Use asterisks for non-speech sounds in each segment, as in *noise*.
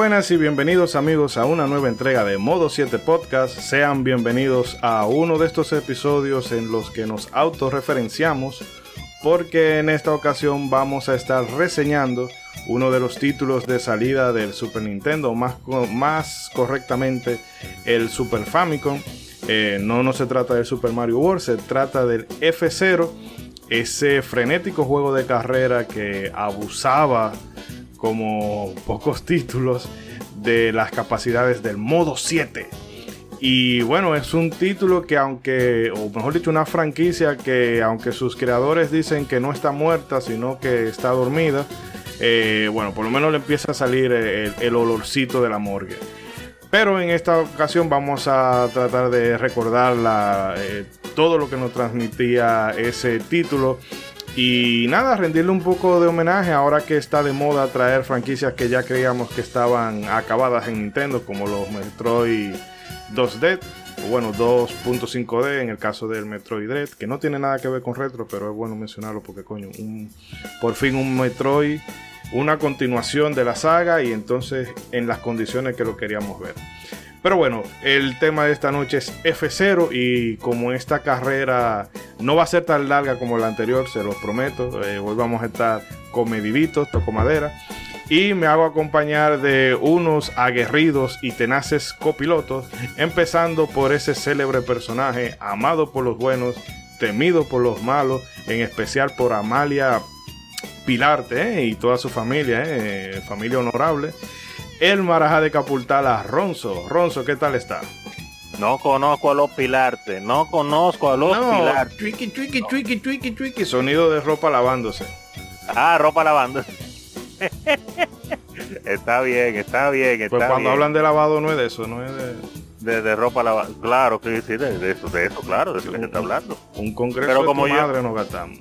Buenas y bienvenidos amigos a una nueva entrega de Modo 7 Podcast. Sean bienvenidos a uno de estos episodios en los que nos autorreferenciamos porque en esta ocasión vamos a estar reseñando uno de los títulos de salida del Super Nintendo, más, más correctamente el Super Famicom. Eh, no, no se trata del Super Mario World, se trata del F0, ese frenético juego de carrera que abusaba como pocos títulos de las capacidades del modo 7. Y bueno, es un título que aunque, o mejor dicho, una franquicia que aunque sus creadores dicen que no está muerta, sino que está dormida, eh, bueno, por lo menos le empieza a salir el, olorcito de la morgue. Pero en esta ocasión vamos a tratar de recordar eh, todo lo que nos transmitía ese título y nada, rendirle un poco de homenaje ahora que está de moda traer franquicias que ya creíamos que estaban acabadas en Nintendo, como los Metroid 2D, o bueno, 2.5D en el caso del Metroid Dread, que no tiene nada que ver con retro, pero es bueno mencionarlo porque coño, por fin un Metroid, una continuación de la saga y entonces en las condiciones que lo queríamos ver. Pero bueno, el tema de esta noche es F0 y como esta carrera no va a ser tan larga como la anterior, se los prometo, eh, hoy vamos a estar comediditos, toco madera. Y me hago acompañar de unos aguerridos y tenaces copilotos, empezando por ese célebre personaje amado por los buenos, temido por los malos, en especial por Amalia Pilarte eh, y toda su familia, eh, familia honorable el Marajá de Capultala, Ronzo. Ronzo, ¿qué tal está? No conozco a los Pilarte, no conozco a los no, Pilarte. Tricky, tricky, tricky, tricky, tricky. Sonido de ropa lavándose. Ah, ropa lavándose. *laughs* está bien, está bien, pues está Pues cuando hablan de lavado no es de eso, no es de... De, ropa lavada. Claro que sí, de, eso, de eso, claro, de eso que se está hablando. Un congreso Pero como de madre nos gastamos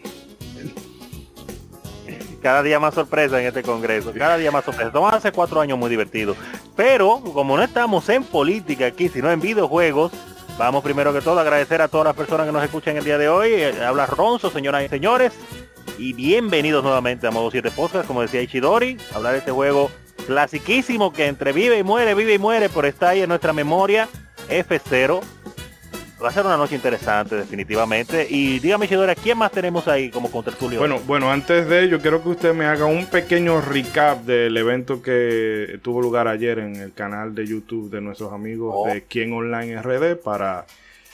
cada día más sorpresa en este congreso, cada día más sorpresa. Estamos hace cuatro años muy divertidos. Pero como no estamos en política aquí, sino en videojuegos, vamos primero que todo a agradecer a todas las personas que nos escuchan el día de hoy. Eh, habla Ronzo, señoras y señores. Y bienvenidos nuevamente a Modo 7 Podcast, como decía Ichidori, hablar de este juego clasiquísimo que entre vive y muere, vive y muere, pero está ahí en nuestra memoria, F0 va a ser una noche interesante definitivamente. Y dígame, Chidora, ¿quién más tenemos ahí como contertulio? Bueno, bueno, antes de ello, quiero que usted me haga un pequeño recap del evento que tuvo lugar ayer en el canal de YouTube de nuestros amigos oh. de Quién Online RD para...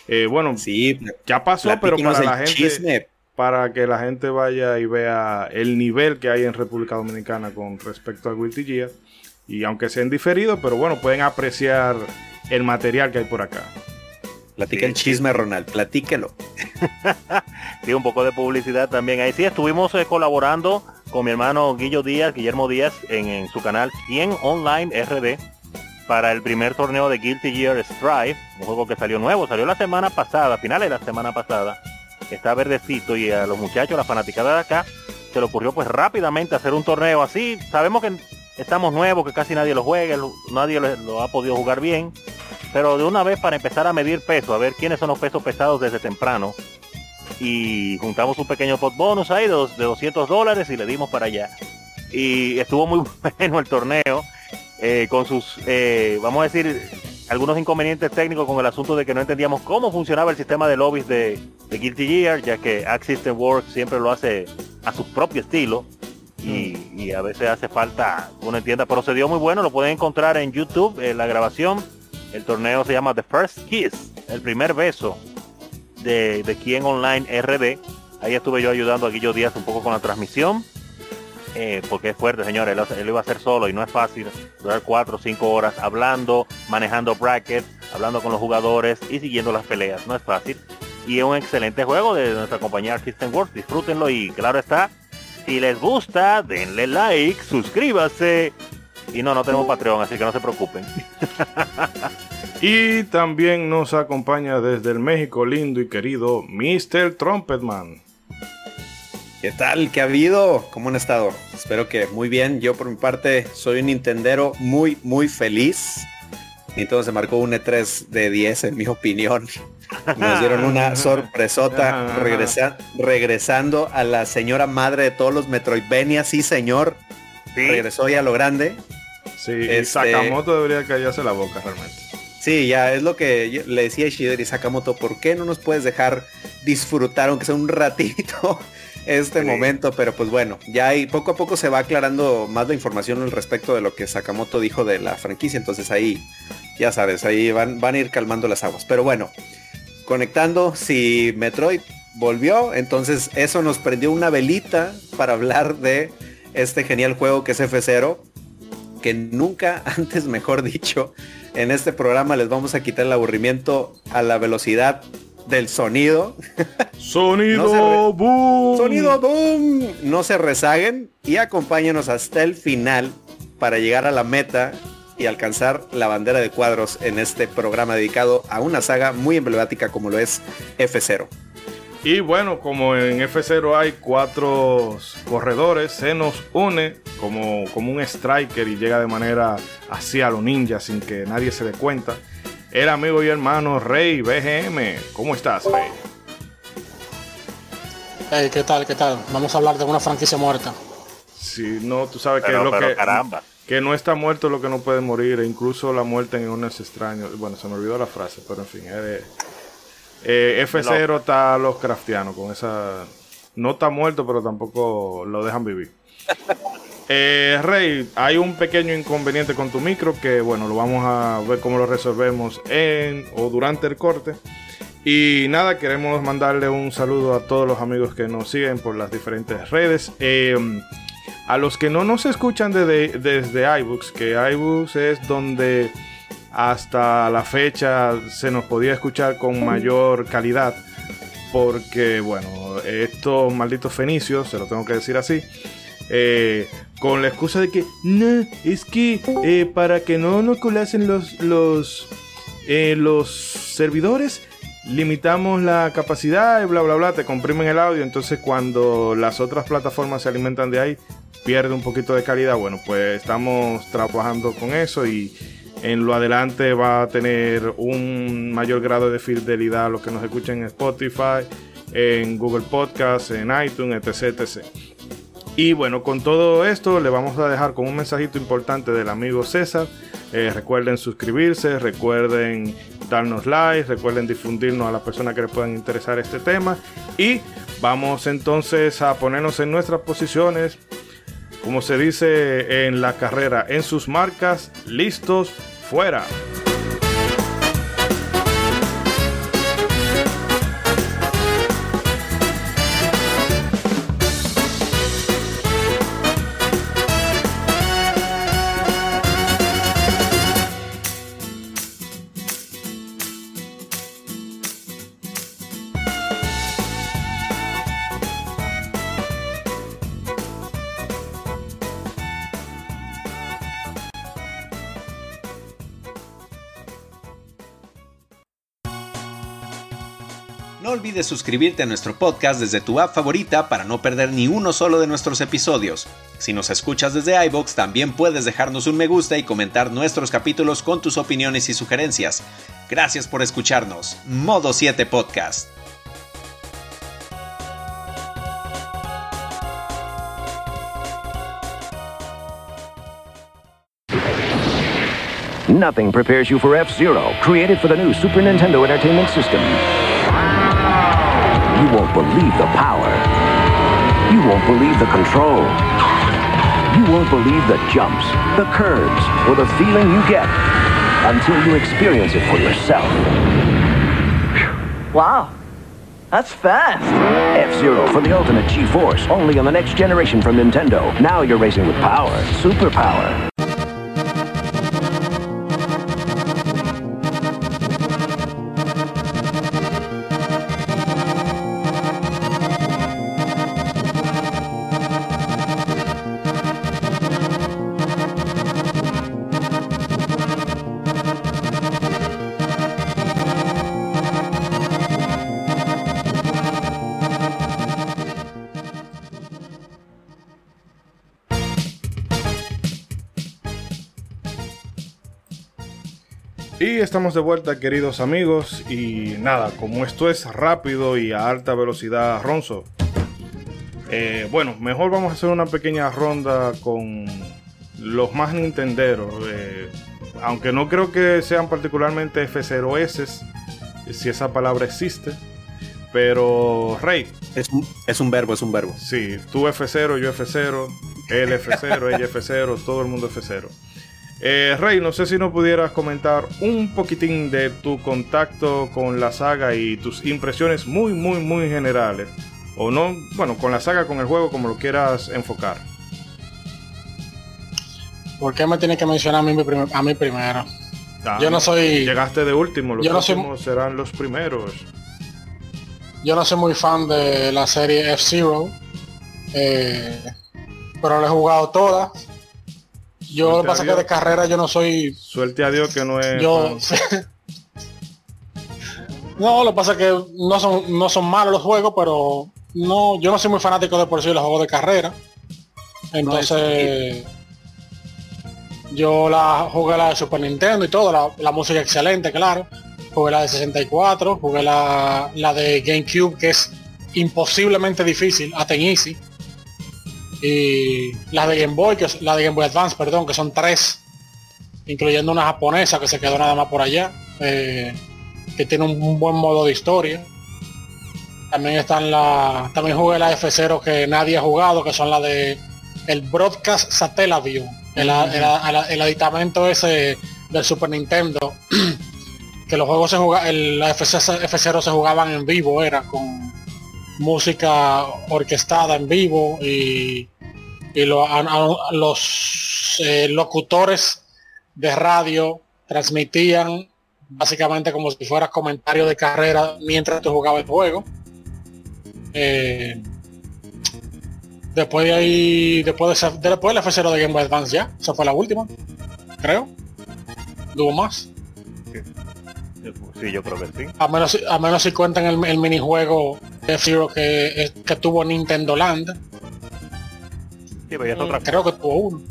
Eh, bueno, sí, ya pasó, pero para la gente... Para que la gente vaya y vea el nivel que hay en República Dominicana con respecto a Guilty Gear. Y aunque sean diferidos, pero bueno, pueden apreciar el material que hay por acá. Platica el chisme, Ronald, platíquelo. *laughs* sí, un poco de publicidad también. Ahí sí, estuvimos eh, colaborando con mi hermano Guillo Díaz, Guillermo Díaz, en, su canal Quien Online RD para el primer torneo de Guilty Gear Strive, un juego que salió nuevo, salió la semana pasada, finales de la semana pasada. Está verdecito y a los muchachos, la fanaticada de acá, se le ocurrió pues rápidamente hacer un torneo así. Sabemos que estamos nuevos, que casi nadie lo juega, nadie lo ha podido jugar bien pero de una vez para empezar a medir peso, a ver quiénes son los pesos pesados desde temprano. Y juntamos un pequeño pot bonus ahí de, 200 dólares y le dimos para allá. Y estuvo muy *laughs* bueno el torneo, eh, con sus, eh, vamos a decir, algunos inconvenientes técnicos con el asunto de que no entendíamos cómo funcionaba el sistema de lobbies de, de Guilty Gear, ya que Act System Works siempre lo hace a su propio estilo. Y, mm. y, a veces hace falta una entienda, pero se dio muy bueno, lo pueden encontrar en YouTube, en la grabación el torneo se llama The First Kiss, el primer beso de, de Quien Online RD. Ahí estuve yo ayudando a Guillo Díaz un poco con la transmisión. Eh, porque es fuerte, señores. Él, iba a hacer solo y no es fácil durar 4 o 5 horas hablando, manejando brackets, hablando con los jugadores y siguiendo las peleas. No es fácil. Y es un excelente juego de nuestra compañía System Works. Disfrútenlo y claro está, si les gusta, denle like, suscríbase y no, no tenemos Patreon, así que no se preocupen. *laughs* y también nos acompaña desde el México lindo y querido Mr. Trumpetman. ¿Qué tal? ¿Qué ha habido? ¿Cómo han estado? Espero que muy bien. Yo por mi parte soy un Nintendero muy, muy feliz. Nintendo se marcó un E3 de 10 en mi opinión. Nos dieron una *laughs* sorpresota regresando a la señora madre de todos los Metroidvania. Sí, señor. Regresó ya a lo grande. Sí, este, Sakamoto debería callarse la boca realmente. Sí, ya es lo que le decía Ishidori Sakamoto, ¿por qué no nos puedes dejar disfrutar, aunque sea un ratito, *laughs* este momento? Pero pues bueno, ya ahí poco a poco se va aclarando más la información al respecto de lo que Sakamoto dijo de la franquicia, entonces ahí, ya sabes, ahí van, van a ir calmando las aguas. Pero bueno, conectando, si Metroid volvió, entonces eso nos prendió una velita para hablar de este genial juego que es F0, que nunca *laughs* antes, mejor dicho, en este programa les vamos a quitar el aburrimiento a la velocidad del sonido. *laughs* Sonido boom. Sonido boom. No se rezaguen y acompáñenos hasta el final para llegar a la meta y alcanzar la bandera de cuadros en este programa dedicado a una saga muy emblemática como lo es F0. Y bueno, como en F0 hay cuatro corredores, se nos une como, como un striker y llega de manera así a lo ninja sin que nadie se dé cuenta. El amigo y hermano Rey BGM. ¿Cómo estás, Rey? Hey, ¿qué tal? ¿Qué tal? Vamos a hablar de una franquicia muerta. Sí, no, tú sabes que es lo que. Caramba. Que no está muerto lo que no puede morir, e incluso la muerte en un es extraño. Bueno, se me olvidó la frase, pero en fin, es de eh, F0 está los craftianos con esa. No está muerto, pero tampoco lo dejan vivir. *laughs* Eh, Rey, hay un pequeño inconveniente con tu micro que, bueno, lo vamos a ver cómo lo resolvemos en o durante el corte. Y nada, queremos mandarle un saludo a todos los amigos que nos siguen por las diferentes redes. Eh, a los que no nos escuchan desde, desde iBooks, que iBooks es donde hasta la fecha se nos podía escuchar con mayor calidad. Porque, bueno, estos malditos fenicios, se lo tengo que decir así, eh, con la excusa de que, no, es que eh, para que no nos colasen los, los, eh, los servidores, limitamos la capacidad y bla, bla, bla, te comprimen el audio. Entonces, cuando las otras plataformas se alimentan de ahí, pierde un poquito de calidad. Bueno, pues estamos trabajando con eso y en lo adelante va a tener un mayor grado de fidelidad a los que nos escuchen en Spotify, en Google Podcast, en iTunes, etc. Y bueno, con todo esto le vamos a dejar con un mensajito importante del amigo César. Eh, recuerden suscribirse, recuerden darnos like, recuerden difundirnos a las personas que les puedan interesar este tema. Y vamos entonces a ponernos en nuestras posiciones, como se dice en la carrera, en sus marcas, listos, fuera. De suscribirte a nuestro podcast desde tu app favorita para no perder ni uno solo de nuestros episodios. Si nos escuchas desde iBox, también puedes dejarnos un me gusta y comentar nuestros capítulos con tus opiniones y sugerencias. Gracias por escucharnos. Modo 7 Podcast. Nothing prepares you for F-Zero, created for the new Super Nintendo Entertainment System. You won't believe the power. You won't believe the control. You won't believe the jumps, the curves, or the feeling you get until you experience it for yourself. Wow. That's fast. F-Zero for the ultimate G-Force, only on the next generation from Nintendo. Now you're racing with power, superpower. Estamos de vuelta, queridos amigos. Y nada, como esto es rápido y a alta velocidad, Ronzo. Eh, bueno, mejor vamos a hacer una pequeña ronda con los más nintenderos, eh, aunque no creo que sean particularmente F0S, si esa palabra existe, pero Rey. Es un, es un verbo, es un verbo. Sí, tú F0, yo F0, él F0, ella F0, todo el mundo F0. Eh, Rey, no sé si nos pudieras comentar un poquitín de tu contacto con la saga y tus impresiones muy, muy, muy generales. O no, bueno, con la saga, con el juego, como lo quieras enfocar. ¿Por qué me tiene que mencionar a mí, a mí primero? Ah, Yo no soy- Llegaste de último, los yo no soy- últimos serán los primeros. Yo no soy muy fan de la serie F-Zero, eh, pero la he jugado todas. Yo lo que pasa es que de carrera yo no soy... Suerte a Dios que no es. Yo... *laughs* no, lo que pasa es que no son, no son malos los juegos, pero no, yo no soy muy fanático de por sí los juegos de carrera. Entonces... Yo la jugué la de Super Nintendo y todo, la, la música excelente, claro. Jugué la de 64, jugué la, la de GameCube, que es imposiblemente difícil, hasta en Easy. Y la de Game Boy, que es la de Game Boy Advance, perdón, que son tres, incluyendo una japonesa que se quedó nada más por allá, eh, que tiene un, un buen modo de historia. También están la, también jugué la F0 que nadie ha jugado, que son la de el Broadcast Satellite View, el, el- el- el aditamento ese del Super Nintendo, *clears throat* que los juegos se jugaban, el la FC F0 se jugaban en vivo, era con música orquestada en vivo y, y lo- a- a- los eh, locutores de radio transmitían básicamente como si fuera comentario de carrera mientras tú jugabas el juego. Eh, después de ahí, después de, después del F0 de Game Boy Advance ya, esa fue la última, creo. Hubo más. Sí, yo creo que sí. A menos, a menos si cuentan el, el minijuego F-Zero que, que tuvo Nintendo Land. Sí, pero ya es otra cosa. Creo que tuvo uno.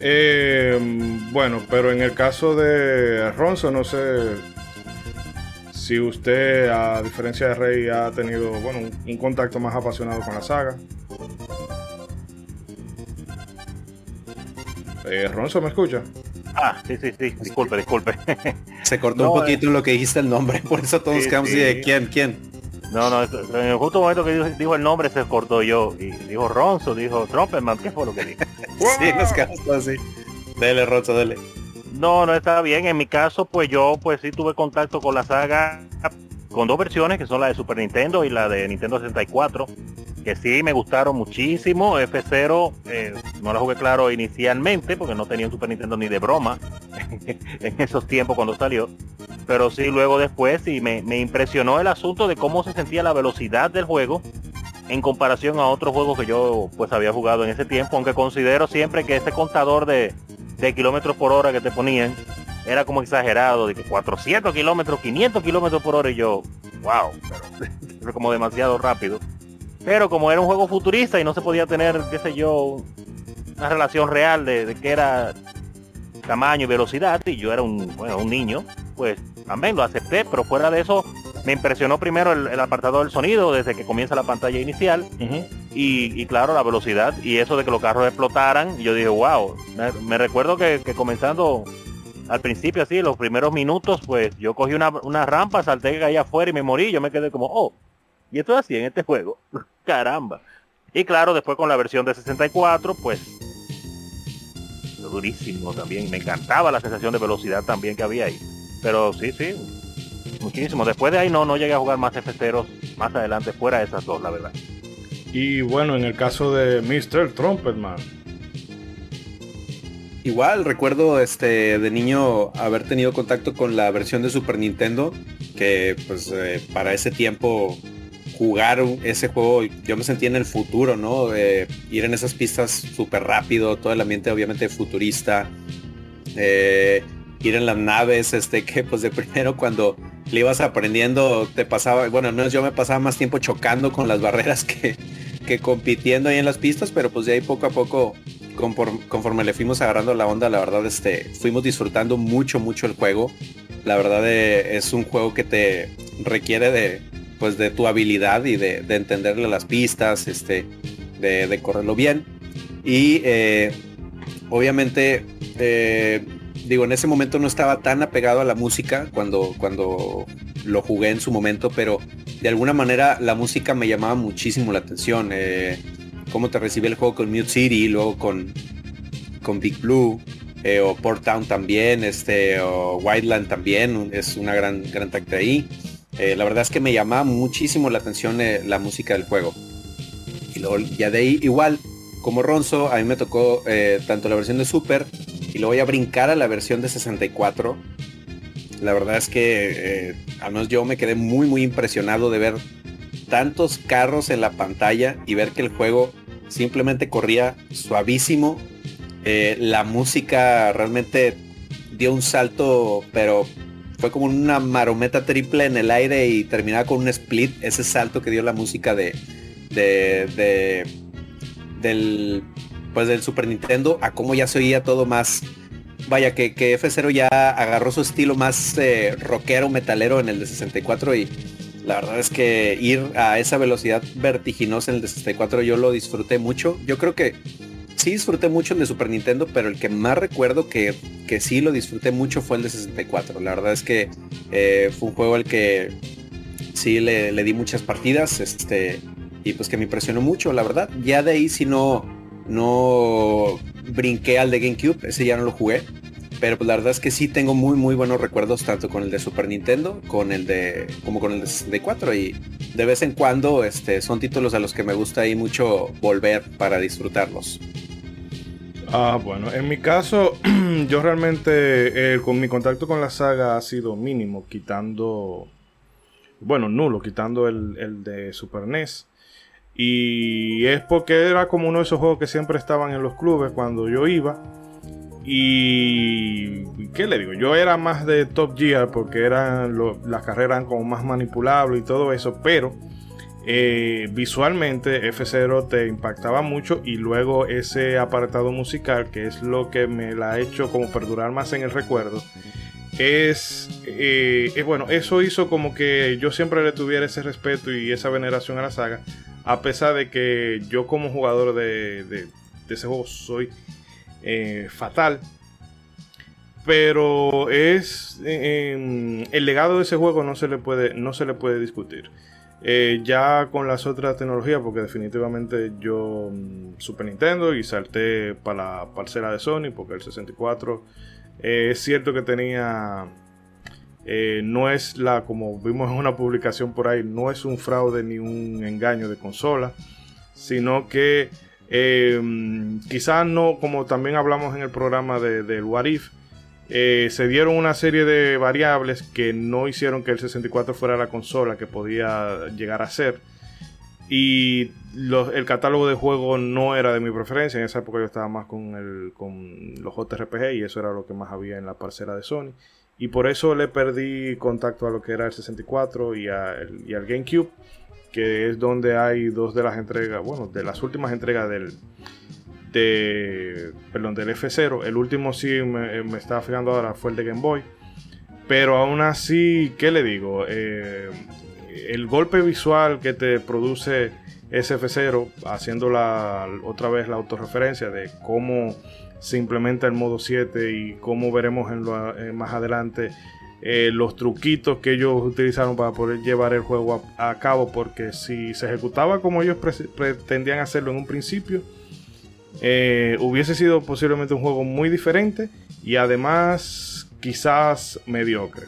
Eh, bueno, pero en el caso de Ronzo, no sé si usted, a diferencia de Rey, ha tenido bueno, un, un contacto más apasionado con la saga. Eh, Ronzo, ¿me escucha? Ah, sí, sí, sí. Disculpe, disculpe. Se cortó No, un poquito en lo que dijiste el nombre, *laughs* por eso todos Sí, quedamos sí. de quién, quién. No, no, en el justo momento que dijo, dijo el nombre se cortó yo. Y dijo Ronzo, dijo Trumpetman, ¿qué fue lo que dijo? *laughs* Sí, nos quedamos así. Dele, Roto, dele. No, no está bien. En mi caso, pues yo pues sí tuve contacto con la saga con dos versiones, que son la de Super Nintendo y la de Nintendo 64, que sí me gustaron muchísimo. F0 eh, no la jugué claro inicialmente, porque no tenía un Super Nintendo ni de broma *laughs* en esos tiempos cuando salió. Pero sí, luego después sí me, me impresionó el asunto de cómo se sentía la velocidad del juego en comparación a otros juegos que yo pues había jugado en ese tiempo, aunque considero siempre que ese contador de, de kilómetros por hora que te ponían era como exagerado, de que 400 kilómetros, 500 kilómetros por hora y yo, wow, *laughs* pero era como demasiado rápido. Pero como era un juego futurista y no se podía tener, qué sé yo, una relación real de, de que era tamaño y velocidad y yo era un, bueno, un niño, pues también lo acepté, pero fuera de eso me impresionó primero el, el apartado del sonido desde que comienza la pantalla inicial. Y, y claro la velocidad y eso de que los carros explotaran y yo dije wow me, me recuerdo que, que comenzando al principio así los primeros minutos pues yo cogí una, una rampa salté allá afuera y me morí yo me quedé como oh y esto es así en este juego caramba y claro después con la versión de 64 pues durísimo también me encantaba la sensación de velocidad también que había ahí pero sí sí muchísimo después de ahí no no llegué a jugar más F0 más adelante fuera de esas dos la verdad Y bueno, en el caso de Mr. Trumpetman. Igual recuerdo este de niño haber tenido contacto con la versión de Super Nintendo, que pues eh, para ese tiempo jugar ese juego yo me sentía en el futuro, ¿no? Ir en esas pistas súper rápido, todo el ambiente obviamente futurista, eh, ir en las naves, este *laughs* que pues de primero cuando le ibas aprendiendo te pasaba, bueno, no yo me pasaba más tiempo chocando con las barreras que, que compitiendo ahí en las pistas, pero pues de ahí poco a poco conforme, conforme le fuimos agarrando la onda, la verdad, este, fuimos disfrutando mucho, mucho el juego. La verdad eh, es un juego que te requiere de, pues, de tu habilidad y de, de entenderle las pistas, este, de, de correrlo bien. Y eh, obviamente, eh, digo, en ese momento no estaba tan apegado a la música cuando, cuando lo jugué en su momento, pero de alguna manera la música me llamaba muchísimo la atención. Eh, cómo te recibe el juego con Mute City, luego con, con Big Blue, eh, o Port Town también, este, o Wildland también, es una gran, gran tacta ahí. Eh, la verdad es que me llamaba muchísimo la atención la música del juego. Y luego ya de ahí, igual, como Ronzo, a mí me tocó tanto la versión de Super y luego voy a brincar a la versión de 64. La verdad es que eh, al menos yo me quedé muy muy impresionado de ver tantos carros en la pantalla y ver que el juego simplemente corría suavísimo. Eh, la música realmente dio un salto, pero fue como una marometa triple en el aire y terminaba con un split. Ese salto que dio la música de, de, de del pues del Super Nintendo a cómo ya se oía todo más vaya que, que F0 ya agarró su estilo más eh, rockero, metalero en el de 64 y la verdad es que ir a esa velocidad vertiginosa en el de 64 yo lo disfruté mucho. Yo creo que sí disfruté mucho el de Super Nintendo, pero el que más recuerdo que, que sí lo disfruté mucho fue el de 64. La verdad es que eh, fue un juego al que sí le, le, di muchas partidas este, y pues que me impresionó mucho, la verdad. Ya de ahí si no no brinqué al de GameCube, ese ya no lo jugué. Pero pues la verdad es que sí tengo muy muy buenos recuerdos tanto con el de Super Nintendo con el de como con el de 64 y de vez en cuando este son títulos a los que me gusta ahí mucho volver para disfrutarlos. Ah, bueno, en mi caso *clears throat* yo realmente eh, con mi contacto con la saga ha sido mínimo, quitando, bueno, nulo, quitando el, el de Super NES. Y es porque era como uno de esos juegos que siempre estaban en los clubes cuando yo iba. Y ¿qué le digo? Yo era más de Top Gear porque eran las carreras eran como más manipulables y todo eso, pero eh, visualmente F0 te impactaba mucho y luego ese apartado musical, que es lo que me la ha hecho como perdurar más en el recuerdo, es, eh, es bueno, eso hizo como que yo siempre le tuviera ese respeto y esa veneración a la saga a pesar de que yo como jugador de, ese juego soy eh, fatal. Pero es em, el legado de ese juego no se le puede, no se le puede discutir. Eh, ya con las otras tecnologías, porque definitivamente yo mm, Super Nintendo y salté para la parcela de Sony, porque el 64 eh, es cierto que tenía eh, no es la, como vimos en una publicación por ahí, no es un fraude ni un engaño de consola, sino que eh, quizás no, como también hablamos en el programa del de, What If, eh, se dieron una serie de variables que no hicieron que el 64 fuera la consola que podía llegar a ser. Y el catálogo de juegos no era de mi preferencia. En esa época yo estaba más con, los JRPG y eso era lo que más había en la parcela de Sony. Y por eso le perdí contacto a lo que era el 64 y, y al GameCube, que es donde hay dos de las entregas, bueno, de las últimas entregas del, perdón, del F0. El último sí me, me estaba fijando ahora fue el de Game Boy. Pero aún así, ¿qué le digo? Eh, el golpe visual que te produce ese F0, haciendo la, otra vez la autorreferencia de cómo se implementa el modo 7 y como veremos en eh, más adelante eh, los truquitos que ellos utilizaron para poder llevar el juego a, cabo porque si se ejecutaba como ellos pretendían hacerlo en un principio eh, hubiese sido posiblemente un juego muy diferente y además quizás mediocre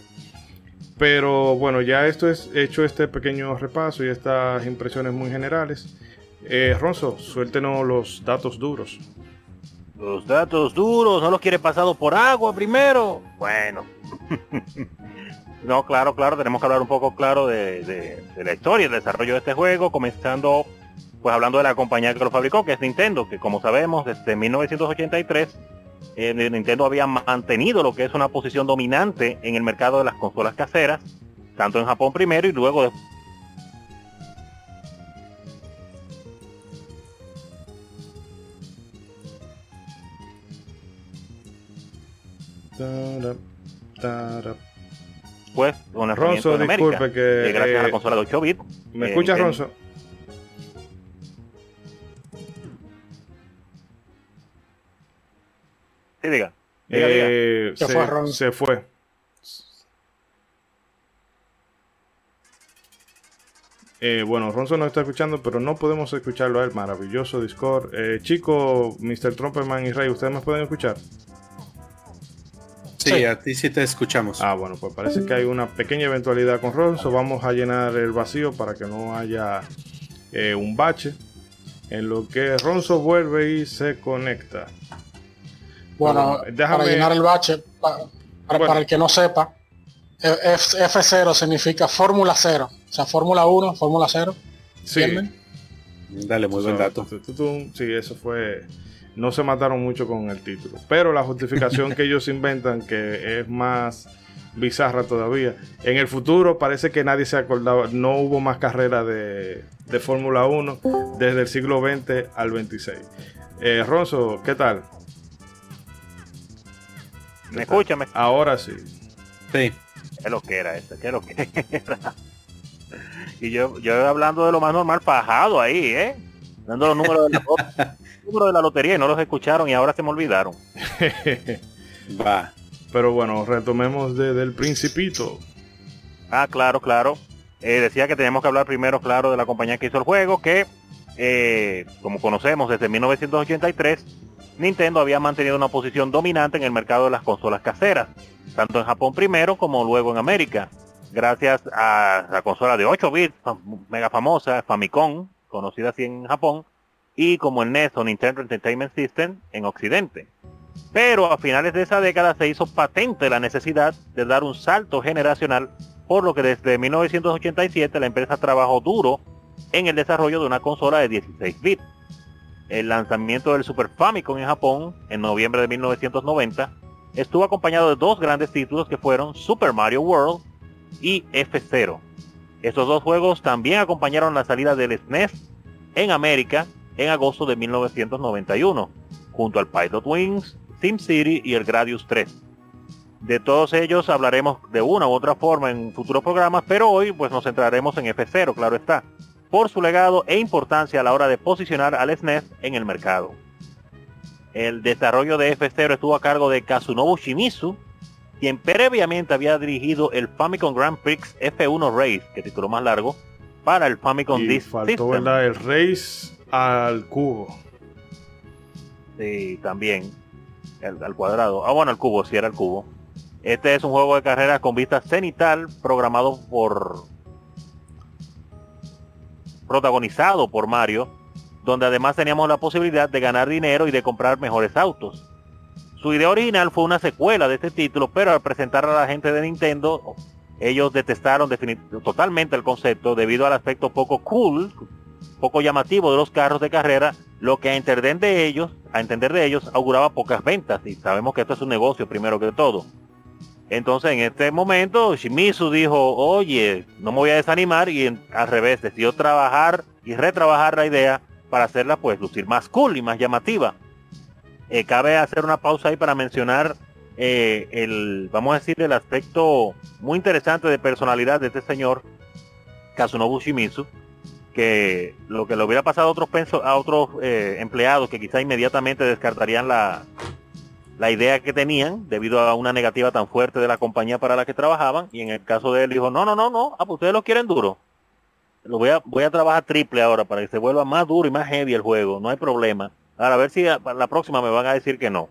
pero bueno ya esto es hecho este pequeño repaso y estas impresiones muy generales Ronzo suéltenos los datos duros los datos duros, ¿no los quiere pasado por agua primero? Bueno. *laughs* no, claro, claro, tenemos que hablar un poco, claro, de, la historia, el desarrollo de este juego, comenzando, pues hablando de la compañía que lo fabricó, que es Nintendo, que como sabemos, desde 1983, eh, Nintendo había mantenido lo que es una posición dominante en el mercado de las consolas caseras, tanto en Japón primero y luego Pues, una Ronzo, disculpe que. gracias a la eh, consola de 8 bits. ¿Me eh, escuchas, Ronzo? Sí, diga. Diga, diga. Eh, Se se, fue, Ron. se fue. Eh, bueno, Ronzo no está escuchando, pero no podemos escucharlo a él. Maravilloso Discord. Eh, chico, Mr. Trumperman y Rey, ¿ustedes me pueden escuchar? Sí, Sí. a ti sí te escuchamos. Ah, bueno, pues parece que hay una pequeña eventualidad con Ronzo. Vamos a llenar el vacío para que no haya eh, un bache. En lo que Ronzo vuelve y se conecta. Bueno, déjame- para llenar el bache, pa- para, Bueno. para el que no sepa, F- F0 significa Fórmula 0. O sea, Fórmula 1, Fórmula 0. Sí. Dale, muy buen dato. Sí, eso fue. No se mataron mucho con el título. Pero la justificación que ellos inventan, que es más bizarra todavía. En el futuro parece que nadie se acordaba. No hubo más carrera de, de Fórmula 1 desde el siglo XX al 26. Eh, Ronzo, ¿qué tal? ¿Me escucha? ¿Me Ahora sí. Sí. ¿Qué lo que era esto? ¿Qué es lo que era? Y yo, yo hablando de lo más normal, fajado ahí, ¿eh? Dando los números de la, *laughs* de la lotería y no los escucharon y ahora se me olvidaron. *laughs* Va. Pero bueno, retomemos desde el principito. Ah, claro, claro. Eh, decía que teníamos que hablar primero, claro, de la compañía que hizo el juego, que, eh, como conocemos, desde 1983, Nintendo había mantenido una posición dominante en el mercado de las consolas caseras, tanto en Japón primero como luego en América, gracias a la consola de 8 bits, mega famosa, Famicom, conocida así en Japón, y como el NES o Nintendo Entertainment System en Occidente. Pero a finales de esa década se hizo patente la necesidad de dar un salto generacional por lo que desde 1987 la empresa trabajó duro en el desarrollo de una consola de 16 bits. El lanzamiento del Super Famicom en Japón en noviembre de 1990 estuvo acompañado de dos grandes títulos que fueron Super Mario World y F0. Estos dos juegos también acompañaron la salida del SNES en América en agosto de 1991, junto al Pilot Wings, SimCity y el Gradius 3. De todos ellos hablaremos de una u otra forma en futuros programas, pero hoy pues nos centraremos en F0, claro está, por su legado e importancia a la hora de posicionar al SNES en el mercado. El desarrollo de F0 estuvo a cargo de Kazunobu Shimizu, quien previamente había dirigido el Famicom Grand Prix F1 Race, que título más largo, para el Famicom Y Disk faltó. El Race al cubo. Sí, también. El- al cuadrado. Ah, bueno, el cubo, sí era el cubo. Este es un juego de carreras con vista cenital programado por... protagonizado por Mario, donde además teníamos la posibilidad de ganar dinero y de comprar mejores autos. Su idea original fue una secuela de este título, pero al presentar a la gente de Nintendo, ellos detestaron totalmente el concepto debido al aspecto poco cool, poco llamativo de los carros de carrera, lo que a entender de ellos, a entender de ellos, auguraba pocas ventas y sabemos que esto es un negocio primero que todo. Entonces en este momento Shimizu dijo, oye, no me voy a desanimar y al revés, decidió trabajar y retrabajar la idea para hacerla pues lucir más cool y más llamativa. Eh, cabe hacer una pausa ahí para mencionar eh, el, vamos a decir, el aspecto muy interesante de personalidad de este señor, Kazunobu Shimizu, que lo que le hubiera pasado a otros a eh, empleados que quizá inmediatamente descartarían la, la idea que tenían debido a una negativa tan fuerte de la compañía para la que trabajaban y en el caso de él dijo no no no no ah, pues ustedes lo quieren duro. Lo voy a voy a trabajar triple ahora para que se vuelva más duro y más heavy el juego no hay problema. Ahora a ver si a- la próxima me van a decir que no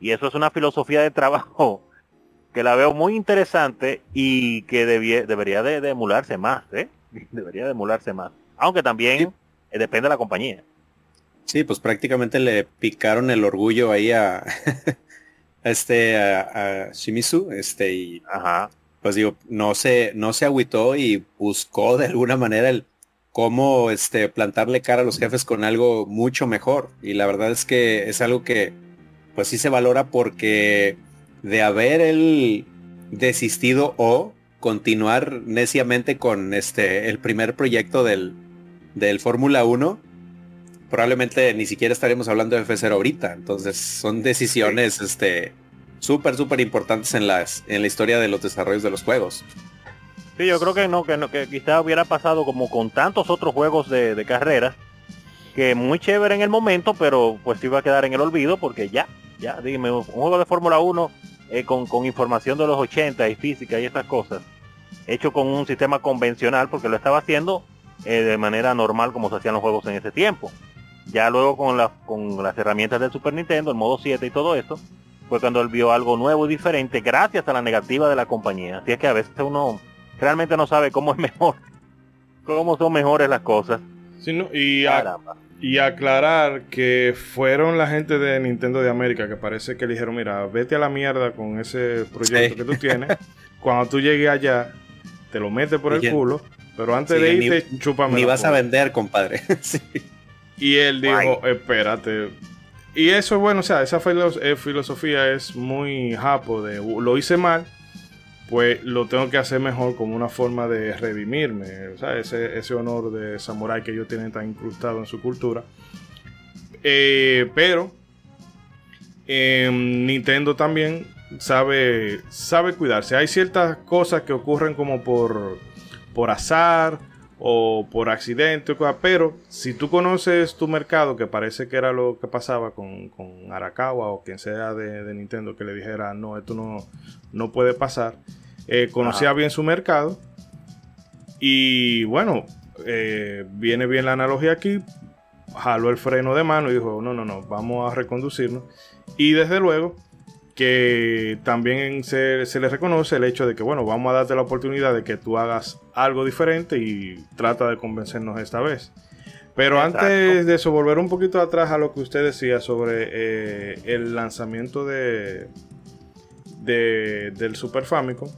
y eso es una filosofía de trabajo *laughs* que la veo muy interesante y que debie- debería de, de emularse más ¿eh? *laughs* debería de emularse más. Aunque también eh, depende de la compañía Sí, pues prácticamente le picaron el orgullo ahí a, a *laughs* este a, a Shimizu, este y ajá. pues digo, no se no se agüitó y buscó de alguna manera el cómo este plantarle cara a los jefes con algo mucho mejor. Y la verdad es que es algo que pues sí se valora porque de haber él desistido o continuar neciamente con este el primer proyecto del del Fórmula 1 probablemente ni siquiera estaremos hablando de F0 ahorita. Entonces son decisiones este súper, súper importantes en, las, en la historia de los desarrollos de los juegos. Sí, yo creo que no, que no, que quizá hubiera pasado como con tantos otros juegos de, de carreras, que muy chévere en el momento, pero pues iba a quedar en el olvido porque ya, Ya, dime, un juego de Fórmula 1 eh, con, con información de los 80 y física y estas cosas, hecho con un sistema convencional, porque lo estaba haciendo eh, de manera normal como se hacían los juegos en ese tiempo. Ya luego con, la, con las herramientas del Super Nintendo, el modo 7 y todo eso, fue cuando él vio algo nuevo y diferente gracias a la negativa de la compañía. Así es que a veces uno realmente no sabe cómo es *laughs* mejor, cómo son mejores las cosas. Sí, no, y, a- y aclarar que fueron la gente de Nintendo de América que parece que le dijeron, mira, vete a la mierda con ese proyecto Sí. que tú tienes. *laughs* Cuando tú llegues allá, te lo metes por el culo, pero antes Sí, de ni- irte, chúpame Ni vas a polla". vender, compadre. *laughs* Sí. Y él dijo, Guay. espérate. Y eso, bueno, o sea, esa filos- eh, filosofía es muy japo de "Uh, lo hice mal, pues lo tengo que hacer mejor como una forma de redimirme. O sea, ese, ese honor de samurái que ellos tienen tan incrustado en su cultura. Eh, pero eh, Nintendo también sabe, sabe cuidarse. Hay ciertas cosas que ocurren como por, por azar o por accidente, pero si tú conoces tu mercado, que parece que era lo que pasaba con, con Arakawa o quien sea de, de Nintendo que le dijera, no, esto no, no puede pasar, eh, conocía bien su mercado y bueno, eh, viene bien la analogía aquí, jaló el freno de mano y dijo, no, no, no, vamos a reconducirnos y desde luego que también se, se le reconoce el hecho de que, bueno, vamos a darte la oportunidad de que tú hagas algo diferente y trata de convencernos esta vez. Pero Exacto. antes de eso, volver un poquito atrás a lo que usted decía sobre eh, el lanzamiento de, de- del Super Famicom.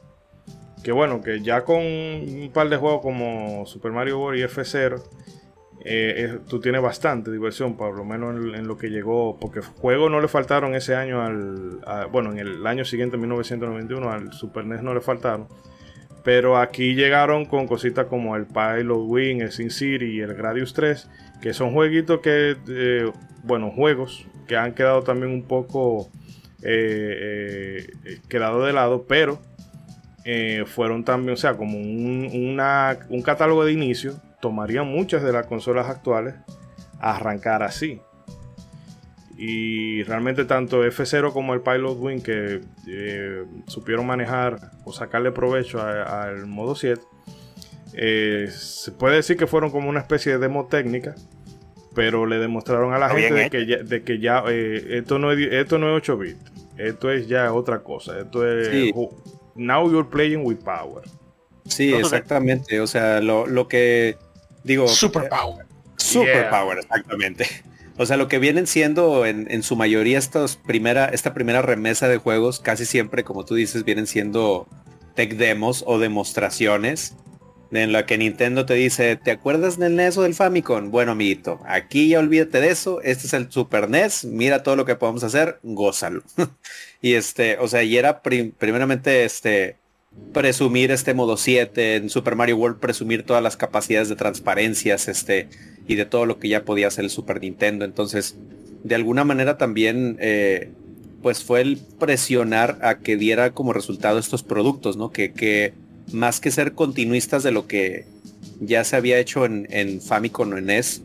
Que bueno, que ya con un par de juegos como Super Mario World y F0, eh, tú tienes bastante diversión, por lo menos en, lo que llegó, porque juegos no le faltaron ese año al, bueno, en el año siguiente, 1991, al Super NES no le faltaron, pero aquí llegaron con cositas como el Pilot Wing, el Sin City y el Gradius 3, que son jueguitos que, eh, bueno, juegos que han quedado también un poco eh, eh, quedado de lado, pero fueron también, o sea, como un, un catálogo de inicio, tomarían muchas de las consolas actuales a arrancar así. Y realmente tanto F0 como el Pilot Wing que eh, supieron manejar o sacarle provecho al modo 7, eh, se puede decir que fueron como una especie de demo técnica, pero le demostraron a la gente de que ya, de que ya, eh, esto, no es, esto no es 8 bits, esto es ya otra cosa, esto es... Sí. Now you're playing with power. Sí, Entonces- exactamente. O sea, lo, lo que digo. Super eh, power. Super Yeah. Power, exactamente. O sea, lo que vienen siendo en, en su mayoría estos primera, esta primera remesa de juegos, casi siempre, como tú dices, vienen siendo tech demos o demostraciones en la que Nintendo te dice, ¿te acuerdas del NES o del Famicom? Bueno, amiguito, aquí ya olvídate de eso, este es el Super NES, mira todo lo que podemos hacer, gózalo. *laughs* y este, o sea, y era prim- primeramente este presumir este modo 7 en Super Mario World, presumir todas las capacidades de transparencias, este, y de todo lo que ya podía hacer el Super Nintendo. Entonces, de alguna manera también, eh, pues fue el presionar a que diera como resultado estos productos, ¿no? Que, que más que ser continuistas de lo que ya se había hecho en, en Famicom o en NES,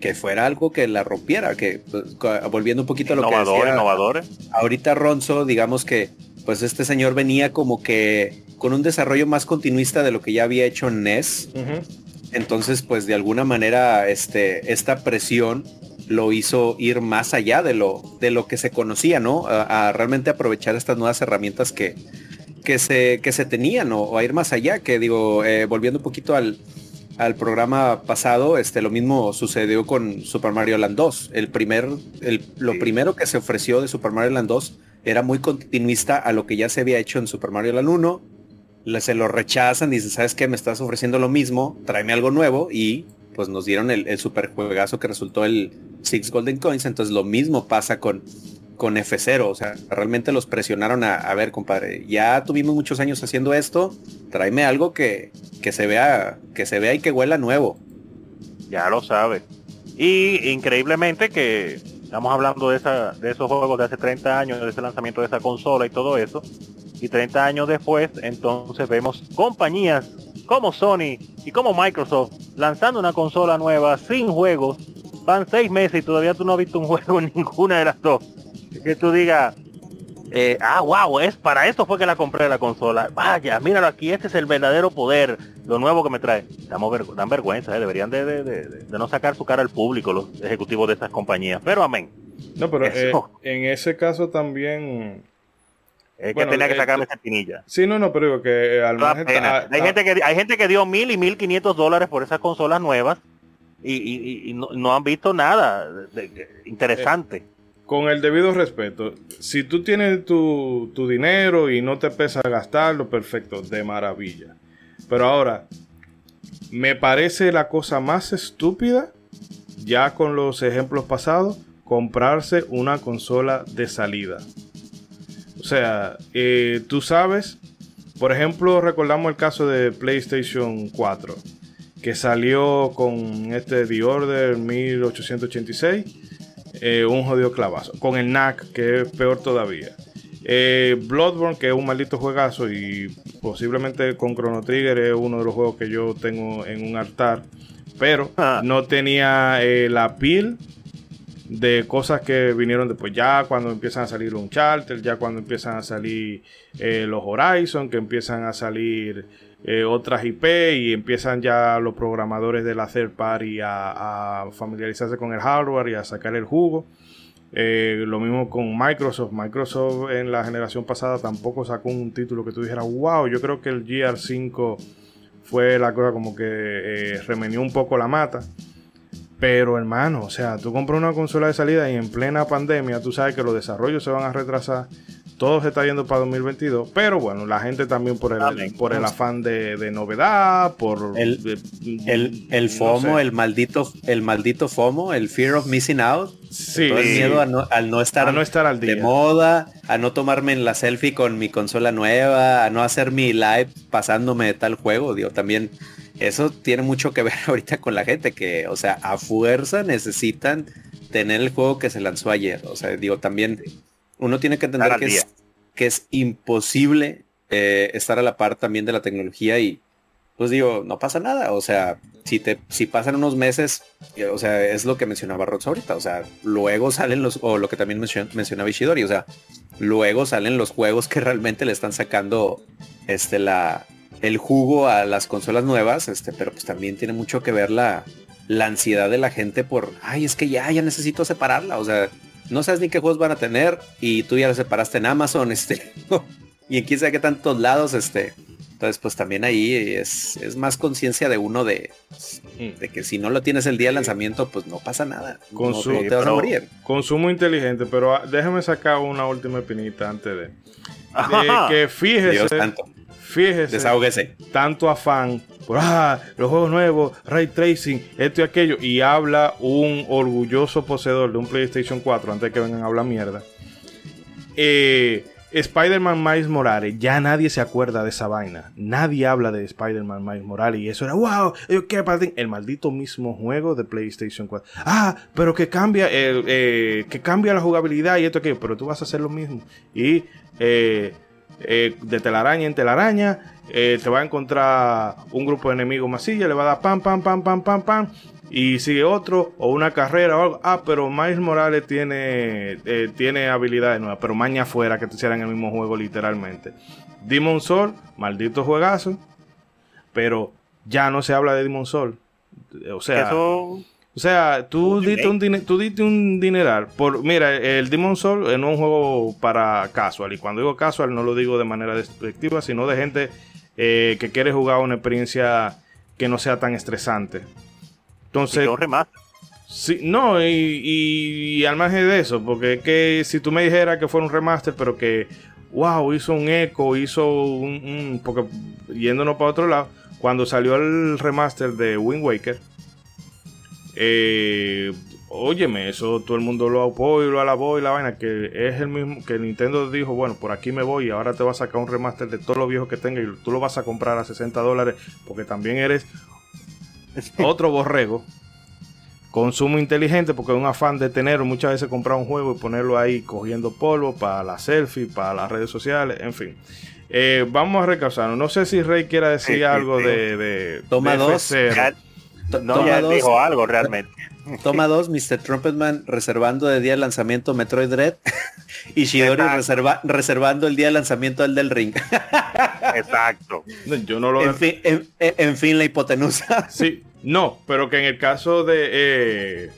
que fuera algo que la rompiera, que pues, volviendo un poquito a lo que decía innovadores. ahorita Ronzo, digamos que pues este señor venía como que con un desarrollo más continuista de lo que ya había hecho NES. Entonces, pues de alguna manera, este, esta presión lo hizo ir más allá de lo, de lo que se conocía, ¿no? A, a realmente aprovechar estas nuevas herramientas que, que, se, que se tenían o, o a ir más allá, que digo, eh, volviendo un poquito al, al programa pasado, este, lo mismo sucedió con Super Mario Land 2. El primer, el, lo Sí. primero que se ofreció de Super Mario Land 2 era muy continuista a lo que ya se había hecho en Super Mario Land 1. Le- se lo rechazan, dicen, ¿sabes qué? Me estás ofreciendo lo mismo, tráeme algo nuevo y pues nos dieron el, el super juegazo que resultó el Six Golden Coins. Entonces lo mismo pasa con, con F0. O sea, realmente los presionaron a, ver, compadre, ya tuvimos muchos años haciendo esto, tráeme algo que, que se vea, que se vea y que huela nuevo. Ya lo sabe. Y increíblemente que estamos hablando de, esa, de esos juegos de hace 30 años, de ese lanzamiento de esa consola y todo eso. Y 30 años después, entonces vemos compañías como Sony y como Microsoft lanzando una consola nueva sin juegos. Van seis meses y todavía tú no has visto un juego en ninguna de las dos. que tú digas, eh, ah, wow, es para esto fue que la compré la consola. Vaya, míralo aquí, este es el verdadero poder, lo nuevo que me trae. Damos ver- dan vergüenza, eh, deberían de, de- de- de no sacar su cara al público los ejecutivos de estas compañías. Pero amén, No, pero eh, en ese caso también... es Bueno, que tenía que sacarme esa pinilla. Sí, no, no, pero digo que al margen- ah, hay, ah, gente que, hay gente que dio mil y mil quinientos dólares por esas consolas nuevas y, no, han visto nada de- interesante. con el debido respeto, si tú tienes tu, tu dinero y no te pesa gastarlo, perfecto, de maravilla. Pero ahora, me parece la cosa más estúpida, ya con los ejemplos pasados, comprarse una consola de salida. O sea, eh, tú sabes, por ejemplo, recordamos el caso de PlayStation 4, que salió con este The Order 1886 eh, un jodido clavazo. Con el NAC, que es peor todavía. Eh, Bloodborne, que es un maldito juegazo y posiblemente con Chrono Trigger es uno de los juegos que yo tengo en un altar. Pero Ah. no tenía eh, la pil de cosas que vinieron después. Ya cuando empiezan a salir los Uncharted, ya cuando empiezan a salir eh, los Horizon, que empiezan a salir eh, otras IP y empiezan ya los programadores de la third party a, familiarizarse con el hardware y a sacar el jugo. Eh, lo mismo con Microsoft. Microsoft en la generación pasada tampoco sacó un título que tú dijeras, wow, yo creo que el GR5 fue la cosa como que eh, remenió un poco la mata. Pero hermano, o sea, tú compras una consola de salida y en plena pandemia, tú sabes que los desarrollos se van a retrasar. Todo se está yendo para 2022. Pero bueno, la gente también por el, Amén. por el afán de, de novedad, por El- de- El, el no FOMO, sé. el maldito, el maldito FOMO, el fear of missing out. Sí, todo el miedo a no, al no estar, A no estar al de día. moda, a no tomarme la selfie con mi consola nueva, a no hacer mi live pasándome de tal juego. Digo, también eso tiene mucho que *laughs* ver ahorita con la gente que, o sea, a fuerza necesitan tener el juego que se lanzó ayer. O sea, digo, también uno tiene que entender que es, que es imposible eh, estar a la par también de la tecnología y pues digo, no pasa nada. O sea, si te, si pasan unos meses, eh, o sea, es lo que mencionaba Rox ahorita. O sea, luego salen los, o lo que también mencio- mencionaba Ishidori, o sea, luego salen los juegos que realmente le están sacando este la el jugo a las consolas nuevas, este, pero pues también tiene mucho que ver la, la ansiedad de la gente por, ay, es que ya, ya necesito separarla. O sea, no sabes ni qué juegos van a tener y tú ya la separaste en Amazon, *laughs* este, y en quién sabe qué tantos lados, este. Entonces, pues también ahí es, es más conciencia de uno de, de que si no lo tienes el día del lanzamiento, pues no pasa nada. Con no, te vas a morir. Consumo inteligente, pero ah, déjame sacar una última espinita antes de. de *laughs* que fíjese, Dios santo. Fíjese, Desahógese. tanto afán por ah, los juegos nuevos, ray tracing, esto y aquello, y habla un orgulloso poseedor de un PlayStation 4 antes que vengan a hablar mierda. Eh, Spider-Man Miles Morales, ya nadie se acuerda de esa vaina. Nadie habla de Spider-Man Miles Morales y eso era wow, ti". el maldito mismo juego de PlayStation 4. Ah, pero que cambia eh, que cambia la jugabilidad y esto que, pero tú vas a hacer lo mismo. Y eh, eh, de telaraña en telaraña, eh, te va a encontrar un grupo de enemigos masilla, le va a dar pam, pam, pam, pam, pam, pam, y sigue otro, o una carrera o algo. Ah, pero Miles Morales tiene, eh, tiene habilidades nuevas, pero maña afuera que te hicieran el mismo juego literalmente. Demon Soul, maldito juegazo, pero ya no se habla de Demon Soul. O sea, o sea, tú diste un, tú diste un dineral. Por, mira, el Demon Soul es un juego para casual. Y cuando digo casual, no lo digo de manera despectiva, sino de gente eh, que quiere jugar una experiencia que no sea tan estresante. Entonces, sí, no, y, y- y al margen de eso, porque es que si tú me dijeras que fuera un remaster, pero que, wow, hizo un eco, hizo un, un- porque yéndonos para otro lado, cuando salió el remaster de Wind Waker, eh, óyeme, eso todo el mundo lo apoyó y lo alabó y la vaina, que es el mismo, que Nintendo dijo, bueno, por aquí me voy y ahora te va a sacar un remaster de todos los viejos que tenga y tú lo vas a comprar a 60 dólares porque también eres *laughs* otro borrego. Consumo inteligente porque es un afán de tener muchas veces comprar un juego y ponerlo ahí cogiendo polvo para la selfie, para las redes sociales, en fin. Eh, vamos a recasarnos. No sé si Rey quiera decir algo de, de Toma de dos. F0. No, toma ya dos, dijo algo realmente. *laughs* toma dos, Mr. Trumpetman reservando de día de lanzamiento Metroid Dread y Shidori reserva- reservando el día de lanzamiento del del ring. *laughs* Exacto. Yo no lo en, fin, en, fin, la hipotenusa. *laughs* Sí, no, pero que en el caso de eh,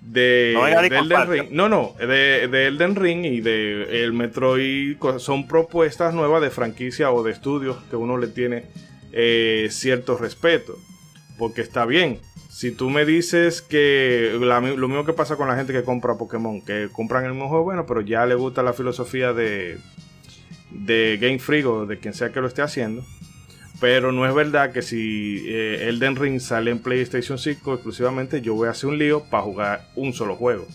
de, No de Elden. Ring, no, no, de, de Elden Ring y de el Metroid son propuestas nuevas de franquicia o de estudios que uno le tiene eh, cierto respeto, porque está bien. Si tú me dices que la lo mismo que pasa con la gente que compra Pokémon, que compran el mismo juego, bueno, pero ya le gusta la filosofía de, de Game Freak o de quien sea que lo esté haciendo. Pero no es verdad que si eh, Elden Ring sale en PlayStation 5 exclusivamente, yo voy a hacer un lío para jugar un solo juego.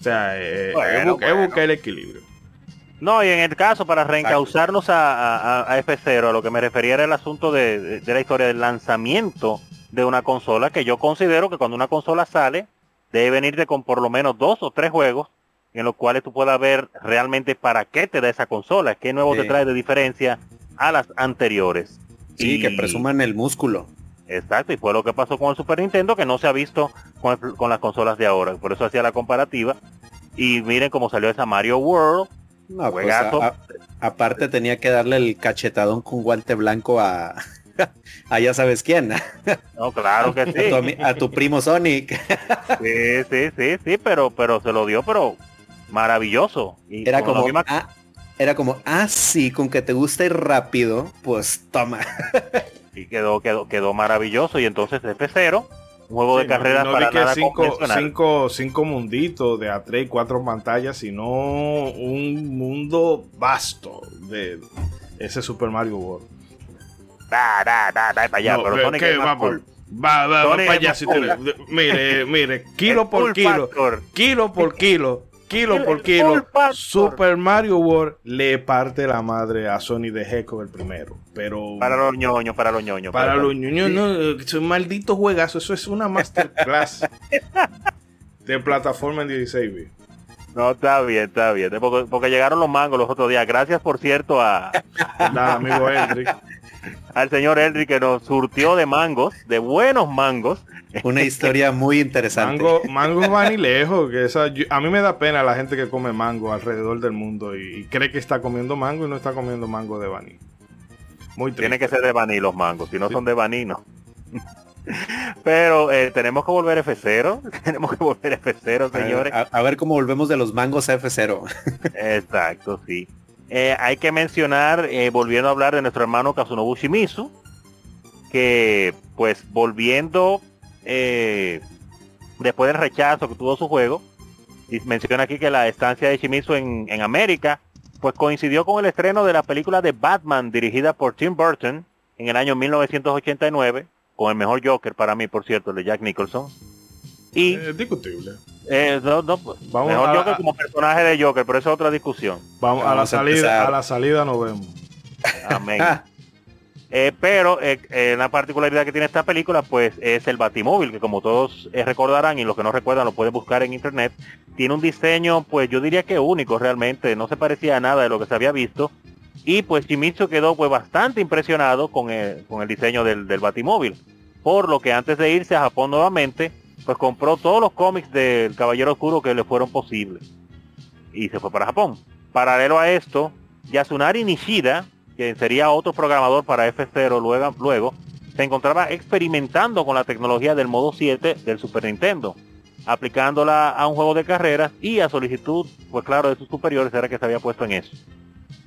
O sea, eh, Bueno, es bueno. buscar el equilibrio. No, y en el caso, para reencauzarnos a, a- a F0, a lo que me refería era el asunto de, de- de la historia del lanzamiento de una consola, que yo considero que cuando una consola sale, debe venirte con por lo menos dos o tres juegos en los cuales tú puedas ver realmente para qué te da esa consola, qué nuevo Sí. te trae de diferencia a las anteriores. Sí, Y- que presuman el músculo. Exacto, y fue lo que pasó con el Super Nintendo, que no se ha visto con, el- con las consolas de ahora. Por eso hacía la comparativa. Y miren cómo salió esa Mario World. No, pues, a- a- aparte tenía que darle el cachetadón con guante blanco a, *laughs* a ya sabes quién, a No, claro que tu, sí. ami- a tu primo Sonic. Sí, sí, sí, sí, pero, pero se lo dio, pero maravilloso. Y Era como, misma- ah, era como, ah, sí, con que te gusta ir rápido, pues toma. y quedó, quedó, quedó maravilloso. Y entonces F0, un juego de Sí, no- carreras no, para di que nada cinco, cinco, cinco munditos de a tres y cuatro pantallas, sino un mundo vasto de ese Super Mario World. Da, da, da, da, para allá, No, pero Sonic es más Va, cool. va, va, va para allá. si te- mire, mire, *laughs* kilo por kilo, kilo por kilo, kilo El- por kilo. Super Mario World le parte la madre a Sony de Hedgehog el primero. Pero Para los ñoños, para los ñoños. para pero- los ñoños, no, es un maldito juegazo. Eso es una masterclass *laughs* de plataforma en 16 bits. No, está bien, está bien. Porque, porque llegaron los mangos los otros días. Gracias, por cierto, a, ¿Verdad, amigo Hendrik? al señor Henry que nos surtió de mangos, de buenos mangos. Una historia muy interesante. Mango, mango va ni lejos. Que esa, yo- a mí me da pena la gente que come mango alrededor del mundo y, y cree que está comiendo mango y no está comiendo mango de vaní. Muy triste. Tiene que ser de Baní los mangos, si no son de Baní, no. Pero eh, tenemos que volver F0, *laughs* tenemos que volver F0, A- señores. A, a ver cómo volvemos de los mangos a F0. Exacto, sí. Eh, hay que mencionar, eh, volviendo a hablar de nuestro hermano Kazunoubu Shimizu, que pues volviendo eh, después del rechazo que tuvo su juego, y menciona aquí que la estancia de Shimizu en, en América, pues coincidió con el estreno de la película de Batman dirigida por Tim Burton en el año 1989, con el mejor Joker para mí, por cierto, el de Jack Nicholson. Y Eh, discutible. eh, no, no, Vamos mejor a- Joker a- como personaje de Joker, pero eso es otra discusión. Vamos, a la a salida, empezar. a la salida nos vemos. Amén. *laughs* Eh, pero eh, eh, la particularidad que tiene esta película pues es el Batimóvil, que como todos eh, recordarán y los que no recuerdan lo pueden buscar en internet, tiene un diseño pues yo diría que único realmente, no se parecía a nada de lo que se había visto. Y pues Shimizu quedó pues bastante impresionado con el, con el diseño del, del Batimóvil. Por lo que antes de irse a Japón nuevamente, pues compró todos los cómics del Caballero Oscuro que le fueron posibles. Y se fue para Japón. Paralelo a esto, Yasunari Nishida, que sería otro programador para F0 luego, luego, se encontraba experimentando con la tecnología del modo 7 del Super Nintendo, aplicándola a un juego de carreras y a solicitud, pues claro, de sus superiores era que se había puesto en eso.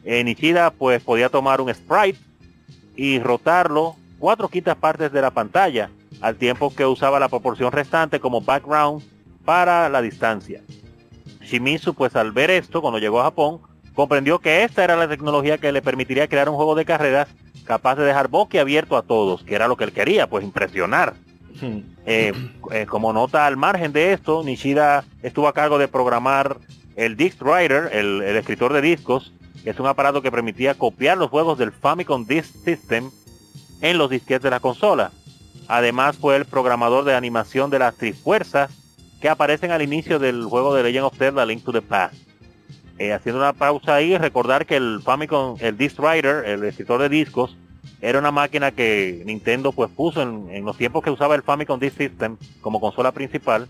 Eh, Nishida pues podía tomar un sprite y rotarlo cuatro quintas partes de la pantalla, al tiempo que usaba la proporción restante como background para la distancia. Shimizu pues al ver esto, cuando llegó a Japón, comprendió que esta era la tecnología que le permitiría crear un juego de carreras capaz de dejar boquiabierto a todos, que era lo que él quería, pues impresionar. Eh, eh, como nota al margen de esto, Nishida estuvo a cargo de programar el Disc Writer, el, el escritor de discos, es un aparato que permitía copiar los juegos del Famicom Disk System en los disquetes de la consola. Además fue el programador de animación de las trifuerzas que aparecen al inicio del juego de Legend of Zelda Link to the Past. Eh, haciendo una pausa ahí, recordar que el Famicom, el Disc Writer, el escritor de discos, era una máquina que Nintendo pues puso en, los tiempos que usaba el Famicom Disk System como consola principal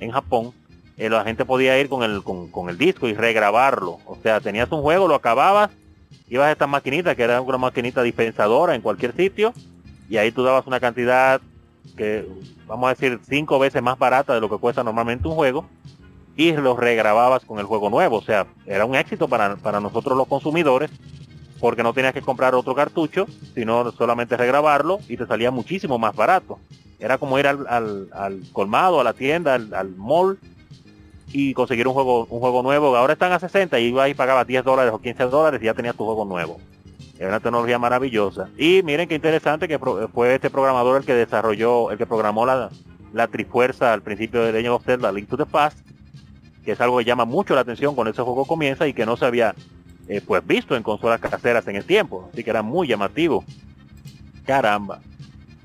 en Japón. Eh, la gente podía ir con el, con, el disco y regrabarlo. O sea, tenías un juego, lo acababas, ibas a esta maquinita, que era una maquinita dispensadora en cualquier sitio, y ahí tú dabas una cantidad que, vamos a decir, cinco veces más barata de lo que cuesta normalmente un juego, y lo regrababas con el juego nuevo. O sea, era un éxito para, para nosotros los consumidores, porque no tenías que comprar otro cartucho, sino solamente regrabarlo y te salía muchísimo más barato. Era como ir al, al, colmado, a la tienda, al, mall y conseguir un juego, un juego nuevo. Ahora están a 60 y ibas y pagabas 10 dólares o 15 dólares y ya tenías tu juego nuevo. Era una tecnología maravillosa. Y miren qué interesante que fue este programador el que desarrolló, el que programó la, la trifuerza al principio de Legend of Zelda Link to the Past, que es algo que llama mucho la atención cuando ese juego comienza y que no se había eh, pues visto en consolas caseras en el tiempo. Así que era muy llamativo. Caramba.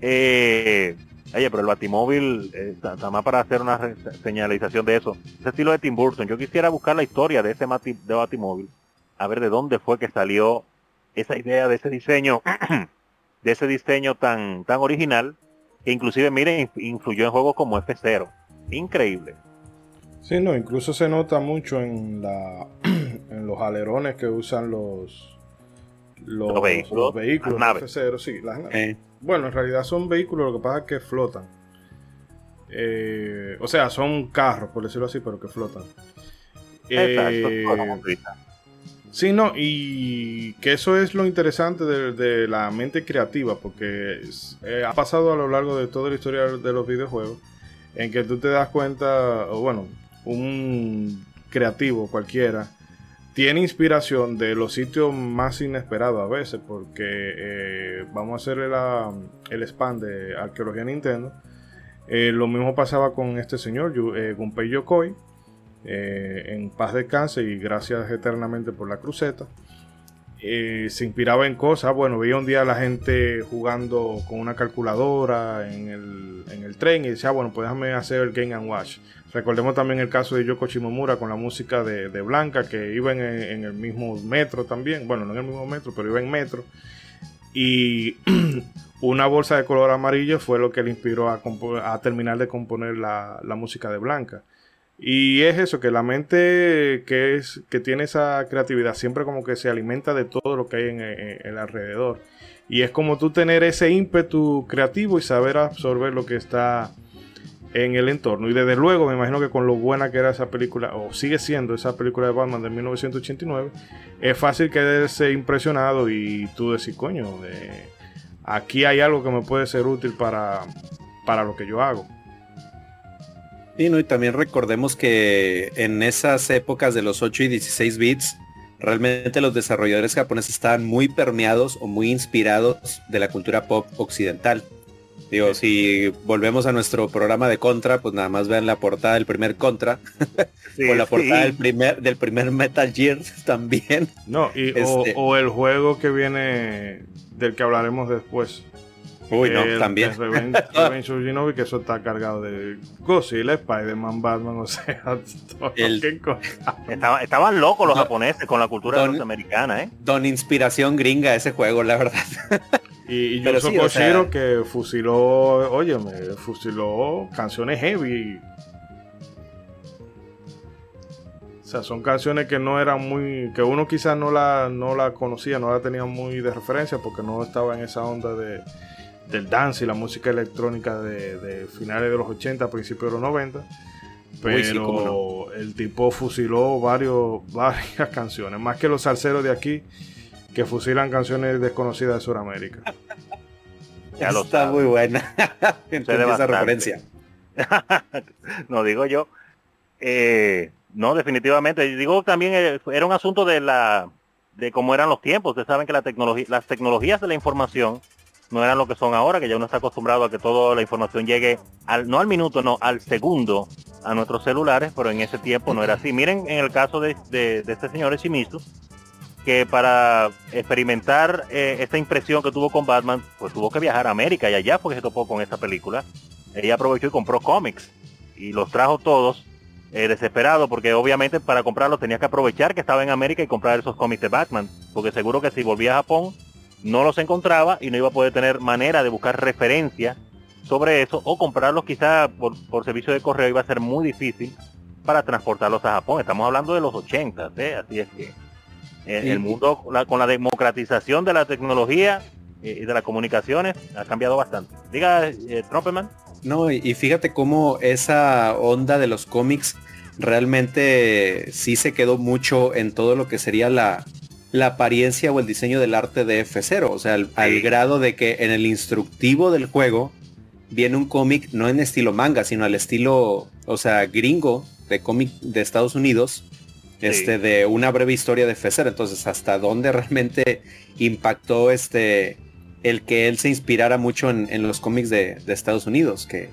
Eh, oye, pero el Batimóvil, eh, nada más para hacer una señalización de eso. Ese estilo de Tim Burton. Yo quisiera buscar la historia de ese de Batimóvil. A ver de dónde fue que salió esa idea de ese diseño, *clears throat* de ese diseño tan, tan original, que inclusive, miren, influyó en juegos como F0. Increíble. Sí, no, incluso se nota mucho en la *clears throat* en los alerones que usan los los, vehículos, F0, sí, eh. Bueno, en realidad son vehículos, lo que pasa es que flotan. Eh, o sea, son carros, por decirlo así, pero que flotan. Eh, sí, no, y que eso es lo interesante de, la mente creativa, porque ha pasado a lo largo de toda la historia de los videojuegos, en que tú te das cuenta, o bueno, un creativo cualquiera tiene inspiración de los sitios más inesperados a veces, porque eh, vamos a hacer el spam de arqueología Nintendo. Eh, lo mismo pasaba con este señor, eh, Gunpei Yokoi, en paz descanse y gracias eternamente por la cruceta. se inspiraba en cosas, bueno, veía un día a la gente jugando con una calculadora en el, en el tren y decía, ah, bueno, pues déjame hacer el Game and Watch. Recordemos también el caso de Yoko Shimomura con la música de, Blanca, que iba en, el mismo metro también. Bueno, no en el mismo metro, pero iba en metro. Y *clears throat* una bolsa de color amarillo fue lo que le inspiró a, terminar de componer la, música de Blanca. Y es eso, que la mente que, es, que tiene esa creatividad siempre como que se alimenta de todo lo que hay en, el alrededor. Y es como tú tener ese ímpetu creativo y saber absorber lo que está en el entorno. Y desde luego, me imagino que con lo buena que era esa película, o sigue siendo esa película de Batman de 1989, es fácil quedarse impresionado y tú decir, coño, aquí hay algo que me puede ser útil para, para lo que yo hago. Y, y también recordemos que en esas épocas de los 8 y 16 bits, realmente los desarrolladores japoneses estaban muy permeados o muy inspirados de la cultura pop occidental. Digo, si volvemos a nuestro programa de Contra, pues nada más vean la portada del primer Contra. *laughs* o la portada del primer del primer Metal Gear *laughs* también. No, y, o, este el juego que viene del que hablaremos después. Uy, no, también. *laughs* que eso está cargado de Godzilla, Spider-Man, Batman, o sea, todo el, estaban locos los japoneses con la cultura norteamericana, ¿eh? Don inspiración gringa ese juego, la verdad. Y, yo soy Koshiro que fusiló, óyeme, fusiló canciones heavy. O sea, son canciones que no eran muy, que uno quizás no la, no la conocía, no la tenía muy de referencia porque no estaba en esa onda de, del dance y la música electrónica de, finales de los 80, principios de los 90. Pero el tipo fusiló varios, *laughs* varias canciones, más que los salseros de aquí que fusilan canciones desconocidas de Sudamérica. *laughs* ya lo está muy buena. *laughs* esa referencia. *laughs* no digo yo. Eh, no, definitivamente. Digo también eh, era un asunto de la de cómo eran los tiempos. Ustedes saben que la tecnología, las tecnologías de la información no eran lo que son ahora, que ya uno está acostumbrado a que toda la información llegue al, no al minuto, no, al segundo a nuestros celulares, pero en ese tiempo no era así. Miren en el caso de, de, de este señor Shimizu, que para experimentar eh, esta impresión que tuvo con Batman, pues tuvo que viajar a América y allá porque se topó con esta película. Ella aprovechó y compró cómics y los trajo todos eh, desesperado porque obviamente para comprarlos tenía que aprovechar que estaba en América y comprar esos cómics de Batman, porque seguro que si volvía a Japón no los encontraba y no iba a poder tener manera de buscar referencia sobre eso o comprarlos quizá por, por servicio de correo iba a ser muy difícil para transportarlos a Japón. Estamos hablando de los 80, ¿eh? así es que eh, el mundo la- con la democratización de la tecnología eh, y de las comunicaciones ha cambiado bastante. Diga, eh. No, y, y fíjate cómo esa onda de los cómics realmente sí se quedó mucho en todo lo que sería la, la apariencia o el diseño del arte de F0. O sea, al, al grado de que en el instructivo del juego viene un cómic no en estilo manga, sino al estilo, o sea, gringo de cómic de Estados Unidos. Este, de una breve historia de F0. Entonces, hasta dónde realmente impactó este el que él se inspirara mucho en, en los cómics de, de Estados Unidos, que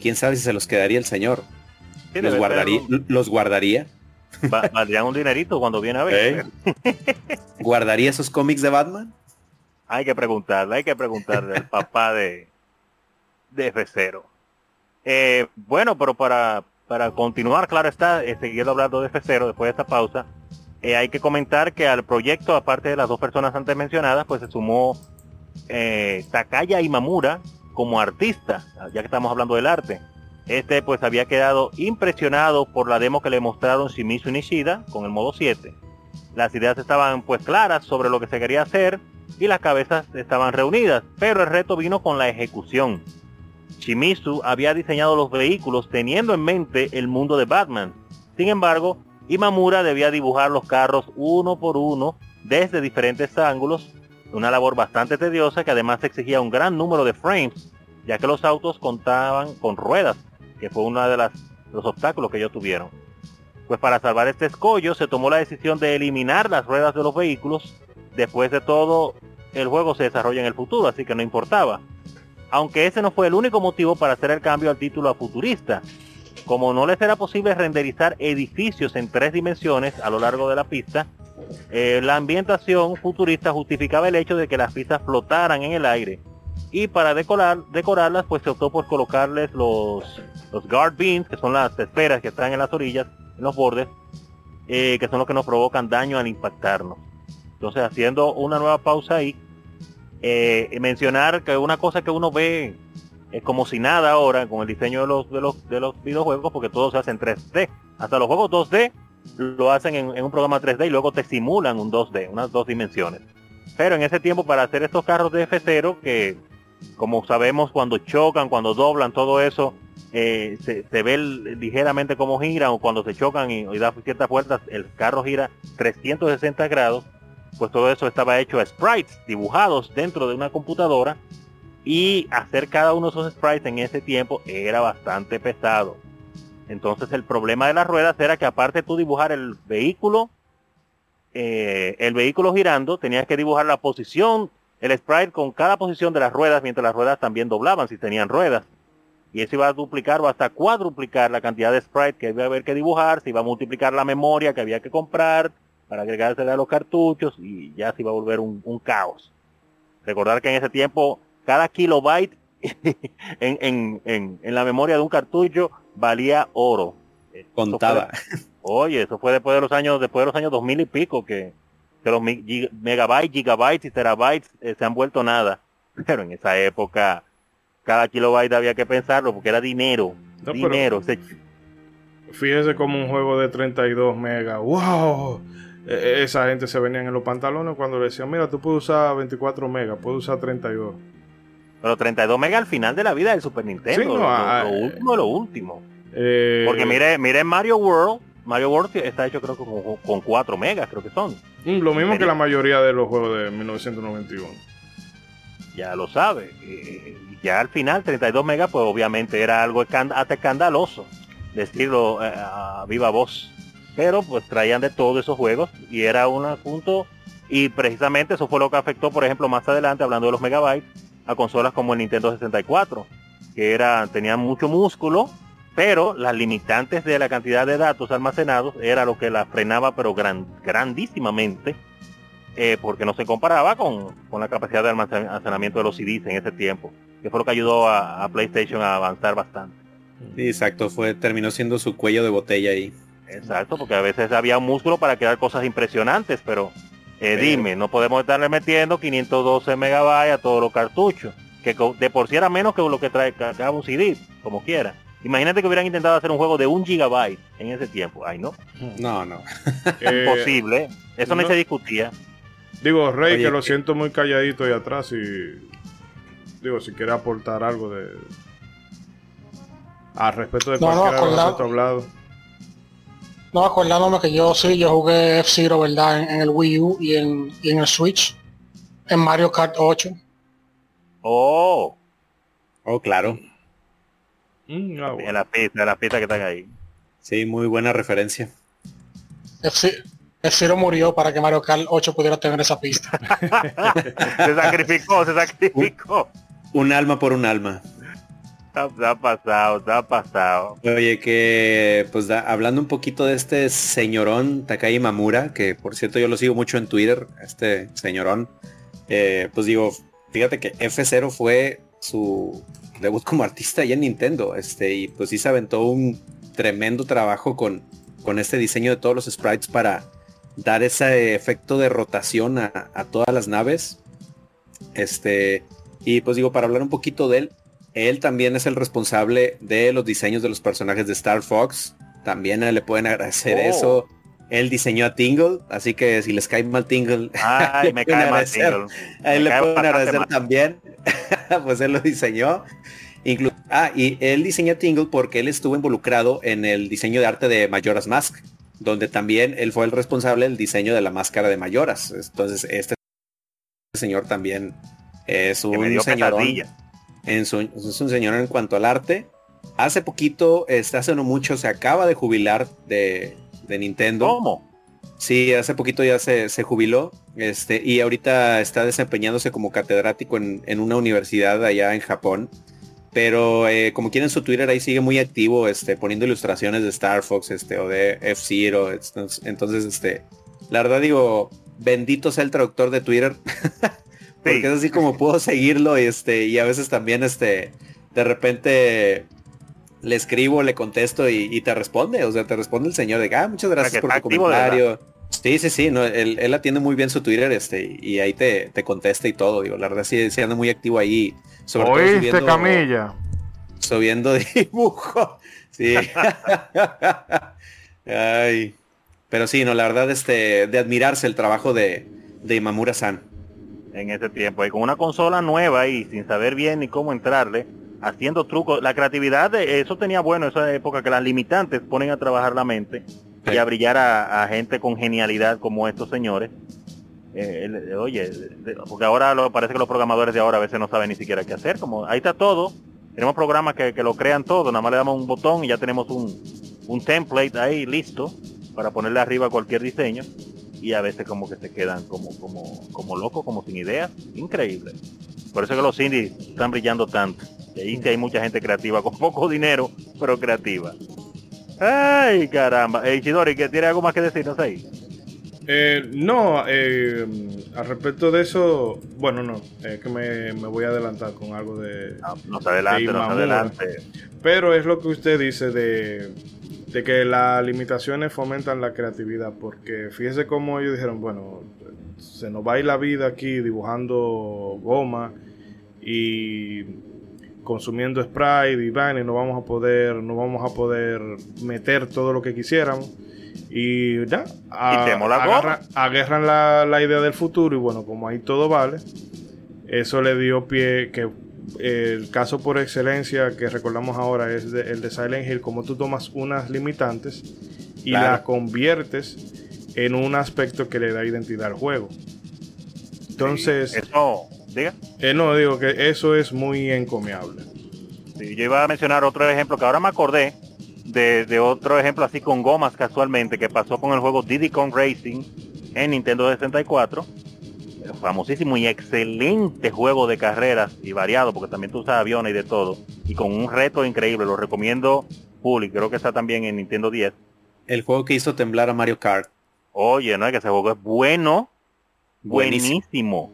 quién sabe si se los quedaría el señor. Sí, los guardaría, los guardaría, un- va- Valdrían un dinerito cuando viene a ver. guardaría esos cómics de Batman. Hay que preguntarle, hay que preguntarle al papá de, de F0. Eh, bueno, pero para, para continuar, claro está, eh, siguiendo hablando de F0 después de esta pausa, eh, hay que comentar que al proyecto, aparte de las dos personas antes mencionadas, pues se sumó eh, Takaya Imamura como artista, ya que estamos hablando del arte. Este pues había quedado impresionado por la demo que le mostraron Shimizu Nishida con el modo 7. Las ideas estaban pues claras sobre lo que se quería hacer y las cabezas estaban reunidas, pero el reto vino con la ejecución. Shimizu había diseñado los vehículos teniendo en mente el mundo de Batman. Sin embargo, Imamura debía dibujar los carros uno por uno desde diferentes ángulos, una labor bastante tediosa que además exigía un gran número de frames, ya que los autos contaban con ruedas, que fue uno de las- los obstáculos que ellos tuvieron. Pues para salvar este escollo se tomó la decisión de eliminar las ruedas de los vehículos. Después de todo, el juego se desarrolla en el futuro, así que no importaba. Aunque ese no fue el único motivo para hacer el cambio al título a futurista. Como no les era posible renderizar edificios en tres dimensiones a lo largo de la pista, eh, la ambientación futurista justificaba el hecho de que las pistas flotaran en el aire. Y para decorar, decorarlas, pues se optó por colocarles los, los guard beams, que son las esferas que están en las orillas, en los bordes, eh, que son los que nos provocan daño al impactarnos. Entonces, haciendo una nueva pausa ahí, eh, mencionar que una cosa que uno ve es como si nada ahora con el diseño de los, de los, de los videojuegos, porque todo se hace en 3D. Hasta los juegos 2D lo hacen en, un programa 3D y luego te simulan un 2D, unas dos dimensiones. Pero en ese tiempo para hacer estos carros de F0 que como sabemos cuando chocan, cuando doblan, todo eso, eh, se, ve ligeramente como giran o cuando se chocan y, y da ciertas vueltas, el carro gira 360 grados, pues todo eso estaba hecho a sprites dibujados dentro de una computadora y hacer cada uno de esos sprites en ese tiempo era bastante pesado. Entonces el problema de las ruedas era que aparte tú dibujar el vehículo, eh, el vehículo girando, tenías que dibujar la posición, el sprite con cada posición de las ruedas, mientras las ruedas también doblaban si tenían ruedas. Y eso iba a duplicar o hasta cuadruplicar la cantidad de sprite que iba a haber que dibujar, se iba a multiplicar la memoria que había que comprar para agregarse a los cartuchos y ya se iba a volver un, un caos. Recordar que en ese tiempo cada kilobyte *laughs* en, en, en, en la memoria de un cartucho valía oro. Eso Contaba. fue- oye, eso fue después de los años, después de los años 2000 y pico que, que los gig- megabytes, gigabytes y terabytes eh, se han vuelto nada. *laughs* Pero en esa época cada kilobyte había que pensarlo porque era dinero. No, pero- dinero. Se- Fíjese como un juego de 32 megas. ¡Wow! E- Esa gente se venían en los pantalones cuando le decían, mira, tú puedes usar 24 megas, puedes usar 32. pero 32 megas al final de la vida del Super Nintendo. Sí, no, lo, ah, lo eh, último lo último. Eh, Porque mire, mire Mario World. Mario World está hecho creo que con, con 4 megas, creo que son. mm, Lo mismo ¿En que la mayoría de los juegos de 1991. ya lo sabe. Eh, ya al final 32 megas pues obviamente era algo hasta escandaloso decirlo eh, a viva voz. Pero pues traían de todos esos juegos y era un asunto y precisamente eso fue lo que afectó por ejemplo más adelante hablando de los megabytes a consolas como el Nintendo 64 que era tenían mucho músculo pero las limitantes de la cantidad de datos almacenados era lo que la frenaba pero gran, grandísimamente eh, porque no se comparaba con, con la capacidad de almacen- almacenamiento de los CDs en ese tiempo, que fue lo que ayudó a, PlayStation a avanzar bastante. Exacto, fue, terminó siendo su cuello de botella ahí. Exacto, porque a veces había un músculo para crear cosas impresionantes, pero Eh, dime, no podemos estarle metiendo 512 megabytes a todos los cartuchos, que de por sí era menos que lo que trae cargaba un CD, como quiera. Imagínate que hubieran intentado hacer un juego de un gigabyte en ese tiempo. Ay, no, No, no. Eh, *laughs* imposible. Eso no, no. se discutía. Digo, Rey, Oye, que lo que- siento muy calladito ahí atrás y... Digo, si quiere aportar algo de... Al respecto de No, no, cualquiera No, acordándome que yo sí, yo jugué F-Zero, ¿verdad? En, en el Wii U y en, y en el Switch. En Mario Kart 8. Oh, Oh, claro. Mm, ah, bueno. en las pistas, en las pistas que están ahí. Sí, muy buena referencia. F- F-Zero murió para que Mario Kart 8 pudiera tener esa pista. *laughs* Se sacrificó, se sacrificó. Un alma por un alma. Está, está pasado, está pasado. Oye, que pues da- hablando un poquito de este señorón Takai Mamura, que por cierto yo lo sigo mucho en Twitter, este señorón, eh, pues digo, fíjate que F0 fue su debut como artista ya en Nintendo, este, y pues sí se aventó un tremendo trabajo con, con este diseño de todos los sprites para dar ese efecto de rotación a todas las naves. Este, y pues digo, para hablar un poquito de él, él también es el responsable de los diseños de los personajes de Star Fox. También le pueden agradecer Oh. eso. Él diseñó a Tingle, así que si les cae mal Tingle, Ay, me *laughs* cae mal. Tingle. A él Me le pueden agradecer mal. también. *laughs* pues él lo diseñó. Inclu- ah, y él diseñó a Tingle porque él estuvo involucrado en el diseño de arte de Majora's Mask, donde también él fue el responsable del diseño de la máscara de Mayoras. Entonces, este señor también es Que me un dio señorón pesadilla. En su, es un señor en cuanto al arte. Hace poquito, este, hace no mucho, se acaba de jubilar de, de Nintendo. ¿Cómo? Sí, hace poquito ya se, se jubiló. Este, y ahorita está desempeñándose como catedrático en, en una universidad allá en Japón. Pero eh, como quieren su Twitter ahí sigue muy activo, este, poniendo ilustraciones de Star Fox, este, o de F-Zero. Entonces, entonces, este, la verdad digo, bendito sea el traductor de Twitter. *laughs* Porque Sí. es así como puedo seguirlo y este, y a veces también este, de repente le escribo, le contesto y, y te responde. O sea, te responde el señor de, ah, muchas gracias por tu comentario. Sí, sí, sí, no, él, él atiende muy bien su Twitter, este, y ahí te, te contesta y todo. Digo, la verdad sí, sí anda muy activo ahí. Sobre todo ¿Oíste, subiendo, Camilla? subiendo *laughs* dibujo. Sí. *laughs* Ay. Pero sí, no, la verdad, este, de admirarse el trabajo de, de Imamura-san. En ese tiempo. Y con una consola nueva y sin saber bien ni cómo entrarle, haciendo trucos. La creatividad, de eso tenía bueno esa época que las limitantes ponen a trabajar la mente y a brillar a, a gente con genialidad como estos señores. Eh, el- oye, porque ahora lo, parece que los programadores de ahora a veces no saben ni siquiera qué hacer. Como ahí está todo. Tenemos programas que, que lo crean todo. Nada más le damos un botón y ya tenemos un, un template ahí listo para ponerle arriba cualquier diseño y a veces como que se quedan como como como locos, como sin ideas, increíble. Por eso que los indies están brillando tanto. Y ahí sí hay mucha gente creativa con *laughs* poco dinero, pero creativa. Ay, caramba. Eh, Ichidori, ¿que tiene algo más que decirnos ahí? Eh, no, eh, al respecto de eso, bueno, no, es que me, me voy a adelantar con algo de... No, nos adelante, nos Mamura. adelante. Pero es lo que usted dice de, de que las limitaciones fomentan la creatividad, porque fíjese cómo ellos dijeron, bueno, se nos va a ir la vida aquí dibujando goma y consumiendo spray y vaina y no vamos a poder, no vamos a poder meter todo lo que quisiéramos. Y ya, a- agarra- agarran la, la idea del futuro y bueno, como ahí todo vale, eso le dio pie que el caso por excelencia que recordamos ahora es de- el de Silent Hill, como tú tomas unas limitantes y Claro. las conviertes en un aspecto que le da identidad al juego. Entonces, Eso, diga. eh, no, digo que eso es muy encomiable. Sí, yo iba a mencionar otro ejemplo que ahora me acordé de, de otro ejemplo así con gomas casualmente que pasó con el juego Diddy Kong Racing en Nintendo 64. Famosísimo y excelente juego de carreras y variado porque también tú usas aviones y de todo. Y con un reto increíble, lo recomiendo full y creo que está también en Nintendo 10. El juego que hizo temblar a Mario Kart. Oye, no es que ese juego es bueno, Buenísimo. buenísimo.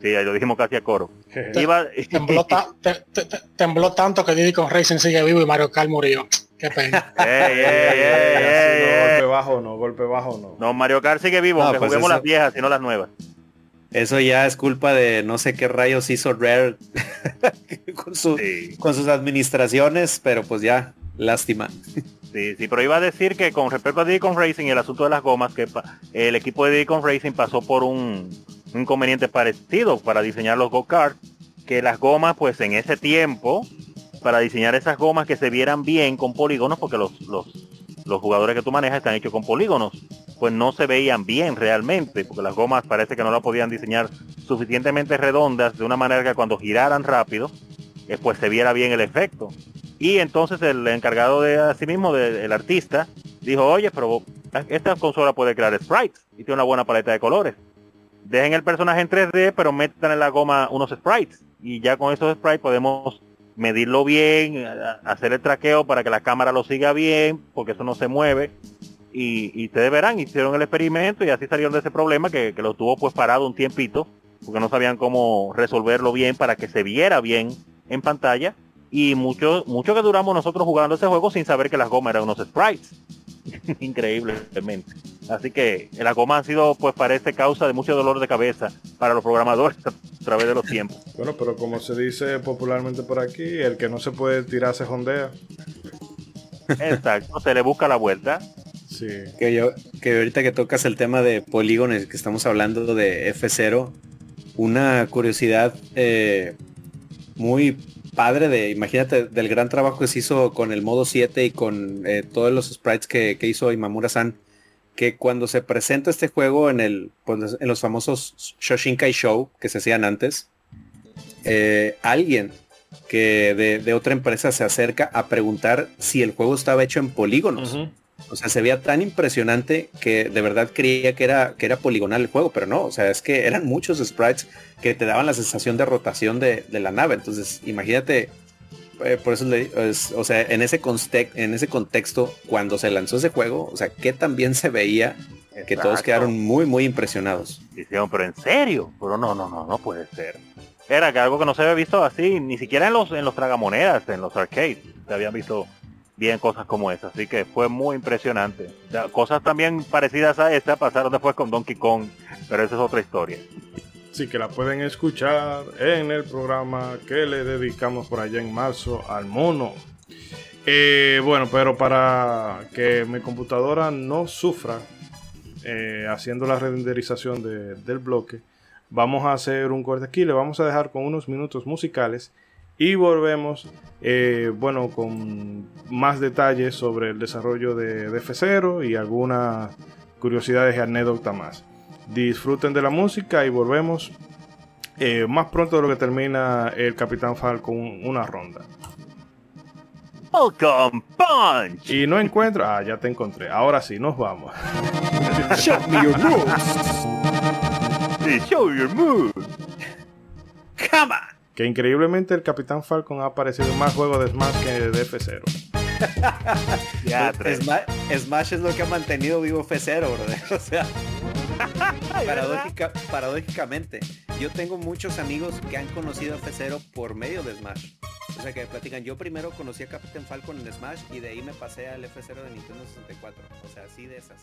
Sí, lo dijimos casi a coro. *laughs* Iba, Tembló, ta- te- te- te- tembló tanto que Diddy con Racing sigue vivo y Mario Kart murió. Qué pena. *laughs* Ey, ey, ey, no, golpe bajo no, golpe bajo no. No, Mario Kart sigue vivo, No, aunque pues juguemos eso- las viejas y no las nuevas. Eso ya es culpa de no sé qué rayos hizo Rare *laughs* con, su- Sí. con sus administraciones, pero pues ya, lástima. Sí, sí, pero iba a decir que con respecto a Diddy Racing y el asunto de las gomas, que el equipo de Diddy Racing pasó por un, un inconveniente parecido para diseñar los go-karts, que las gomas, pues en ese tiempo, para diseñar esas gomas que se vieran bien con polígonos, porque los, los, los jugadores que tú manejas están hechos con polígonos, pues no se veían bien realmente, porque las gomas parece que no las podían diseñar suficientemente redondas de una manera que cuando giraran rápido, eh, pues se viera bien el efecto. Y entonces el encargado de asimismo, del artista, dijo, oye, pero esta consola puede crear sprites y tiene una buena paleta de colores. Dejen el personaje en 3D, pero metan en la goma unos sprites. Y ya con esos sprites podemos medirlo bien, hacer el traqueo para que la cámara lo siga bien, porque eso no se mueve. Y, y ustedes verán, hicieron el experimento y así salieron de ese problema que, que lo tuvo pues parado un tiempito, porque no sabían cómo resolverlo bien para que se viera bien en pantalla y mucho mucho que duramos nosotros jugando ese juego sin saber que las gomas eran unos sprites *laughs* increíblemente así que las gomas han sido pues parece causa de mucho dolor de cabeza para los programadores *laughs* a través de los tiempos Bueno, pero como se dice popularmente por aquí, el que no se puede tirar se jondea. exacto se le busca la vuelta Sí. Que yo, que ahorita que tocas el tema de polígonos, que estamos hablando de F0, una curiosidad eh, muy padre de, imagínate, del gran trabajo que se hizo con el modo 7 y con eh, todos los sprites que, que hizo Imamura-san, que cuando se presenta este juego en el, pues, en los famosos Shoshinkai Show que se hacían antes, eh, alguien que de, otra empresa se acerca a preguntar si el juego estaba hecho en polígonos. O sea, se veía tan impresionante que de verdad creía que era, que era poligonal el juego, pero no, o sea, es que eran muchos sprites que te daban la sensación de rotación de, de la nave. Entonces, imagínate, eh, por eso le es- o sea, en ese, en ese contexto, cuando se lanzó ese juego, o sea, que también se veía que todos quedaron muy, muy impresionados. Dijeron, pero en serio, pero no, no, no, no puede ser. Era que algo que no se había visto así, ni siquiera en los en los tragamonedas, en los arcades, se habían visto bien cosas como esas, así que fue muy impresionante. Cosas también parecidas a esta pasaron después con Donkey Kong, pero esa es otra historia. Sí, que la pueden escuchar en el programa que le dedicamos por allá en marzo al mono. Eh, bueno, pero para que mi computadora no sufra eh, haciendo la renderización de- del bloque, vamos a hacer un corte aquí. Le vamos a dejar con unos minutos musicales y volvemos, eh, bueno, con más detalles sobre el desarrollo de, de F0 y algunas curiosidades y anécdotas más. Disfruten de la música y volvemos eh, más pronto de lo que termina el Capitán Falcon una ronda. Welcome Punch. Y no encuentro. Ah, ya te encontré. Ahora sí, nos vamos. *laughs* Show me your moves. Show your move. Come on. Que increíblemente el Capitán Falcon ha aparecido en más juegos de Smash que de F0. *laughs* Ya, tres. Smash, Smash es lo que ha mantenido vivo F0, brother. *laughs* O sea, *laughs* paradójica- paradójicamente, yo tengo muchos amigos que han conocido a F0 por medio de Smash. O sea, que me platican, yo primero conocí a Captain Falcon en Smash y de ahí me pasé al F0 de Nintendo 64. O sea, así de esas.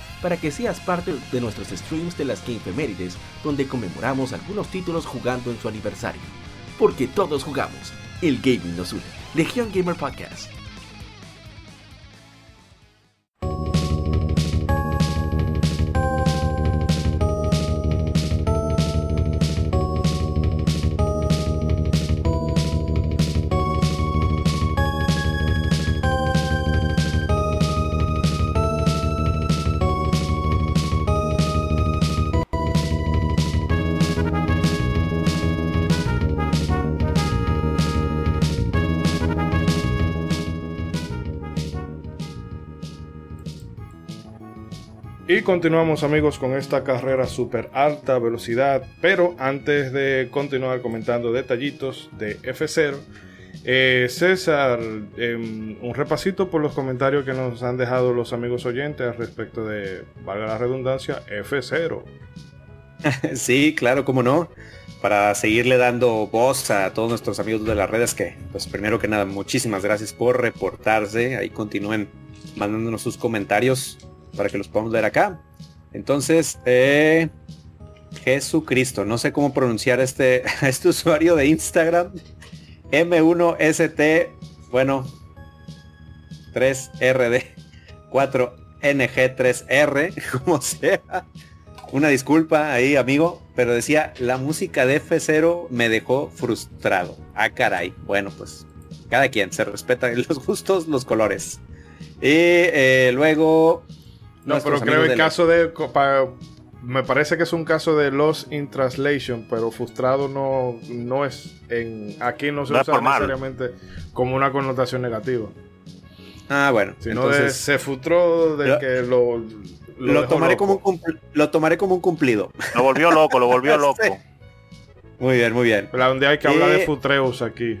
para que seas parte de nuestros streams de las Gamefemérides, donde conmemoramos algunos títulos jugando en su aniversario. Porque todos jugamos, el gaming nos une. Legión Gamer Podcast. Continuamos amigos con esta carrera super alta velocidad. Pero antes de continuar comentando detallitos de F0, eh, César, em, un repasito por los comentarios que nos han dejado los amigos oyentes respecto de, valga la redundancia, F0. *laughs* Sí, claro, cómo no. Para seguirle dando voz a todos nuestros amigos de las redes que, pues primero que nada, muchísimas gracias por reportarse. Ahí continúen mandándonos sus comentarios para que los podamos ver acá. Entonces, eh, Jesucristo, no sé cómo pronunciar este, *laughs* este usuario de Instagram. M1ST, bueno, 3RD, 4NG3R, *laughs* como sea. Una disculpa ahí, amigo, pero decía, la música de F0 me dejó frustrado. Ah, caray. Bueno, pues cada quien se respeta los *laughs* gustos, los colores. Y eh, luego no, pero creo el caso de... me parece que es un caso de Lost in Translation, pero frustrado no, no es... En, aquí no se usa necesariamente como una connotación negativa. Ah, bueno. Sino entonces, se frustró de que lo... Lo, tomaré como un lo tomaré como un cumplido. Lo volvió loco, lo volvió *laughs* loco. Muy bien, muy bien. Pero donde hay que hablar de futreos aquí.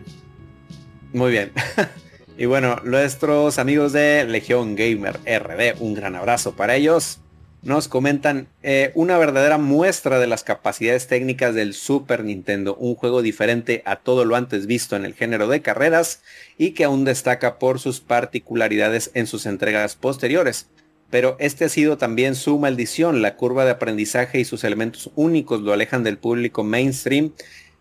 Muy bien. *laughs* Y bueno, nuestros amigos de Legión Gamer RD, un gran abrazo para ellos. Nos comentan eh, una verdadera muestra de las capacidades técnicas del Super Nintendo, un juego diferente a todo lo antes visto en el género de carreras y que aún destaca por sus particularidades en sus entregas posteriores. Pero este ha sido también su maldición, la curva de aprendizaje y sus elementos únicos lo alejan del público mainstream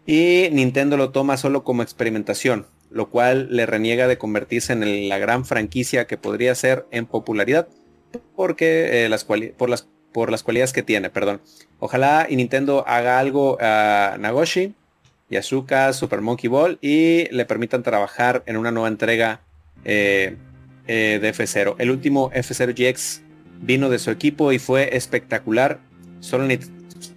y Nintendo lo toma solo como experimentación lo cual le reniega de convertirse en la gran franquicia que podría ser en popularidad porque eh, por las por las cualidades que tiene, perdón. Ojalá y Nintendo haga algo a Nagoshi, Yasuka, Super Monkey Ball y le permitan trabajar en una nueva entrega eh, eh, de F0. El último F0 GX vino de su equipo y fue espectacular. Solo,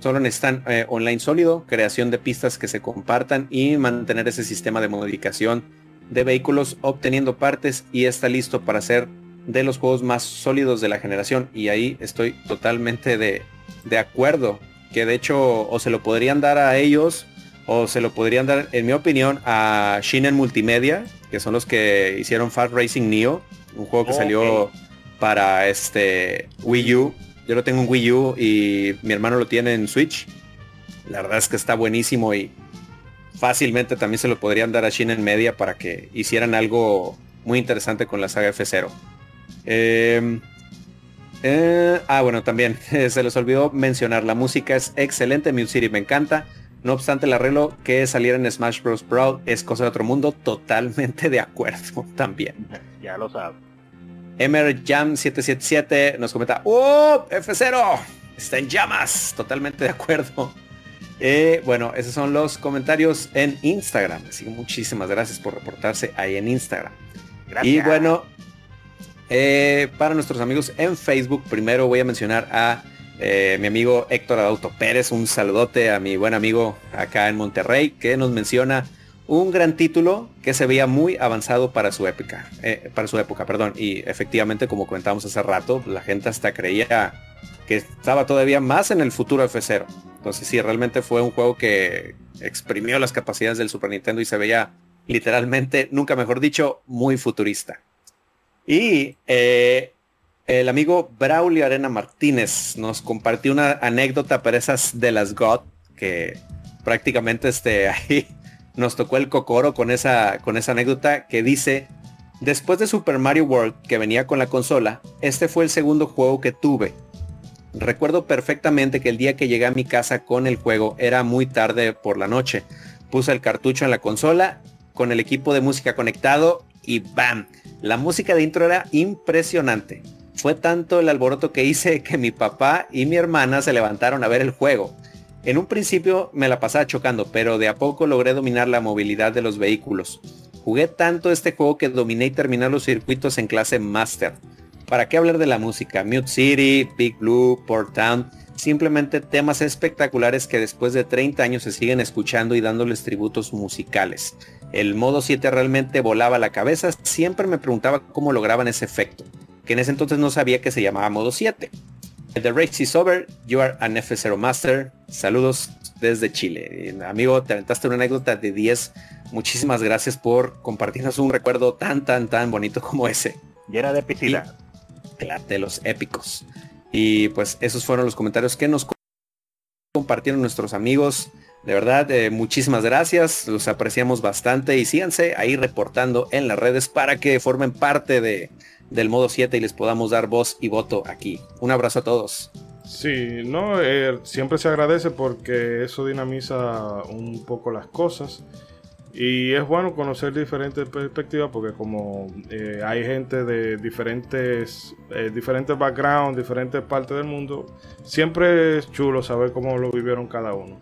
solo necesitan eh, online sólido, creación de pistas que se compartan y mantener ese sistema de modificación de vehículos obteniendo partes y está listo para ser de los juegos más sólidos de la generación. Y ahí estoy totalmente de, de acuerdo que de hecho o se lo podrían dar a ellos o se lo podrían dar en mi opinión a Shinen Multimedia que son los que hicieron Fast Racing Neo un juego que salió para este Wii U yo lo tengo en Wii U y mi hermano lo tiene en Switch. La verdad es que está buenísimo y fácilmente también se lo podrían dar a China en media para que hicieran algo muy interesante con la saga F0. Em, eh, ah, bueno, también *laughs* se les olvidó mencionar, la música es excelente, Music City me encanta. No obstante, el arreglo que saliera en Smash Bros. Brawl es cosa de otro mundo, totalmente de acuerdo *laughs* también. Ya lo sabes. Emer Jam 777 nos comenta, ¡Oh! F0 está en llamas. Totalmente de acuerdo. Eh, bueno, esos son los comentarios en Instagram. Así que muchísimas gracias por reportarse ahí en Instagram. Y bueno, eh, para nuestros amigos en Facebook, primero voy a mencionar a eh, mi amigo Héctor Adauto Pérez. Un saludote a mi buen amigo acá en Monterrey que nos menciona un gran título que se veía muy avanzado para su época, eh, para su época, perdón. Y efectivamente, como comentábamos hace rato, la gente hasta creía que estaba todavía más en el futuro F0. Entonces sí, realmente fue un juego que exprimió las capacidades del Super Nintendo y se veía literalmente, nunca mejor dicho, muy futurista. Y eh, el amigo Braulio Arena Martínez nos compartió una anécdota para esas de las God, que prácticamente este, *laughs* ahí nos tocó el cocoro con esa, con esa anécdota que dice, después de Super Mario World que venía con la consola, este fue el segundo juego que tuve. Recuerdo perfectamente que el día que llegué a mi casa con el juego era muy tarde por la noche. Puse el cartucho en la consola con el equipo de música conectado y ¡bam! La música de intro era impresionante. Fue tanto el alboroto que hice que mi papá y mi hermana se levantaron a ver el juego. En un principio me la pasaba chocando, pero de a poco logré dominar la movilidad de los vehículos. Jugué tanto este juego que dominé y terminé los circuitos en clase Master. ¿Para qué hablar de la música? Mute City, Big Blue, Port Town, simplemente temas espectaculares que después de 30 años se siguen escuchando y dándoles tributos musicales. El modo 7 realmente volaba la cabeza, siempre me preguntaba cómo lograban ese efecto, que en ese entonces no sabía que se llamaba modo 7. The race is over, you are an F0 master. Saludos desde Chile. Amigo, te aventaste una anécdota de 10. Muchísimas gracias por compartirnos un recuerdo tan, tan, tan bonito como ese. Y era de epicidad. Claro, de los épicos. Y pues esos fueron los comentarios que nos compartieron nuestros amigos. De verdad, eh, muchísimas gracias. Los apreciamos bastante y síganse ahí reportando en las redes para que formen parte de, del modo 7 y les podamos dar voz y voto aquí. Un abrazo a todos. Sí, no, eh, siempre se agradece porque eso dinamiza un poco las cosas. Y es bueno conocer diferentes perspectivas porque como eh, hay gente de diferentes, eh, diferentes backgrounds, diferentes partes del mundo, siempre es chulo saber cómo lo vivieron cada uno.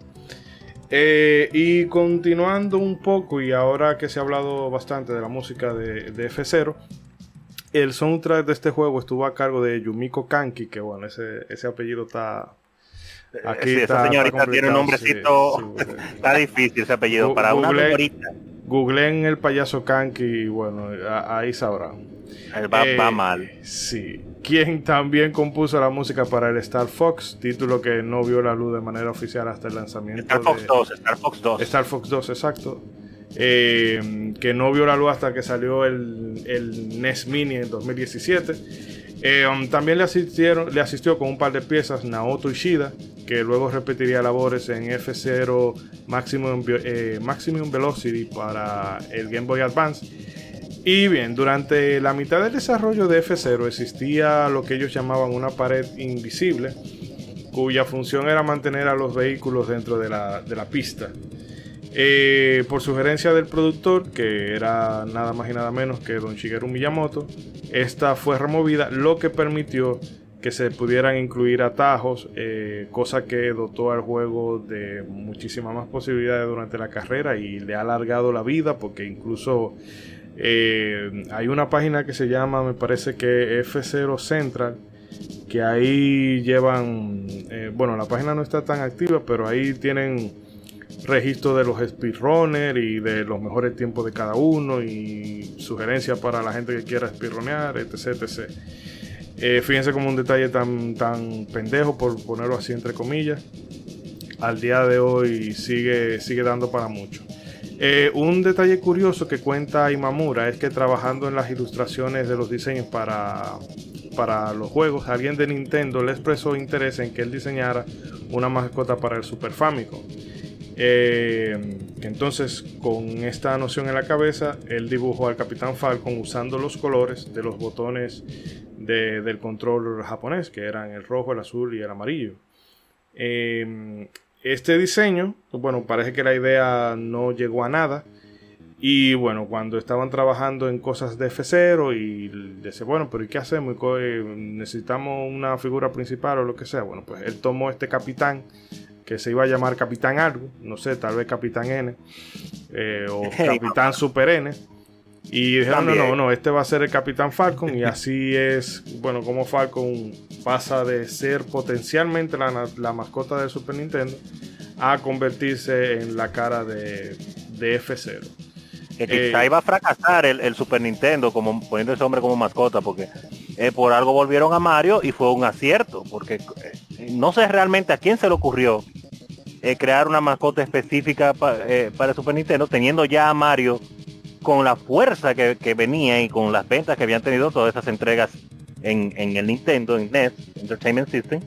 y continuando un poco, y ahora que se ha hablado bastante de la música de, de F0, el soundtrack de este juego estuvo a cargo de Yumiko Kanki, que bueno, ese, ese apellido está... Aquí sí, esa señorita tiene un nombrecito... *laughs* está difícil ese apellido para una señorita. en el payaso Kanki y bueno, ahí sabrán. Va, va, eh, mal. Sí. Quien también compuso la música para el Star Fox, título que no vio la luz de manera oficial hasta el lanzamiento. Star Fox 2, Star Fox 2. Star Fox 2, exacto. Eh, que no vio la luz hasta que salió el, el NES Mini en 2017. Eh, um, también le, asistieron, le asistió con un par de piezas Naoto Ishida, que luego repetiría labores en F0 Maximum, eh, Maximum Velocity para el Game Boy Advance. Y bien, durante la mitad del desarrollo de F0 existía lo que ellos llamaban una pared invisible, cuya función era mantener a los vehículos dentro de la, de la pista. Eh, por sugerencia del productor, que era nada más y nada menos que Don Shigeru Miyamoto, esta fue removida, lo que permitió que se pudieran incluir atajos, eh, cosa que dotó al juego de muchísimas más posibilidades durante la carrera y le ha alargado la vida, porque incluso eh, hay una página que se llama, me parece que F0 Central, que ahí llevan, bueno, la página no está tan activa, pero ahí tienen registro de los speedrunners y de los mejores tiempos de cada uno y sugerencias para la gente que quiera speedronear, etc. etc. Eh, fíjense como un detalle tan, tan pendejo, por ponerlo así entre comillas, al día de hoy sigue, sigue dando para mucho. Eh, un detalle curioso que cuenta Imamura es que trabajando en las ilustraciones de los diseños para, para los juegos, alguien de Nintendo le expresó interés en que él diseñara una mascota para el Super Famicom. Eh, entonces, con esta noción en la cabeza, él dibujó al Capitán Falcon usando los colores de los botones del control japonés, que eran el rojo, el azul y el amarillo. Eh, este diseño, bueno, parece que la idea no llegó a nada. Y bueno, cuando estaban trabajando en cosas de F0 y dice, bueno, pero ¿y qué hacemos? Eh, necesitamos una figura principal o lo que sea. Bueno, pues él tomó este capitán que se iba a llamar Capitán algo, no sé, tal vez Capitán N eh, o *laughs* Capitán Super N. Y dijeron, no, no, no, este va a ser el Capitán Falcon y así es, bueno, como Falcon pasa de ser potencialmente la, mascota del Super Nintendo a convertirse en la cara de, de F0. Que quizá eh, iba a fracasar el, Super Nintendo como poniendo ese hombre como mascota porque eh, por algo volvieron a Mario y fue un acierto porque no sé realmente a quién se le ocurrió eh, crear una mascota específica pa- eh, para Super Nintendo, teniendo ya a Mario con la fuerza que, que venía y con las ventas que habían tenido todas esas entregas en, en el Nintendo, en NES, Entertainment System,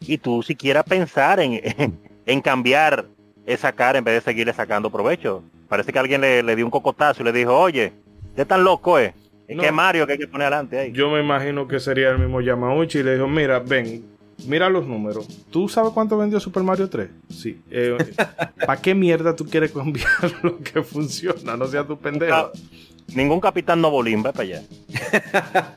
y tú siquiera pensar en, en, *laughs* en cambiar esa cara en vez de seguirle sacando provecho. Parece que alguien le, le dio un cocotazo y le dijo, oye, ¿qué tan loco es? Es No. que Mario que hay que poner adelante ahí. Yo me imagino que sería el mismo Yamauchi y le dijo, mira, ven, mira los números. ¿Tú sabes cuánto vendió Super Mario 3? Sí. *laughs* ¿Para qué mierda tú quieres cambiar *laughs* lo que funciona? No seas tu pendejo. Ningún capitán Novolín va para allá. *laughs*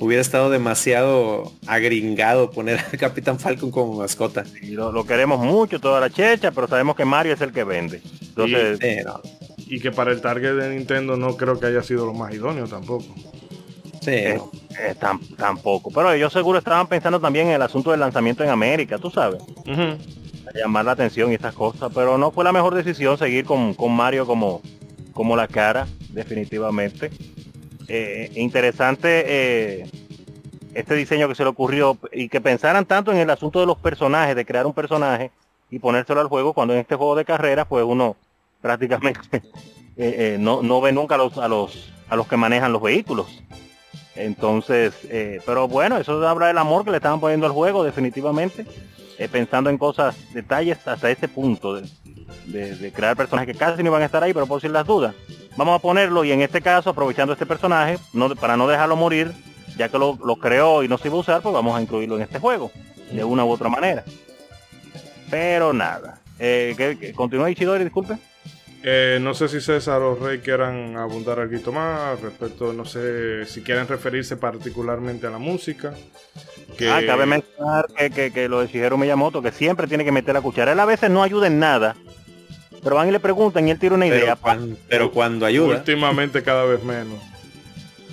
Hubiera estado demasiado agringado poner al Capitán Falcon como mascota. Y lo, lo queremos mucho, toda la checha, pero sabemos que Mario es el que vende. Entonces, Sí, no. Y que para el target de Nintendo no creo que haya sido lo más idóneo tampoco. Sí, eh, no. eh, tam- tampoco. Pero ellos seguro estaban pensando también en el asunto del lanzamiento en América, tú sabes. Llamar la atención y estas cosas, pero no fue la mejor decisión seguir con, con Mario como, como la cara, definitivamente. Eh, interesante eh, este diseño que se le ocurrió y que pensaran tanto en el asunto de los personajes, de crear un personaje y ponérselo al juego, cuando en este juego de carreras, pues uno prácticamente *laughs* eh, no, no ve nunca a los, a los a los que manejan los vehículos. Entonces, pero bueno, eso habla del amor que le estaban poniendo al juego, definitivamente pensando en cosas, detalles hasta ese punto de, de- de crear personajes que casi no iban a estar ahí, pero por si las dudas. Vamos a ponerlo y en este caso, aprovechando este personaje, no, para no dejarlo morir, ya que lo, lo creó y no se iba a usar, pues vamos a incluirlo en este juego, de una u otra manera. Pero nada. Eh, ¿qué- qué? Continúa Ichidori, disculpe. Eh, no sé si César o Rey quieran abundar algo más respecto, no sé si quieren referirse particularmente a la música. Que, Ah, cabe mencionar que, que, que lo de Shigeru Miyamoto, que siempre tiene que meter la cuchara. Él a veces no ayuda en nada, pero van y le preguntan y él tira una idea. Pero, cuan- pero cuando ayuda, últimamente cada vez menos.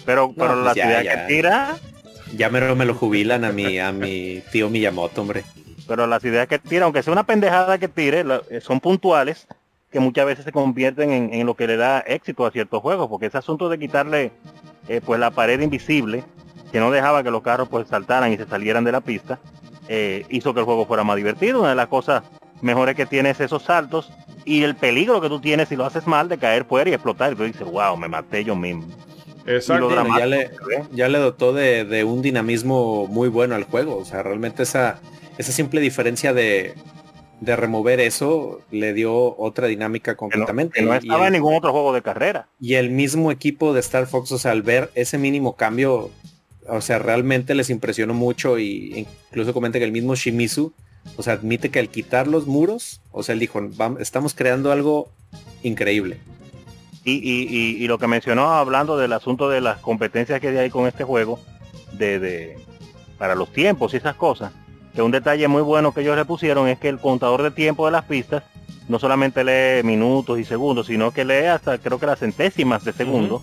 Pero, pero No, la pues ya, idea ya. que tira, ya me, me lo jubilan a mi, a mi tío Miyamoto, hombre. pero las ideas que tira, aunque sea una pendejada que tire, la- eh, son puntuales, que muchas veces se convierten en, en lo que le da éxito a ciertos juegos, porque ese asunto de quitarle eh, pues la pared invisible, que no dejaba que los carros pues saltaran y se salieran de la pista, eh, hizo que el juego fuera más divertido. Una de las cosas mejores que tiene es esos saltos y el peligro que tú tienes si lo haces mal de caer fuera y explotar. Y tú dices, wow, me maté yo mismo. Exacto. ya, le, ya dotó de, de un dinamismo muy bueno al juego. O sea, realmente esa, esa simple diferencia de, de remover eso le dio otra dinámica Que no, completamente. que no estaba en ningún otro juego de carrera. y el mismo equipo de Star Fox, o sea, al ver ese mínimo cambio, o sea, realmente les impresionó mucho y incluso comenta que el mismo Shimizu, o sea, admite que al quitar los muros, o sea, él dijo, "Vam- estamos creando algo increíble. Y, y- y- y lo que mencionó hablando del asunto de las competencias que hay con este juego, de, de- para los tiempos y esas cosas, que un detalle muy bueno que ellos le pusieron es que el contador de tiempo de las pistas no solamente lee minutos y segundos, sino que lee hasta creo que las centésimas de segundo,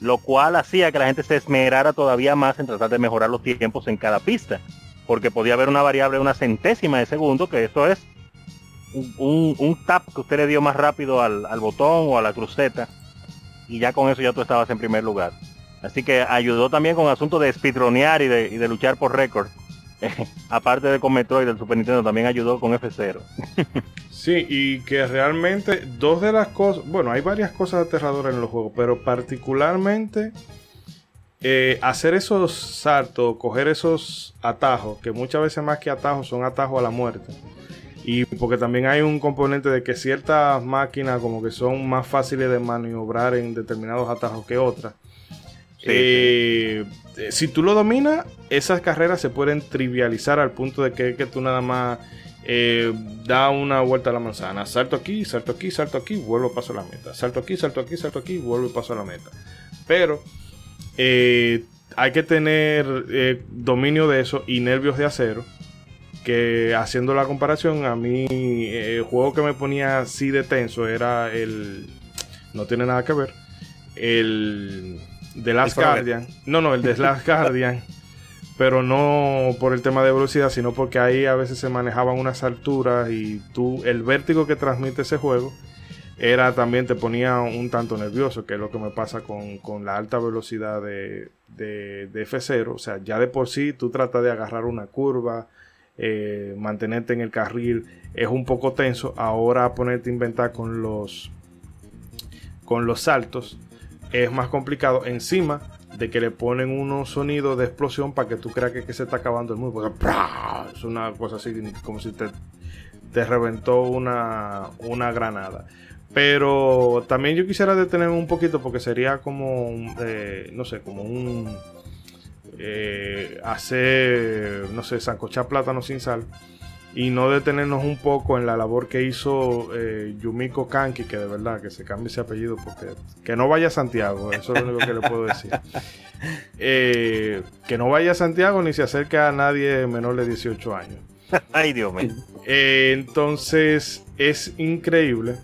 lo cual hacía que la gente se esmerara todavía más en tratar de mejorar los tiempos en cada pista, porque podía haber una variable de una centésima de segundo, que eso es un, un- tap que usted le dio más rápido al, al botón o a la cruceta y ya con eso ya tú estabas en primer lugar. Así que ayudó también con asunto de speedronear y de, y de luchar por récord. *laughs* Aparte de con Metroid del Super Nintendo, también ayudó con F0. *laughs* Sí, y que realmente dos de las cosas, bueno, hay varias cosas aterradoras en los juegos, pero particularmente eh, hacer esos saltos, coger esos atajos, que muchas veces más que atajos son atajos a la muerte. Y porque también hay un componente de que ciertas máquinas como que son más fáciles de maniobrar en determinados atajos que otras. Sí, Eh, eh, Si tú lo dominas, esas carreras se pueden trivializar al punto de que, que tú nada más eh, da una vuelta a la manzana. Salto aquí, salto aquí, salto aquí, vuelvo paso a la meta. Salto aquí, salto aquí, salto aquí, vuelvo y paso a la meta. Pero eh, hay que tener eh, dominio de eso y nervios de acero. Que haciendo la comparación, a mí eh, el juego que me ponía así de tenso era el. No tiene nada que ver. El. The Last El. Guardian. No, no, el The Last Guardian. *laughs* Pero no por el tema de velocidad, sino porque ahí a veces se manejaban unas alturas y tú, el vértigo que transmite ese juego era también te ponía un tanto nervioso, que es lo que me pasa con, con la alta velocidad de, de, de F0. O sea, ya de por sí tú tratas de agarrar una curva, eh, mantenerte en el carril es un poco tenso. Ahora ponerte a inventar con los con los saltos es más complicado. Encima de que le ponen unos sonidos de explosión para que tú creas que, se está acabando el mundo. Es una cosa así como si te, te reventó una, una granada. Pero también yo quisiera detenerme un poquito porque sería como, eh, no sé, como un... Eh, hacer, no sé, sancochar plátano sin sal y no detenernos un poco en la labor que hizo eh, Yumiko Kanki, que de verdad que se cambie ese apellido porque que no vaya a Santiago, eso es lo único que le puedo decir. *laughs* Eh, que no vaya a Santiago ni se acerque a nadie menor de 18 años. *laughs* Ay, Dios mío. Eh, entonces es increíble.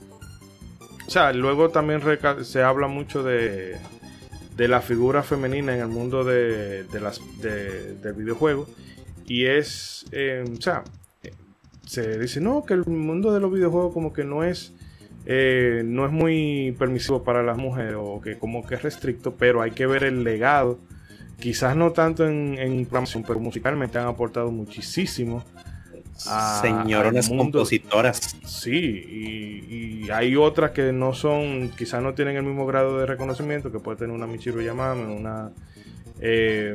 O sea, luego también se habla mucho de, de la figura femenina en el mundo de, de las, de- del videojuego. Y es, eh, o sea, se dice, no, que el mundo de los videojuegos como que no es, eh, no es muy permisivo para las mujeres o que como que es restricto, pero hay que ver el legado. Quizás no tanto en, en pero musicalmente han aportado muchísimo. A- Señoronas compositoras. Sí, y, y hay otras que no son, quizás no tienen el mismo grado de reconocimiento que puede tener una Michiru Yamame, una, eh,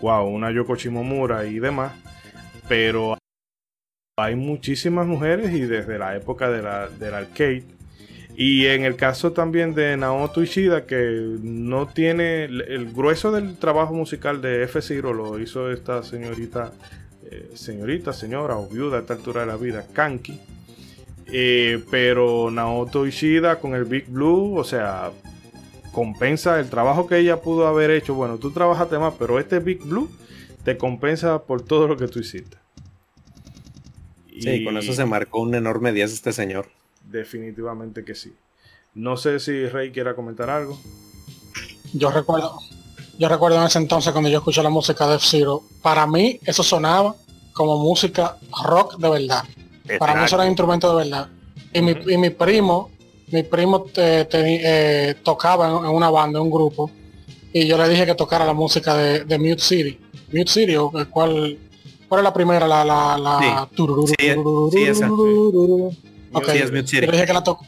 wow, una Yoko Shimomura y demás, pero hay muchísimas mujeres y desde la época de la, del arcade. Y en el caso también de Naoto Ishida, que no tiene el, el grueso del trabajo musical de F-Zero, lo hizo esta señorita eh, señorita, señora o viuda a esta altura de la vida, Kanki. Eh, pero Naoto Ishida con el Big Blue, o sea, compensa el trabajo que ella pudo haber hecho. Bueno, tú trabajaste más, pero este Big Blue te compensa por todo lo que tú hiciste. Sí, Y con eso se marcó un enorme 10 este señor. Definitivamente que sí. No sé si Rey quiera comentar algo. Yo recuerdo, yo recuerdo en ese entonces cuando yo escuché la música de F-Zero, para mí eso sonaba como música rock de verdad. Para mí eso era un instrumento de verdad. Y, mi, y mi primo, mi primo te- te- eh, tocaba en, en una banda, en un grupo, y yo le dije que tocara la música de, de Mute City. Mute City, o eh, cuál, cuál es la primera, la, la, la Sí. Sí, sí, esa. Ok, Sí, es Mute City. Yo le dije que la to-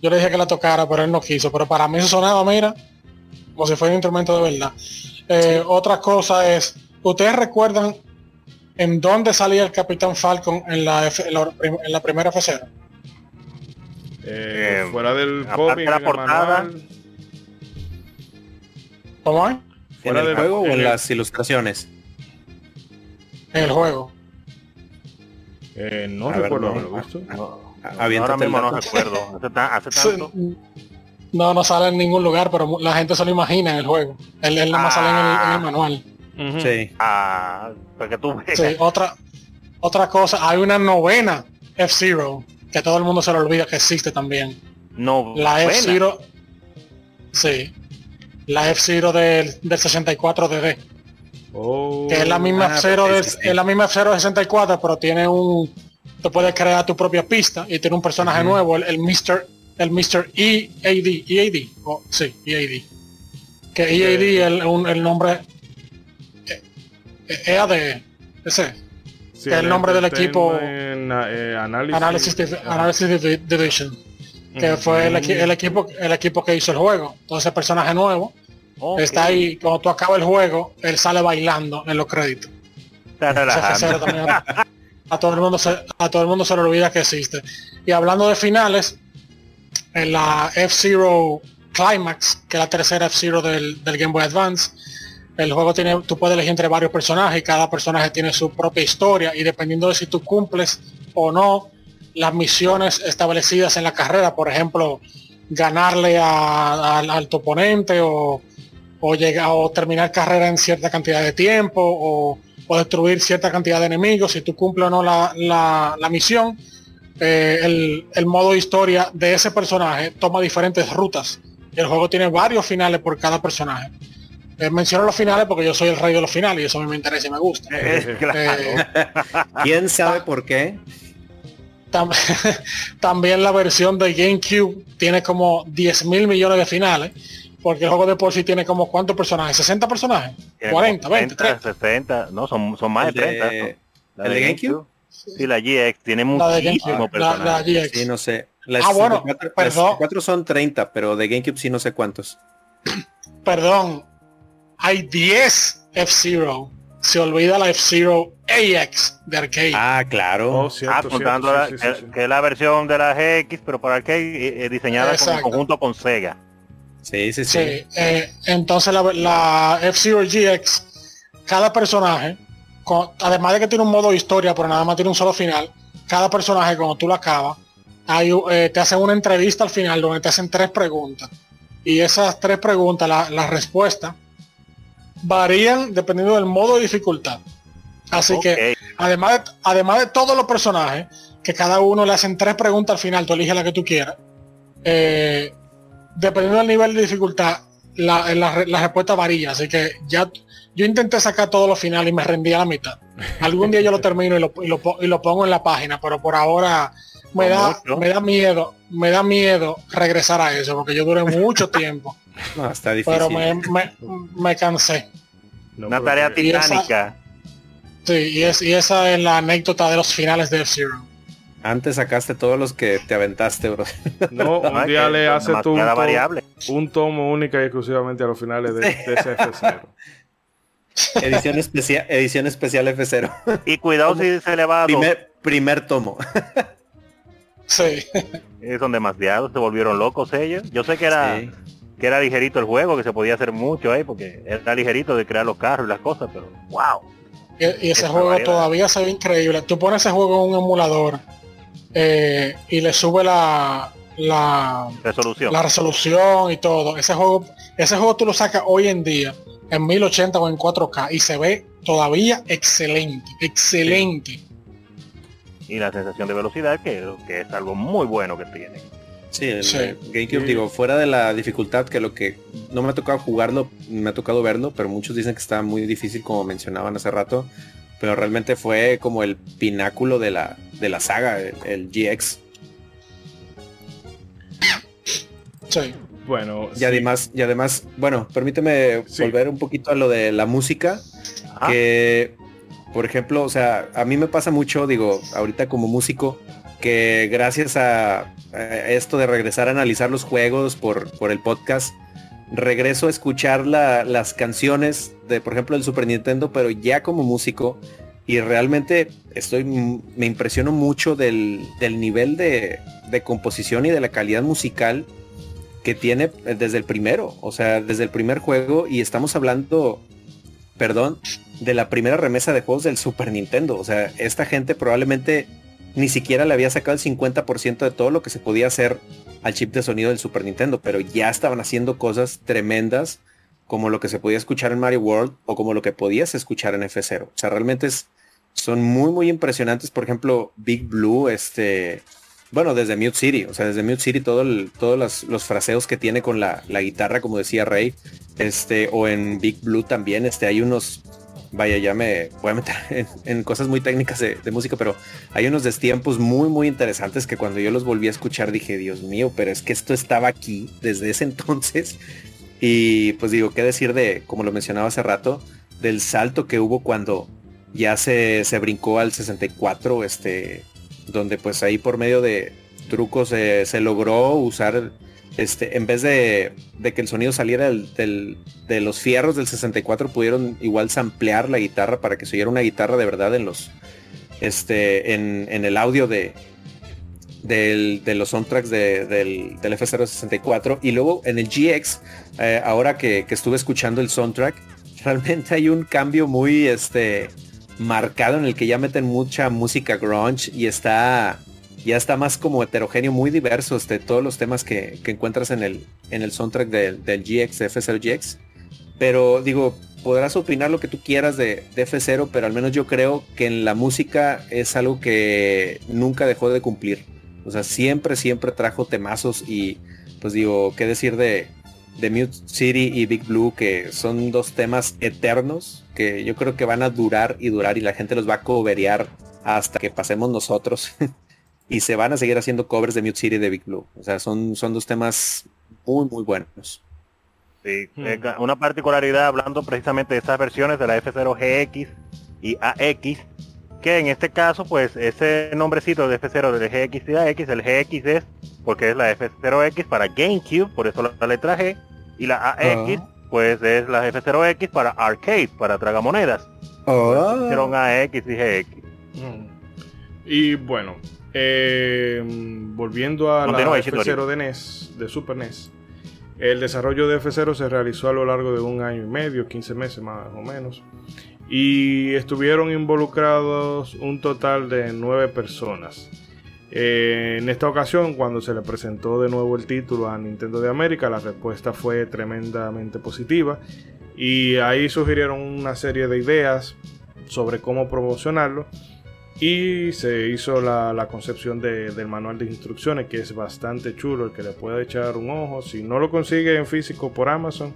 yo le dije que la tocara, pero él no quiso. Pero para mí eso sonaba, mira, como si fuera un instrumento de verdad. Eh, Otra cosa es, ¿ustedes recuerdan en dónde salía el Capitán Falcon en la, F- en la, en la primera F0? Eh, Eh, fuera del cómic, la portada. manual, ¿Cómo es? ¿En Fuera el del- juego o en el- las ilustraciones? En el juego. eh, no A ver, recuerdo no. haberlo visto. No, Aviéntate ahora mismo no recuerdo. Hace, ta- hace *laughs* Sí, tanto. No, no sale en ningún lugar, pero la gente se lo imagina en el juego. Él, él nada más sale en el, en el manual. Sí. Ah, porque tú ves. Sí, otra, otra cosa, hay una novena F-Zero que todo el mundo se le olvida que existe también. No, La. F-Zero. Sí. La F-Zero del, del 64 DD. Oh, Que es la misma ah, F-Zero sí. es la misma F-Zero del 64, pero tiene un. Te puedes crear tu propia pista y tiene un personaje nuevo, el, el Mr. El Mr. EAD. EAD. Oh, sí, EAD. Que EAD el, un- el nombre. EAD. Ese. sí, que es el nombre del equipo- eh, análisis, Analysis, Div- Analysis Divi- Division. Que fue el, el equipo el equipo que hizo el juego. Entonces el personaje nuevo está ahí. Cuando tú acabas el juego, él sale bailando en los créditos. Está Ese relajando. F-Zero también a, a todo el mundo se, a todo el mundo se le olvida que existe. Y hablando de finales, en la F-Zero Climax, que es la tercera F-Zero del, del Game Boy Advance, el juego tiene, tú puedes elegir entre varios personajes y cada personaje tiene su propia historia y dependiendo de si tú cumples o no las misiones establecidas en la carrera, por ejemplo, ganarle a- al, tu oponente o, o llegar o terminar carrera en cierta cantidad de tiempo o, o destruir cierta cantidad de enemigos, si tú cumples o no la, la- misión, eh, el, el modo historia de ese personaje toma diferentes rutas. El juego tiene varios finales por cada personaje. Eh, menciono los finales porque yo soy el rey de los finales y eso a mí me interesa y me gusta. *laughs* Eh, claro. Eh, ¿Quién sabe por qué? Tam- *laughs* También la versión de GameCube tiene como 10 mil millones de finales, porque el juego de por sí tiene como cuántos personajes, 60 personajes, Tiene 40, como 20, 30. 60, no, son, son más de 30. de, La ¿El de GameCube? Sí, la GX. Tiene La de muchísimo GameCube, la, la. GX. Sí, no sé. Las Ah, bueno, 64 las perdón. 64 son 30, pero de GameCube sí no sé cuántos. Perdón, hay 10 F-Zero. Se olvida la F-Zero AX de arcade. Ah, claro. Oh, cierto, Ah, cierto, contando sí, la- sí, sí, que, sí. que es la versión de la GX, pero para arcade eh, eh, diseñada en conjunto con Sega. Sí, sí, sí. Sí, eh, entonces la, la F-Zero GX, cada personaje, con- además de que tiene un modo historia, pero nada más tiene un solo final, cada personaje cuando tú lo acabas, hay, eh, te hacen una entrevista al final donde te hacen tres preguntas. Y esas tres preguntas, la- las respuestas, varían dependiendo del modo de dificultad. Así que, además de, además de todos los personajes, que cada uno le hacen tres preguntas al final, tú eliges la que tú quieras. eh, dependiendo del nivel de dificultad, la, la, la respuesta varía. Así que ya yo intenté sacar todos los finales y me rendí a la mitad. Algún día yo lo termino y lo, y lo, po- y lo pongo en la página, pero por ahora me da, mucho. me da miedo, me da miedo regresar a eso, porque yo duré mucho *laughs* tiempo, No, está difícil. pero me, me, me cansé. No, Una tarea que- Y esa- titánica. Sí, y, es, y esa es la anécdota de los finales de F-Zero. Antes sacaste todos los que te aventaste, bro. No, un Ah, día le haces tú un, demasiada to- variable. un tomo única y exclusivamente a los finales de, de ese *laughs* F0. edición especial, edición especial F0. Y cuidado si se le va a primer, primer tomo. Sí, Son demasiados, se volvieron locos ellos. Yo sé que era Sí. que era ligerito el juego, que se podía hacer mucho ahí, porque era ligerito de crear los carros y las cosas, pero wow. y, y ese Esa juego variedad. todavía se ve increíble. Tú pones ese juego en un emulador eh, y le sube la, la, Resolución. la resolución y todo. Ese juego, ese juego tú lo sacas hoy en día en 1080 o en 4K y se ve todavía excelente, excelente. Y la sensación de velocidad, que, que es algo muy bueno que tiene. Sí, el Sí. GameCube, Sí. digo, fuera de la dificultad, que lo que no me ha tocado jugarlo, me ha tocado verlo, pero muchos dicen que está muy difícil, como mencionaban hace rato, pero realmente fue como el pináculo de la, de la saga, el, el GX. Sí. Bueno, Y sí. además, y además, bueno, permíteme Sí. volver un poquito a lo de la música, Ajá. que, por ejemplo, o sea, a mí me pasa mucho, digo, ahorita como músico, que gracias a, esto de regresar a analizar los juegos por, por el podcast, regreso a escuchar la- las canciones de, por ejemplo, del Super Nintendo, pero ya como músico, y realmente estoy, me impresiono mucho del, del nivel de, de composición y de la calidad musical que tiene eh, desde el primero, o sea, desde el primer juego, y estamos hablando, perdón, de la primera remesa de juegos del Super Nintendo. O sea, esta gente probablemente ni siquiera le había sacado el 50% de todo lo que se podía hacer al chip de sonido del Super Nintendo, pero ya estaban haciendo cosas tremendas como lo que se podía escuchar en Mario World o como lo que podías escuchar en F0. O sea, realmente es, son muy, muy impresionantes. Por ejemplo, Big Blue, este, bueno, desde Mute City, o sea, desde Mute City todo todos los, fraseos que tiene con la, guitarra, como decía Rey, este, o en Big Blue también, este, hay unos, vaya, ya me voy a meter *laughs* en, cosas muy técnicas de, de música, pero hay unos destiempos muy, muy interesantes que cuando yo los volví a escuchar dije, Dios mío, pero es que esto estaba aquí desde ese entonces. Y pues digo, qué decir de, como lo mencionaba hace rato, del salto que hubo cuando ya se, se brincó al 64, este, donde pues ahí por medio de trucos eh, se logró usar, este, en vez de, de que el sonido saliera del- de los fierros del 64, pudieron igual samplear la guitarra para que se oyera una guitarra de verdad en los, este, en, en el audio de, del- de los soundtracks de- del, del F064 y luego en el GX eh, ahora que, que estuve escuchando el soundtrack *laughs* realmente hay un cambio muy este marcado en el que ya meten mucha música grunge y está ya está más como heterogéneo muy diverso este todos los temas que, que encuentras en el en el soundtrack del, GX de F0 GX pero digo podrás opinar lo que tú quieras de, de F0 pero al menos yo creo que en la música es algo que nunca dejó de cumplir. O sea, siempre, siempre trajo temazos y pues digo, qué decir de, de Mute City y Big Blue, que son dos temas eternos que yo creo que van a durar y durar y la gente los va a coverear hasta que pasemos nosotros. *laughs* y se van a seguir haciendo covers de Mute City y de Big Blue. O sea, son, son dos temas muy, muy buenos. Sí, Hmm. eh, una particularidad hablando precisamente de estas versiones de la F0 GX y AX que en este caso, pues ese nombrecito de F0 del GX y la X, el GX es porque es la F0X para GameCube, por eso la, letra G, y la AX, pues es la F0X para Arcade, para tragamonedas. Oh. Hicieron AX y GX. Y bueno, eh, volviendo a Continúa, la Isidori. F0 de NES, de Super NES, el desarrollo de F0 se realizó a lo largo de un año y medio, 15 meses más o menos, y estuvieron involucrados un total de 9 personas. Eh, en esta ocasión, cuando se le presentó de nuevo el título a Nintendo de América, la respuesta fue tremendamente positiva y ahí sugirieron una serie de ideas sobre cómo promocionarlo y se hizo la, la concepción de- del manual de instrucciones que es bastante chulo, el que le pueda echar un ojo. Si no lo consigue en físico por Amazon,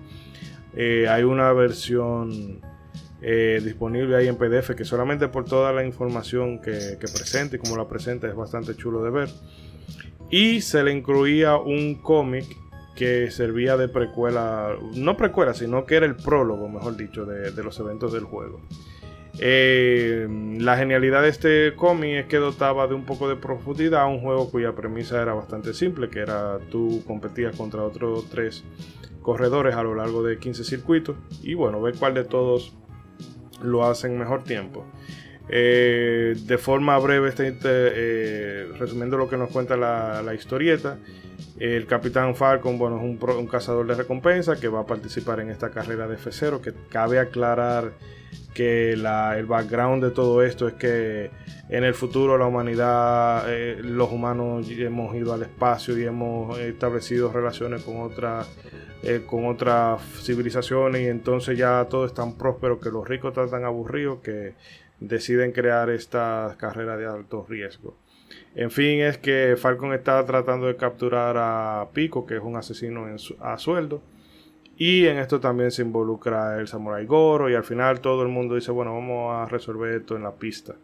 eh, hay una versión eh, disponible ahí en PDF que solamente por toda la información que, presenta y como la presenta es bastante chulo de ver. Y se le incluía un cómic que servía de precuela, no precuela, sino que era el prólogo, mejor dicho, de, de los eventos del juego. Eh, la genialidad de este cómic es que dotaba de un poco de profundidad a un juego cuya premisa era bastante simple, que era tú competías contra otros tres corredores a lo largo de 15 circuitos y bueno, ver cuál de todos lo hace en mejor tiempo. Eh, de forma breve, este, este, eh, resumiendo lo que nos cuenta la, historieta, el Capitán Falcon, bueno, es un, un cazador de recompensa que va a participar en esta carrera de F0, que cabe aclarar que el background de todo esto es que en el futuro la humanidad, eh, los humanos hemos ido al espacio y hemos establecido relaciones con otras eh, con otras civilizaciones y entonces ya todo es tan próspero que los ricos están tan aburridos que deciden crear estas carreras de alto riesgo. En fin, es que Falcon está tratando de capturar a Pico, que es un asesino a sueldo. Y en esto también se involucra el Samurai Goro. Y al final todo el mundo dice, bueno, vamos a resolver esto en la pista.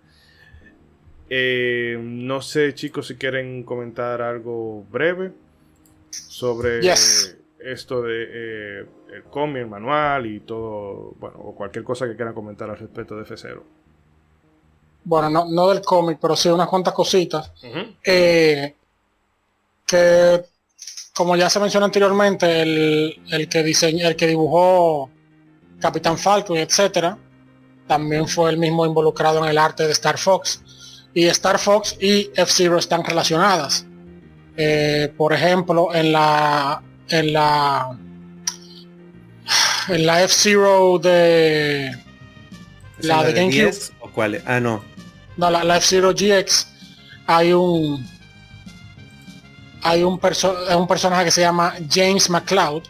Eh, no sé, chicos, si quieren comentar algo breve sobre. Esto de eh, el cómic, el manual y todo, bueno, o cualquier cosa que quieran comentar al respecto de F0. Bueno, no, no del cómic, pero sí unas cuantas cositas. Eh, que como ya se mencionó anteriormente, el, el que diseñó, el que dibujó Capitán Falcon, etcétera, también fue el mismo involucrado en el arte de Star Fox. Y Star Fox y F-Zero están relacionadas. Eh, por ejemplo, en la en la en la F-Zero de ¿Es La en de GameCube. 10 ¿O cuál? Ah, no. no, la, la F-Zero GX hay un hay un, perso- un personaje que se llama James McCloud.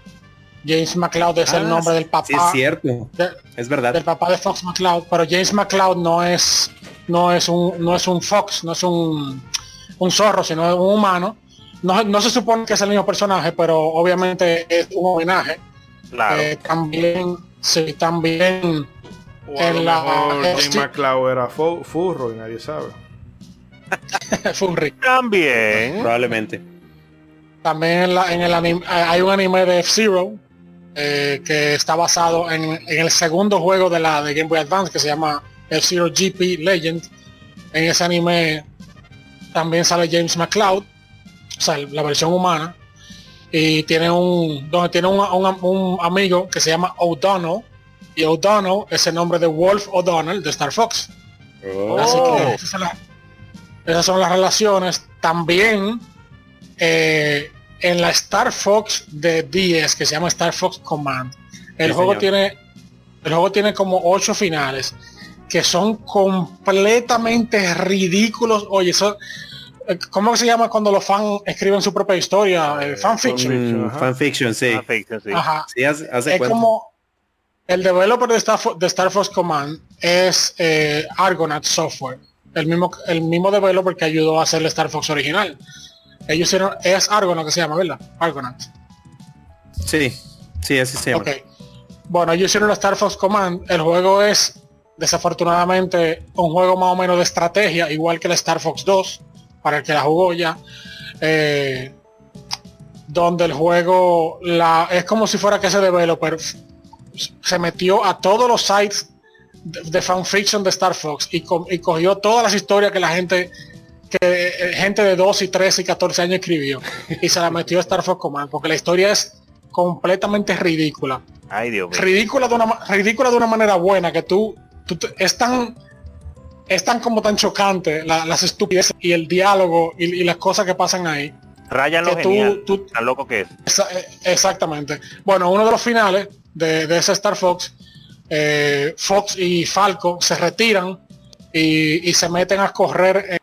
James McCloud es el Ah, nombre del papá Sí, es cierto. de- Es verdad. del papá de Fox McCloud, pero James McCloud no es no es un no es un Fox, no es un un zorro, sino es un humano. No, no se supone que es el mismo personaje, pero obviamente es un homenaje. Claro. Eh, también sí, también O a En lo la- mejor eh, Jim sí. McCloud era fu- furro y nadie sabe. *laughs* Funry. También. Probablemente. También en, la- en el anime, hay un anime de F-Zero eh, que está basado en, en el segundo juego de la de Game Boy Advance que se llama F-Zero GP Legend. En ese anime también sale James McCloud, o sea, la versión humana. Y tiene un donde tiene un, un- un amigo que se llama O'Donnell. Y O'Donnell es el nombre de Wolf O'Donnell de Star Fox. Oh. Así que esas son, las, esas son las relaciones. También eh, en la Star Fox de 10 que se llama Star Fox Command. El Sí, juego señor. tiene el juego tiene como ocho finales que son completamente ridículos. Oye, eso ¿cómo se llama cuando los fans escriben su propia historia? Eh, fanfiction. Mm, fanfiction, sí. Ajá. Es cuenta. como el developer de Star, de Star Fox Command es eh, Argonaut Software, el mismo, el mismo developer que ayudó a hacer el Star Fox original. Ellos hicieron, es Argonaut que se llama, ¿verdad? Argonaut. Sí, sí, así se llama. Ok. Bueno, ellos hicieron el Star Fox Command. El juego es, desafortunadamente, un juego más o menos de estrategia, igual que el Star Fox 2, para el que la jugó ya. eh, donde el juego la, es como si fuera que ese developer se metió a todos los sites de, de fanfiction de Star Fox y, co- y cogió todas las historias que la gente que eh, gente de 12 y 13 y 14 años escribió y se la metió a Star Fox Command porque la historia es completamente ridícula Ay, Dios mío. ridícula de una ridícula de una manera buena que tú, tú es tan es tan como tan chocante la- las estupideces y el diálogo y, y las cosas que pasan ahí Rayan lo tú- genial. tú- Tan loco que es. Esa- eh, exactamente bueno uno de los finales de, de ese Star Fox eh, Fox y Falco se retiran y, y se meten a correr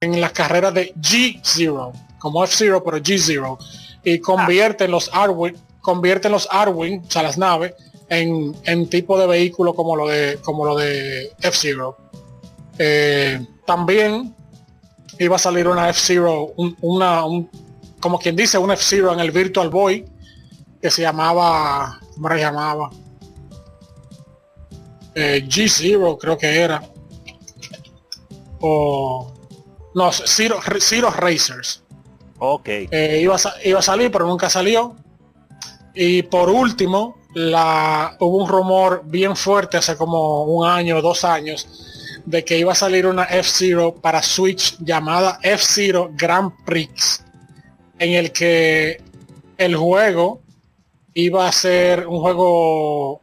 en, en las carreras de G-Zero como F-Zero pero G-Zero y convierten los Arwing convierten los Arwing o sea las naves en, en tipo de vehículo como lo de como lo de F-Zero Eh, también iba a salir una F-Zero un- una un- como quien dice un F-Zero en el Virtual Boy que se llamaba ¿cómo se llamaba? Eh, G-Zero creo que era o no Zero, Zero Racers Ok. eh, iba, a, iba a salir pero nunca salió y por último la hubo un rumor bien fuerte hace como un año o dos años de que iba a salir una F-Zero para Switch llamada F-Zero Grand Prix en el que el juego iba a ser un juego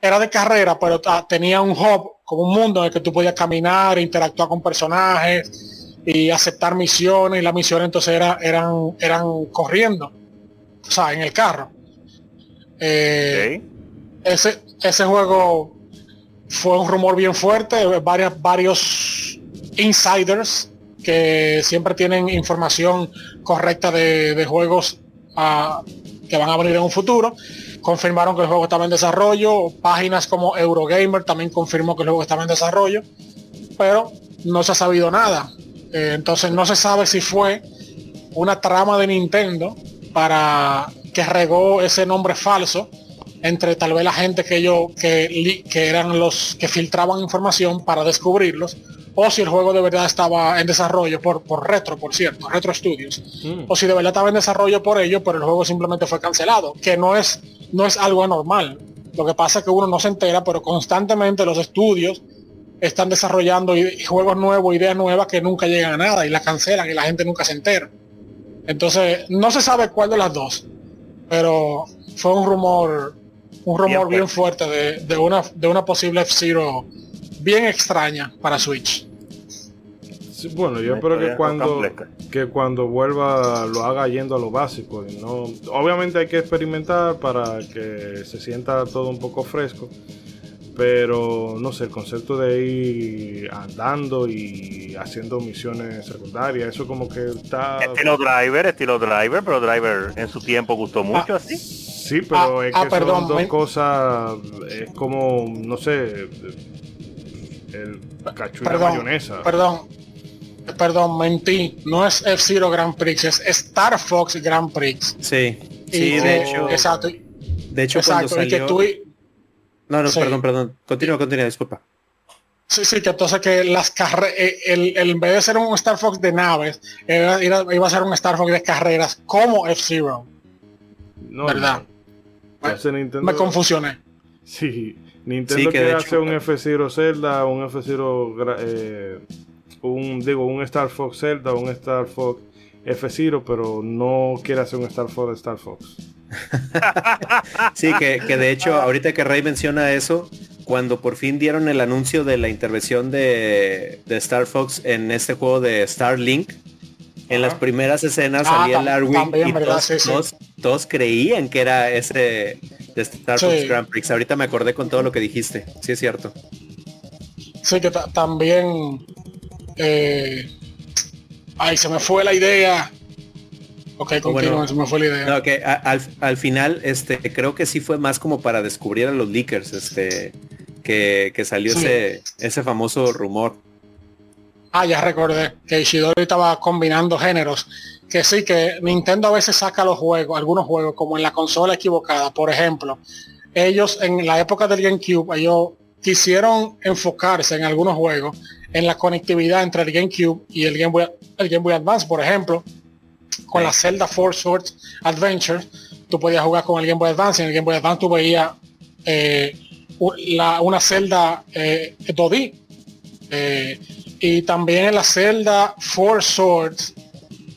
era de carrera pero tenía un hub como un mundo en el que tú podías caminar interactuar con personajes y aceptar misiones y las misiones entonces era- eran eran corriendo o sea en el carro. Eh, ese ese juego fue un rumor bien fuerte varias varios insiders que siempre tienen información correcta de, de juegos ah, que van a venir en un futuro confirmaron que el juego estaba en desarrollo. Páginas como Eurogamer también confirmó que el juego estaba en desarrollo pero no se ha sabido nada. Eh, entonces no se sabe si fue una trama de Nintendo para que regó ese nombre falso entre tal vez la gente que ellos que, eran los que filtraban información para descubrirlos o si el juego de verdad estaba en desarrollo por, por retro por cierto retro studios Mm. o si de verdad estaba en desarrollo por ello pero el juego simplemente fue cancelado que no es no es algo anormal lo que pasa es que uno no se entera pero constantemente los estudios están desarrollando juegos nuevos ideas nuevas que nunca llegan a nada y las cancelan y la gente nunca se entera entonces no se sabe cuál de las dos pero fue un rumor un rumor Bien bien fuerte de, de una de una posible F-Zero bien extraña para Switch Sí, bueno, yo espero que cuando, compleja. que cuando vuelva lo haga yendo a lo básico. y no, obviamente hay que experimentar para que se sienta todo un poco fresco. Pero no sé, el concepto de ir andando y haciendo misiones secundarias, eso como que está... Estilo driver, estilo driver, pero driver en su tiempo gustó mucho Ah, así. Sí, pero Ah, es que ah, perdón, son dos cosas, es como, no sé, el cacho y la perdón mayonesa. perdón perdón mentí no es F-Zero Grand Prix es Star Fox Grand Prix Sí, sí, que- de hecho, exacto de hecho cuando exacto y que salió... tú y- No, no, Sí. perdón, perdón. Continúa, continúa, disculpa. Sí, sí, que entonces que las carreras, el, el- en vez de ser un Star Fox de naves, era- era- iba a ser un Star Fox de carreras como F-Zero, No, ¿verdad? no. Entonces Nintendo- Me confusioné. Sí, Nintendo Sí, que hecho- un F-Zero Zelda, un F-Zero, eh, un, digo, un Star Fox Zelda, un Star Fox F-Zero, pero no quiere hacer un Star Fox de Star Fox. *laughs* Sí, que, que de hecho, ahorita que Rey menciona eso, cuando por fin dieron el anuncio de la intervención de, de Star Fox en este juego de Starlink, en las primeras escenas Ah, salía también, y ¿verdad? todos, Sí, sí. todos- todos creían que era ese de Star Sí. Fox Grand Prix. Ahorita me acordé con todo lo que dijiste. Sí, es cierto. Sí, que ta- también... eh, ay, se me fue la idea. Ok, continúa, bueno. se me fue la idea. No, que a- al, al final, este, creo que sí fue más como para descubrir a los leakers, este, que, que salió Sí. ese, ese famoso rumor. Ah, ya recordé que Ishidori estaba combinando géneros. Que sí, que Nintendo a veces saca los juegos, algunos juegos, como en la consola equivocada. Por ejemplo, ellos en la época del GameCube, ellos quisieron enfocarse en algunos juegos en la conectividad entre el GameCube y el Game Boy, el Game Boy Advance, por ejemplo. Con la Zelda Four Swords Adventure, tú podías jugar con el Game Boy Advance y en el Game Boy Advance tú veías eh, una celda eh, 2D. Eh, y también en la celda Four Swords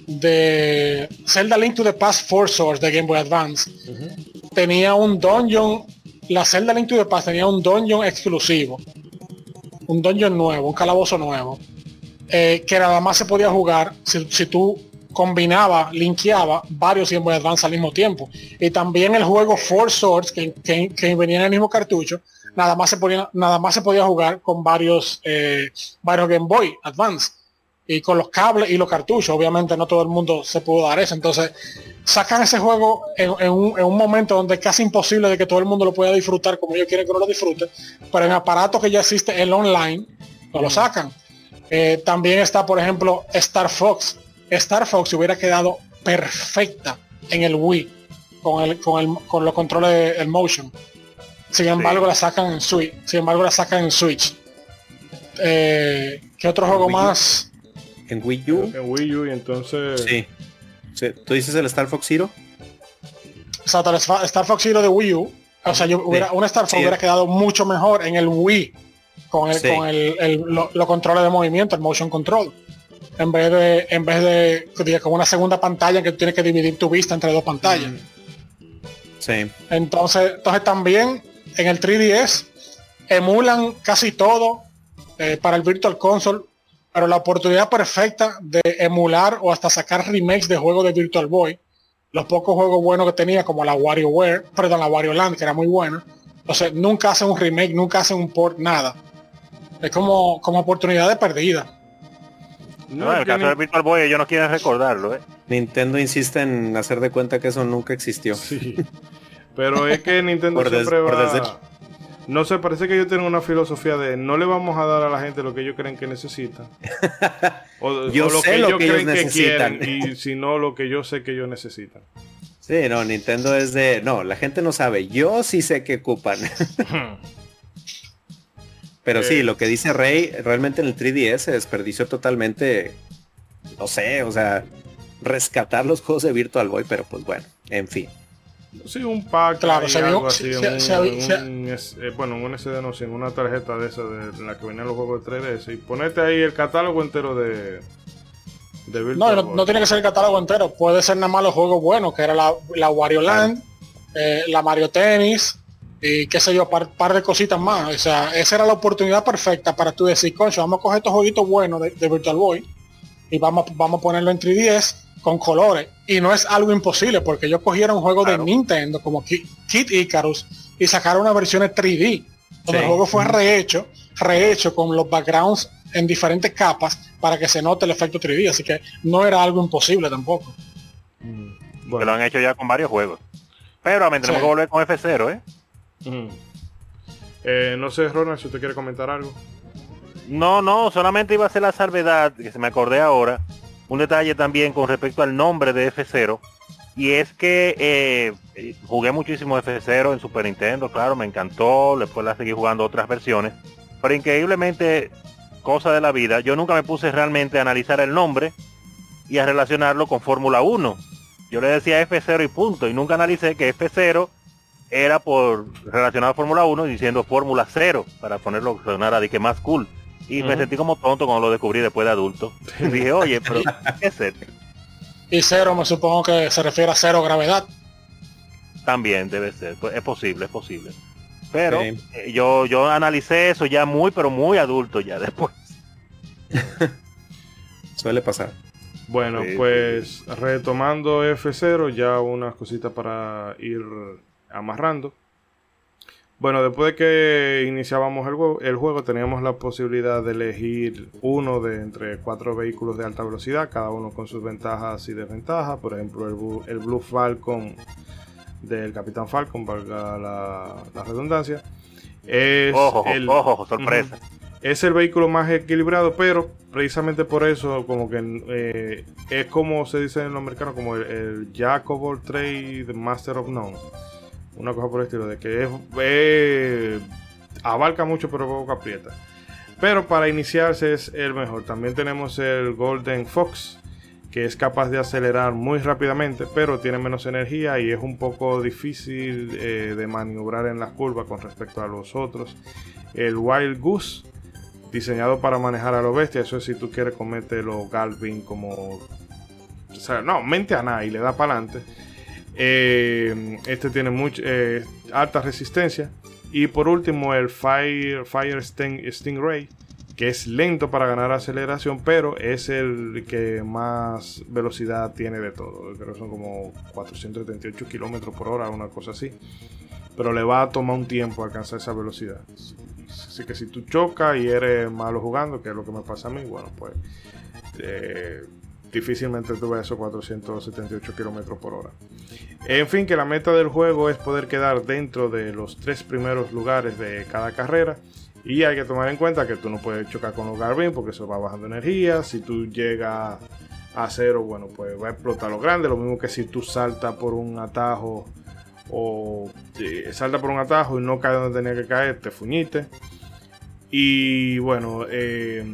de Zelda Link to the Past Four Swords de Game Boy Advance tenía un dungeon la Zelda Link to the Past tenía un dungeon exclusivo un dungeon nuevo un calabozo nuevo eh, que nada más se podía jugar si, si tú combinaba, linkeaba varios Game Boy Advance al mismo tiempo. Y también el juego Four Swords, que, que- que venía en el mismo cartucho, nada más se podía, nada más se podía jugar con varios, eh, varios Game Boy Advance. Y con los cables y los cartuchos, obviamente no todo el mundo se pudo dar eso. Entonces, sacan ese juego en, en un, en un momento donde es casi imposible de que todo el mundo lo pueda disfrutar como ellos quieren que uno lo disfrute. Pero en aparatos que ya existe el online, no lo sacan. Eh, también está, por ejemplo, Star Fox. Star Fox hubiera quedado perfecta en el Wii con, el, con, el, con los controles del motion. Sin embargo, la sacan en Switch. Sin embargo, la sacan en Switch. Eh, ¿Qué otro juego Wii más? En Wii U. En Wii U y entonces... Sí. Sí, ¿Tú dices el Star Fox Zero? Exacto, el Star Star Fox Zero de Wii U. O sea, yo hubiera, un Star Fox Sí. hubiera quedado mucho mejor en el Wii con el, Sí. con el, el- lo- los controles de movimiento, el motion control. En vez de, en vez de, con una segunda pantalla que tú tienes que dividir tu vista entre dos pantallas. Sí. Entonces, entonces también en el 3DS emulan casi todo eh, para el Virtual Console, pero la oportunidad perfecta de emular o hasta sacar remakes de juegos de Virtual Boy, los pocos juegos buenos que tenía, como la WarioWare, perdón, la Wario Land, que era muy buena. Entonces, nunca hacen un remake, nunca hacen un port, nada. Es como, como oportunidad de perdida. No, en el caso ni- de Virtual Boy ellos no quieren recordarlo, ¿eh? Nintendo insiste en hacer de cuenta que eso nunca existió. Sí. *laughs* Pero es que Nintendo Por des- siempre por va... desde- No sé, parece que ellos tienen una filosofía de no le vamos a dar a la gente lo que ellos creen que necesitan. *laughs* O, Yo o lo sé que lo que ellos que necesitan. quieren y si no lo que yo sé que ellos necesitan. Sí, no, Nintendo es de... No, la gente no sabe. Yo sí sé que ocupan. *laughs* Pero sí, Eh. lo que dice Rey, realmente en el 3DS se desperdició totalmente, no sé, o sea, rescatar los juegos de Virtual Boy, pero pues bueno, en fin. Sí, un pack. Claro, se vio- bueno, en un SD no, en una tarjeta de esa de la que venían los juegos de 3DS y ponete ahí el catálogo entero de, de No, no, no tiene que ser el catálogo entero. Puede ser nada más los juegos buenos, que era la, la Wario Land, eh, la Mario Tennis y qué sé yo, par, par de cositas más. O sea, esa era la oportunidad perfecta para tú decir, concho, vamos a coger estos jueguitos buenos de, de Virtual Boy y vamos, vamos a ponerlo en 3DS con colores. Y no es algo imposible, porque ellos cogieron juegos Claro. de Nintendo como Ki- Kid Icarus y sacaron una versión en 3D, donde Sí. el juego fue rehecho, rehecho con los backgrounds en diferentes capas para que se note el efecto 3D. Así que no era algo imposible tampoco. Mm, Que Bueno, lo han hecho ya con varios juegos. Pero a mí tenemos Sí. que volver con F0, ¿eh? Eh, no sé, Ronald, si usted quiere comentar algo. No, no, solamente iba a ser la salvedad, que se me acordé ahora, un detalle también con respecto al nombre de F0, y es que eh, jugué muchísimo F0 en Super Nintendo, claro, me encantó, después la seguí jugando otras versiones, pero increíblemente, cosa de la vida, yo nunca me puse realmente a analizar el nombre y a relacionarlo con Fórmula 1. Yo le decía F0 y punto, y nunca analicé que F0 era por relacionado a Fórmula 1 diciendo Fórmula 0 para ponerlo que sonara de que más cool. Y me sentí como tonto cuando lo descubrí después de adulto. Y dije, oye, pero ¿qué es esto? Y cero me supongo que se refiere a cero gravedad. También debe ser, pues, es posible, es posible. Pero Sí. eh, yo, yo analicé eso ya muy, pero muy adulto ya después. *laughs* Suele pasar. Bueno, Sí, pues retomando F0, ya unas cositas para ir amarrando. Bueno, después de que iniciábamos el juego, el juego, teníamos la posibilidad de elegir uno de entre cuatro vehículos de alta velocidad, cada uno con sus ventajas y desventajas. Por ejemplo, el, Blue Falcon del Capitán Falcon, valga la, la redundancia. Es Ojo, el- ojo, sorpresa. es el vehículo más equilibrado, pero precisamente por eso, como que eh, es como se dice en los americanos, como el, el Jack of all trade, Master of none. Una cosa por el estilo, de que es, eh, abarca mucho, pero poco aprieta. Pero para iniciarse es el mejor. También tenemos el Golden Fox, que es capaz de acelerar muy rápidamente, pero tiene menos energía y es un poco difícil eh, de maniobrar en las curvas con respecto a los otros. El Wild Goose, diseñado para manejar a lo bestia, eso es si tú quieres comértelo Galvin como... No, mente a nada y le da para adelante. Eh, este tiene mucha alta resistencia. Y por último el Fire, Fire Sting, Stingray, que es lento para ganar aceleración, pero es el que más velocidad tiene de todo. Creo que son como 438 kilómetros por hora, una cosa así. Pero le va a tomar un tiempo alcanzar esa velocidad. Así que si tú chocas y eres malo jugando, que es lo que me pasa a mí, bueno, pues eh, difícilmente tuve esos 478 kilómetros por hora. En fin, que la meta del juego es poder quedar dentro de los tres primeros lugares de cada carrera. Y hay que tomar en cuenta que tú no puedes chocar con los Garvin porque eso va bajando energía. Si tú llegas a cero, bueno, pues va a explotar lo grande. Lo mismo que si tú saltas por un atajo o eh, saltas por un atajo y no caes donde tenía que caer, te fuñiste. Y bueno, eh,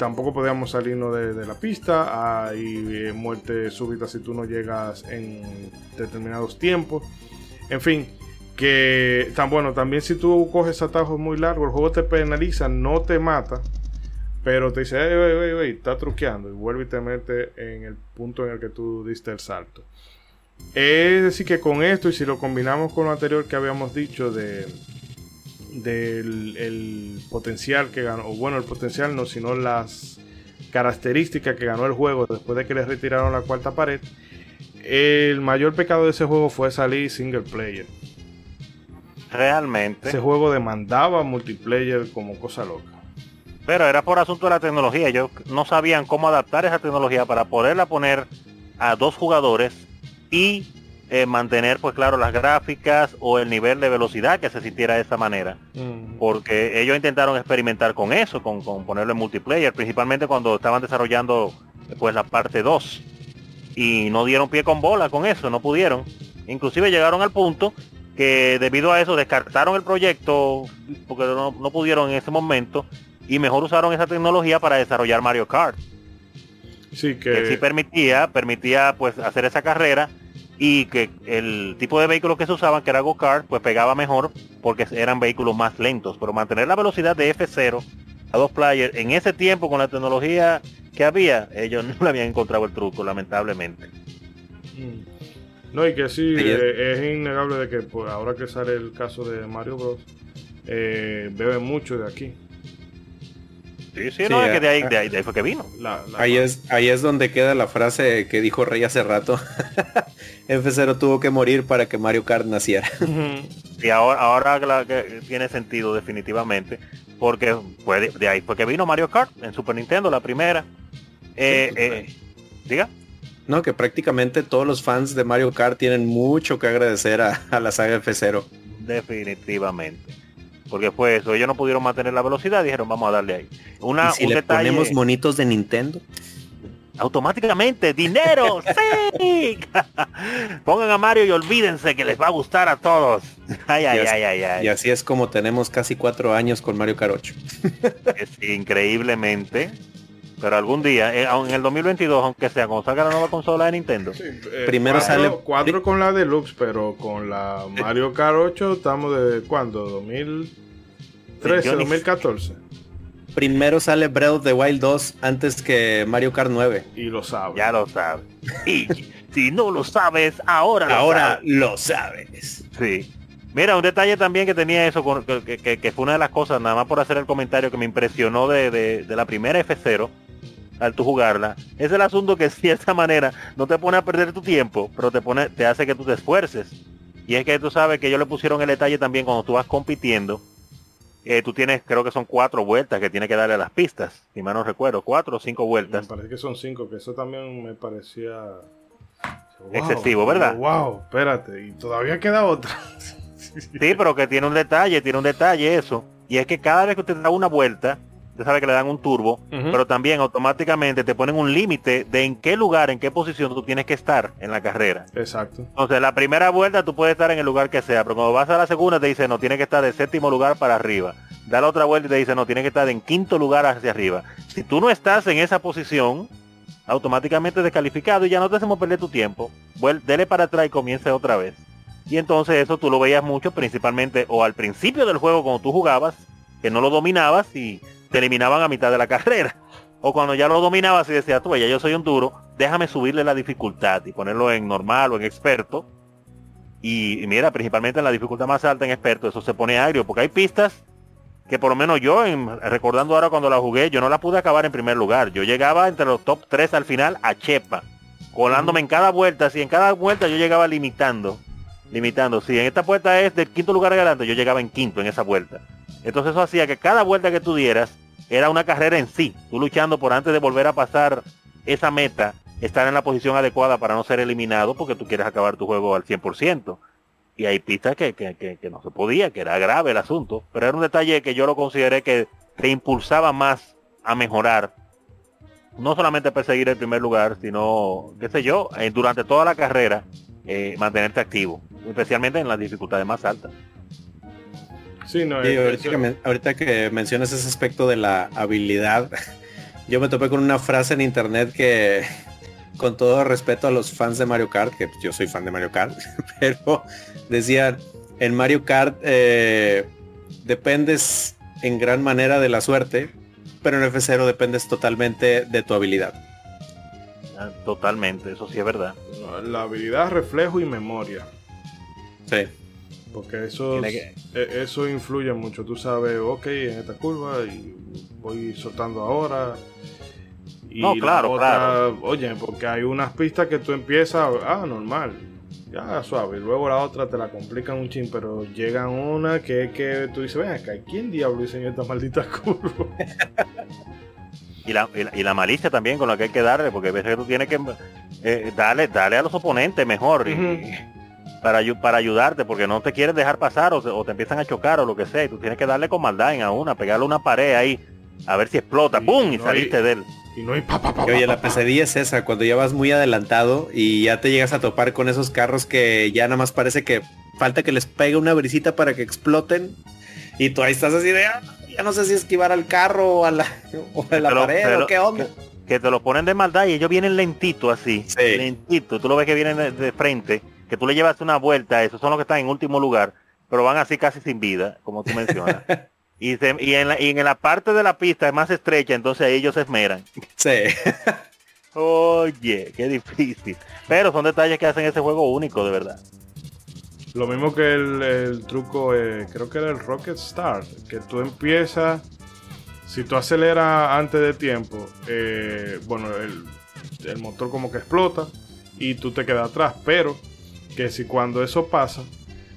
tampoco podíamos salirnos de, la pista. Hay eh, muerte súbita si tú no llegas en determinados tiempos. En fin, que tan bueno, también si tú coges atajos muy largos, el juego te penaliza, no te mata, pero te dice, hey, está truqueando y vuelve y te mete en el punto en el que tú diste el salto. Es decir, que con esto, y si lo combinamos con lo anterior que habíamos dicho de del el potencial que ganó, o bueno, el potencial no, sino las características que ganó el juego después de que le retiraron la cuarta pared, el mayor pecado de ese juego fue salir single player. Realmente. Ese juego demandaba multiplayer como cosa loca. Pero era por asunto de la tecnología. Ellos no sabían cómo adaptar esa tecnología para poderla poner a dos jugadores y eh, mantener, pues claro, las gráficas o el nivel de velocidad que se sintiera de esa manera. Porque ellos intentaron experimentar con eso, con, con ponerlo en multiplayer, principalmente cuando estaban desarrollando pues la parte 2. Y no dieron pie con bola con eso, no pudieron. Inclusive llegaron al punto que debido a eso descartaron el proyecto porque no, pudieron en ese momento y mejor usaron esa tecnología para desarrollar Mario Kart. Sí, que... sí permitía, permitía pues hacer esa carrera y que el tipo de vehículos que se usaban, que era go-kart, pues pegaba mejor porque eran vehículos más lentos. Pero mantener la velocidad de F0 a dos players en ese tiempo con la tecnología que había, ellos *laughs* no le habían encontrado el truco, lamentablemente. Mm. No, y que sí, eh, es innegable de que pues, ahora que sale el caso de Mario Bros, eh, bebe mucho de aquí. Sí, sí, no, es que eh, de ahí, de ahí, fue que vino. ahí, es, ahí es donde queda la frase que dijo Rey hace rato. *laughs* F0 tuvo que morir para que Mario Kart naciera. y ahora, ahora que tiene sentido definitivamente. Porque fue de, ahí fue que vino Mario Kart en Super Nintendo, la primera. diga. No, que prácticamente todos los fans de Mario Kart tienen mucho que agradecer a, la saga F0. Definitivamente. Porque fue eso, ellos no pudieron mantener la velocidad, dijeron vamos a darle ahí. Una, si le ponemos monitos de Nintendo? automáticamente dinero *laughs* sí *laughs* pongan a Mario y olvídense que les va a gustar a todos *laughs* ay ay, ay ay ay y así es como tenemos casi cuatro años con Mario 8 es increíblemente pero algún día, eh, en el 2022, aunque sea cuando salga la nueva consola de Nintendo. Eh, Primero sale 4 con la Deluxe, pero con la Mario Kart 8 estamos de cuándo? 2013, 2014. Primero sale Breath of the Wild 2 antes que Mario Kart 9. Y lo sabe. Ya lo sabe. Y si no lo sabes, ahora lo Ahora sabes. lo sabes. Sí. Mira, un detalle también que tenía eso, que, fue una de las cosas, nada más por hacer el comentario que me impresionó de, de la primera F0, al tu jugarla, es el asunto que *laughs* de cierta manera no te pone a perder tu tiempo, pero te pone, te hace que tú te esfuerces. Y es que tú sabes que ellos le pusieron el detalle también cuando tú vas compitiendo. Eh, tú tienes, creo que son cuatro vueltas que tiene que darle a las pistas, si mal no recuerdo, cuatro o cinco vueltas. Me parece que son cinco, que eso también me parecía excesivo, ¿verdad? Wow, espérate, y todavía queda otra. sí, pero que tiene un detalle, tiene un detalle eso. Y es que cada vez que usted da una vuelta, usted sabe que le dan un turbo, pero también automáticamente te ponen un límite de en qué lugar, en qué posición tú tienes que estar en la carrera. Exacto. Entonces, la primera vuelta tú puedes estar en el lugar que sea, pero cuando vas a la segunda te dice, no, tiene que estar de séptimo lugar para arriba. Da la otra vuelta y te dice, no, tiene que estar en quinto lugar hacia arriba. Si tú no estás en esa posición, automáticamente descalificado y ya no te hacemos perder tu tiempo. Vuel- dele para atrás y comience otra vez. Y entonces eso tú lo veías mucho, principalmente o al principio del juego cuando tú jugabas, que no lo dominabas y te eliminaban a mitad de la carrera. O cuando ya lo dominabas y decías, tú, ya yo soy un duro, déjame subirle la dificultad y ponerlo en normal o en experto. Y, y mira, principalmente en la dificultad más alta en experto, eso se pone agrio, porque hay pistas que por lo menos yo, en- recordando ahora cuando la jugué, yo no la pude acabar en primer lugar. Yo llegaba entre los top 3 al final a Chepa, colándome en cada vuelta, si en cada vuelta yo llegaba limitando, limitando. Si en esta vuelta es del quinto lugar adelante, yo llegaba en quinto en esa vuelta. Entonces eso hacía que cada vuelta que tú dieras era una carrera en sí. Tú luchando por antes de volver a pasar esa meta, estar en la posición adecuada para no ser eliminado porque tú quieres acabar tu juego al 100%. Y hay pistas que, que- que- no se podía, que era grave el asunto. Pero era un detalle que yo lo consideré que te impulsaba más a mejorar. No solamente perseguir el primer lugar, sino, qué sé yo, eh, durante toda la carrera, eh, mantenerte activo. Especialmente en las dificultades más altas. Sí, no, Sí, ahorita, eso- que men- ahorita que mencionas ese aspecto de la habilidad, *laughs* yo me topé con una frase en internet que, con todo respeto a los fans de Mario Kart, que yo soy fan de Mario Kart, *laughs* pero decían, en Mario Kart eh, dependes en gran manera de la suerte, pero en F0 dependes totalmente de tu habilidad. Ah, Totalmente, eso sí es verdad. la habilidad, reflejo y memoria. Sí. Porque eso, Tiene que- e- eso influye mucho. Tú sabes, ok, en esta curva y voy soltando ahora. Y No, la claro, claro. Oye, porque hay unas pistas que tú empiezas, ah, normal. Ya, suave. Y luego la otra te la complican un chin, pero llegan una que es que tú dices, ven acá, ¿quién diablo diseñó esta maldita *laughs* curva? *laughs* Y la, y la- y la malicia también con la que hay que darle, porque a veces que tú tienes que eh, darle, darle a los oponentes mejor y- Ujú. Para, para ayudarte, porque no te quieren dejar pasar o, te- o te empiezan a chocar o lo que sea, y tú tienes que darle con maldad en a una, pegarle una pared ahí, a ver si explota, Y ¡pum! y no saliste hay- de él. Y no hay pa, pa, pa, oye, pa, la pesadilla es esa, cuando ya vas muy adelantado y ya te llegas a topar con esos carros que ya nada más parece que falta que les pegue una brisita para que exploten. Y tú ahí estás así de, "Ah, ya no sé si esquivar al carro o a la, *laughs* o a la lo- pared o qué onda. Que te lo ponen de maldad y ellos vienen lentito así, Sí. lentito, tú lo ves que vienen de, de frente, que tú le llevas una vuelta, esos son los que están en último lugar, pero van así casi sin vida, como tú mencionas. *laughs* y, se- y en la, y en la parte de la pista es más estrecha, entonces ahí ellos se esmeran. Sí. *laughs* Oye, qué difícil. Pero son detalles que hacen ese juego único, de verdad. Lo mismo que el, el truco, eh, creo que era el Rocket Start, que tú empiezas, si tú aceleras antes de tiempo, eh, bueno, el, el motor como que explota y tú te quedas atrás, pero que si cuando eso pasa,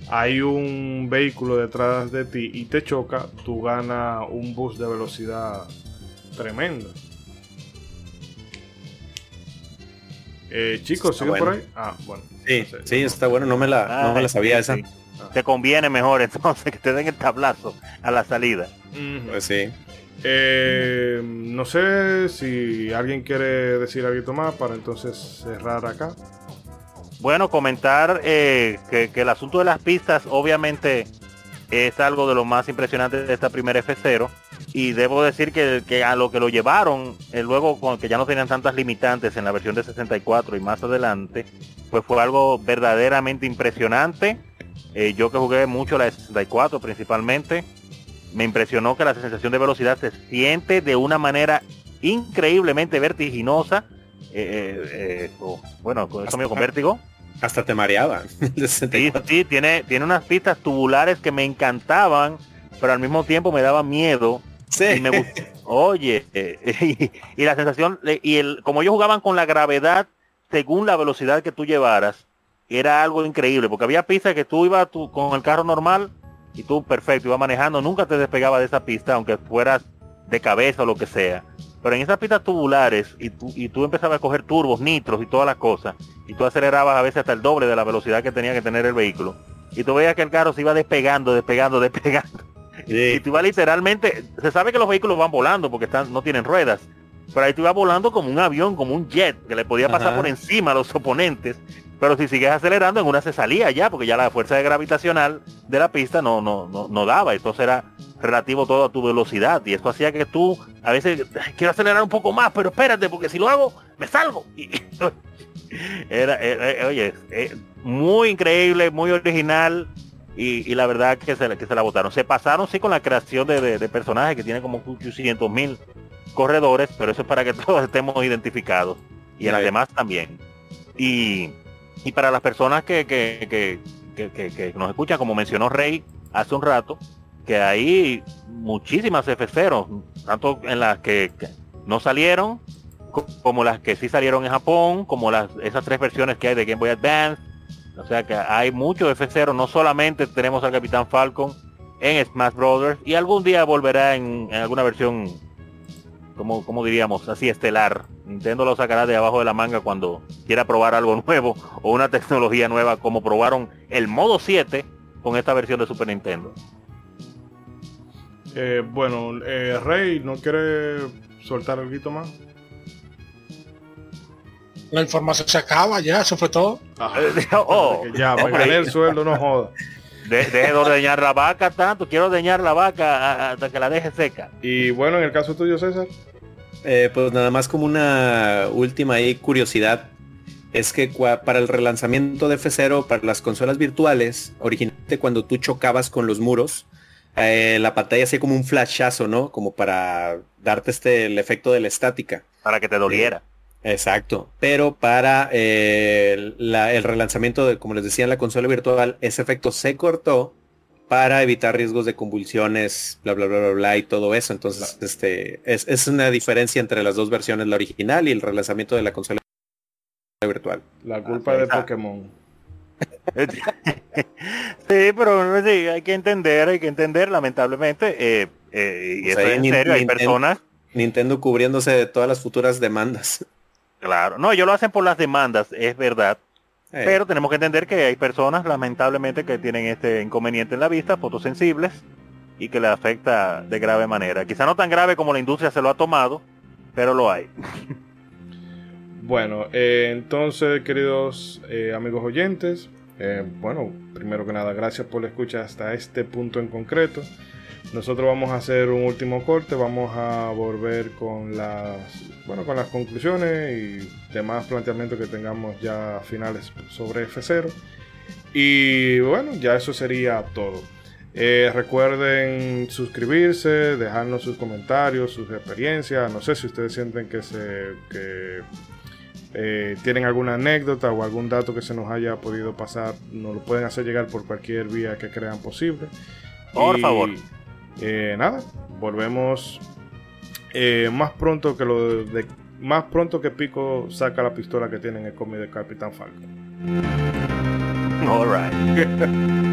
hay un vehículo detrás de ti y te choca, tú ganas un boost de velocidad tremendo. Eh, chicos, ¿sigue por ahí? Ah, bueno. Sí, No sé. sí, está bueno, no me la, no me la sabía sí, esa. sí. Te conviene mejor *laughs* entonces que te den el tablazo a la salida. Pues sí. Eh, no sé si alguien quiere decir algo más para entonces cerrar acá. Bueno, comentar eh, que, que el asunto de las pistas obviamente es algo de lo más impresionante de esta primera F0 y debo decir que, que a lo que lo llevaron eh, luego con que ya no tenían tantas limitantes en la versión de 64 y más adelante pues fue algo verdaderamente impresionante. Eh, yo que jugué mucho la de 64 principalmente me impresionó que la sensación de velocidad se siente de una manera increíblemente vertiginosa. Eh, bueno con eso mío con vértigo Hasta te mareaba. *laughs* De Sí, 64. sí, tiene, tiene unas pistas tubulares que me encantaban, pero al mismo tiempo me daba miedo. Sí. Y me *laughs* Oye, eh, *laughs* y, y la sensación, y el, como ellos jugaban con la gravedad según la velocidad que tú llevaras, era algo increíble, porque había pistas que tú ibas tú, con el carro normal y tú perfecto, ibas manejando, nunca te despegaba de esa pista, aunque fueras de cabeza o lo que sea. Pero en esas pistas tubulares y tú, y tú empezabas a coger turbos, nitros y todas las cosas, y tú acelerabas a veces hasta el doble de la velocidad que tenía que tener el vehículo, y tú veías que el carro se iba despegando, despegando, *laughs* despegando. Y tú ibas literalmente, se sabe que los vehículos van volando porque están, no tienen ruedas, pero ahí tú ibas volando como un avión, como un jet, que le podía pasar Ajá. por encima a los oponentes. Pero si sigues acelerando, en una se salía ya, porque ya la fuerza gravitacional de la pista no, no, no, no daba. Entonces era relativo todo a tu velocidad y esto hacía que tú a veces quiero acelerar un poco más pero espérate porque si lo hago me salgo *laughs* y, era, oye muy increíble muy original y, la verdad que se, que se la votaron se pasaron sí con la creación de, de, personajes que tienen como 800 mil corredores pero eso es para que *laughs* todos estemos identificados y en las demás también. Y, y para las personas que, que, que, que, nos escuchan como mencionó Rey hace un rato que hay muchísimas F0, tanto en las que, no salieron, como las que sí salieron en Japón, como las esas tres versiones que hay de Game Boy Advance. O sea que hay mucho F0, no solamente tenemos al Capitán Falcon en Smash Brothers y algún día volverá en, alguna versión como, como diríamos, así estelar. Nintendo lo sacará de abajo de la manga cuando quiera probar algo *laughs* nuevo o una tecnología nueva como probaron el modo 7 con esta versión de Super Nintendo. Eh, bueno, eh, Rey, ¿no quiere soltar algo más? La información se acaba, ya, eso fue todo. Ah, *laughs* oh, ya, me gané el sueldo, no joda. deje de ordeñar la vaca tanto, quiero ordeñar la vaca hasta que la deje seca. Y bueno, en el caso tuyo, César. Eh, pues nada más como una última ahí curiosidad es que para el relanzamiento de F0 para las consolas virtuales, originalmente cuando tú chocabas con los muros, eh, la pantalla hacía como un flashazo, ¿no? Como para darte este el efecto de la estática. Para que te doliera. Eh, exacto. Pero para eh, el relanzamiento de, como les decía, en la consola virtual, ese efecto se cortó para evitar riesgos de convulsiones, bla, bla, bla, bla, bla, y todo eso. Entonces, este, es, es, una diferencia entre las dos versiones, la original y el relanzamiento de la consola virtual. La culpa de Pokémon. *laughs* sí, pero hay que entender, hay que entender, lamentablemente, eh, eh, y eso en serio, hay personas. Nintendo cubriéndose de todas las futuras demandas. Claro, no, ellos lo hacen por las demandas, es verdad. Eh. Pero tenemos que entender que hay personas, lamentablemente, que tienen este inconveniente en la vista, fotosensibles, y que le afecta de grave manera. Quizá no tan grave como la industria se lo ha tomado, pero lo hay. *laughs* Bueno, eh, entonces, queridos eh, amigos oyentes, eh, bueno, primero que nada, gracias por la escucha hasta este punto en concreto. Nosotros vamos a hacer un último corte, vamos a volver con las, bueno, con las conclusiones y demás planteamientos que tengamos ya finales sobre F0. Y bueno, ya eso sería todo. recuerden suscribirse, dejarnos sus comentarios, sus experiencias. No sé si ustedes sienten que se que eh, tienen alguna anécdota o algún dato que se nos haya podido pasar, nos lo pueden hacer llegar por cualquier vía que crean posible. Por favor. Eh, nada, volvemos eh, más pronto que lo de, más pronto que Pico saca la pistola que tiene en el cómic de Capitán Falcon. All right. *laughs*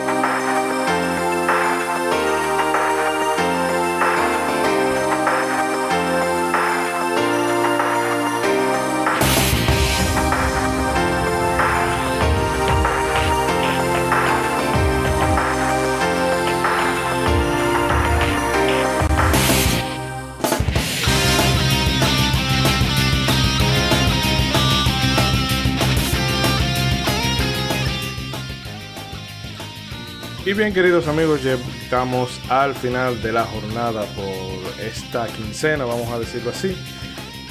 Y bien queridos amigos, llegamos al final de la jornada por esta quincena, vamos a decirlo así.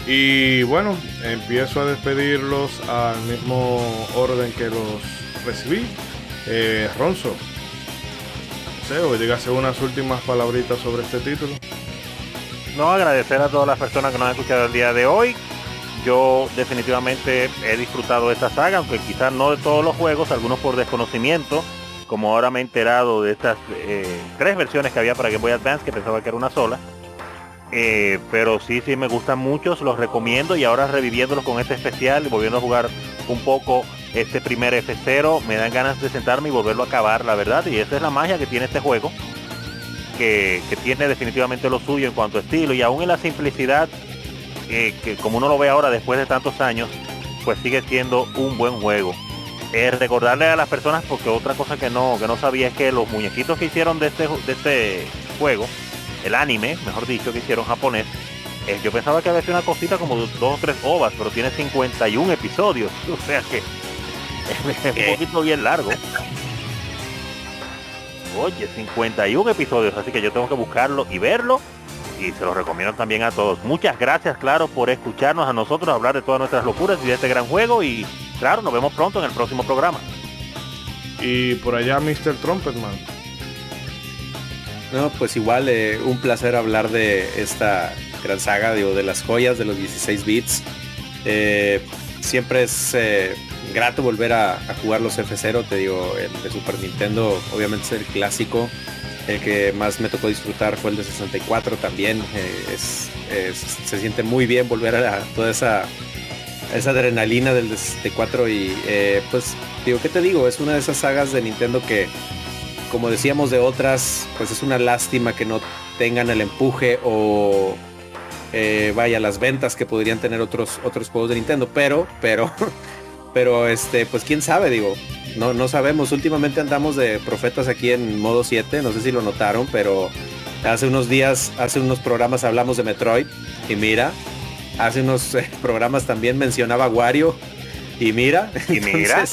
Y bueno, empiezo a despedirlos al mismo orden que los recibí. Eh, Ronzo, no sé, unas últimas palabritas sobre este título. No, agradecer a todas las personas que nos han escuchado el día de hoy. Yo definitivamente he disfrutado de esta saga, aunque quizás no de todos los juegos, algunos por desconocimiento como ahora me he enterado de estas eh, tres versiones que había para Game Boy Advance, que pensaba que era una sola. Eh, pero sí, sí me gustan muchos, los recomiendo y ahora reviviéndolos con este especial y volviendo a jugar un poco este primer F0, me dan ganas de sentarme y volverlo a acabar, la verdad. Y esa es la magia que tiene este juego, que, tiene definitivamente lo suyo en cuanto a estilo y aún en la simplicidad, eh, que como uno lo ve ahora después de tantos años, pues sigue siendo un buen juego. Eh, recordarle a las personas, porque otra cosa que no, que no sabía es que los muñequitos que hicieron de este, de este juego, el anime, mejor dicho, que hicieron japonés, eh, yo pensaba que había sido una cosita como dos o tres ovas, pero tiene 51 episodios. *laughs* O sea que es un poquito bien largo. Oye, 51 episodios, así que yo tengo que buscarlo y verlo. Y se lo recomiendo también a todos. Muchas gracias, claro, por escucharnos a nosotros hablar de todas nuestras locuras y de este gran juego. Y claro, nos vemos pronto en el próximo programa. Y por allá Mr. Trumpetman. No, pues igual eh, un placer hablar de esta gran saga, digo, de las joyas de los 16 bits. Eh, siempre es eh, grato volver a, a, jugar los F0, te digo, el de Super Nintendo obviamente es el clásico. El que más me tocó disfrutar fue el de 64 también. Eh, es, es, se siente muy bien volver a, a toda esa, esa adrenalina del de 64 y eh, pues digo, ¿qué te digo? Es una de esas sagas de Nintendo que como decíamos de otras, pues es una lástima que no tengan el empuje o eh, vaya las ventas que podrían tener otros otros juegos de Nintendo, pero pero *laughs* pero este pues quién sabe, digo, no no sabemos. Últimamente andamos de profetas aquí en modo 7, no sé si lo notaron, pero hace unos días, hace unos programas hablamos de Metroid y mira, hace unos eh, programas también mencionaba Wario y mira, y *laughs* mira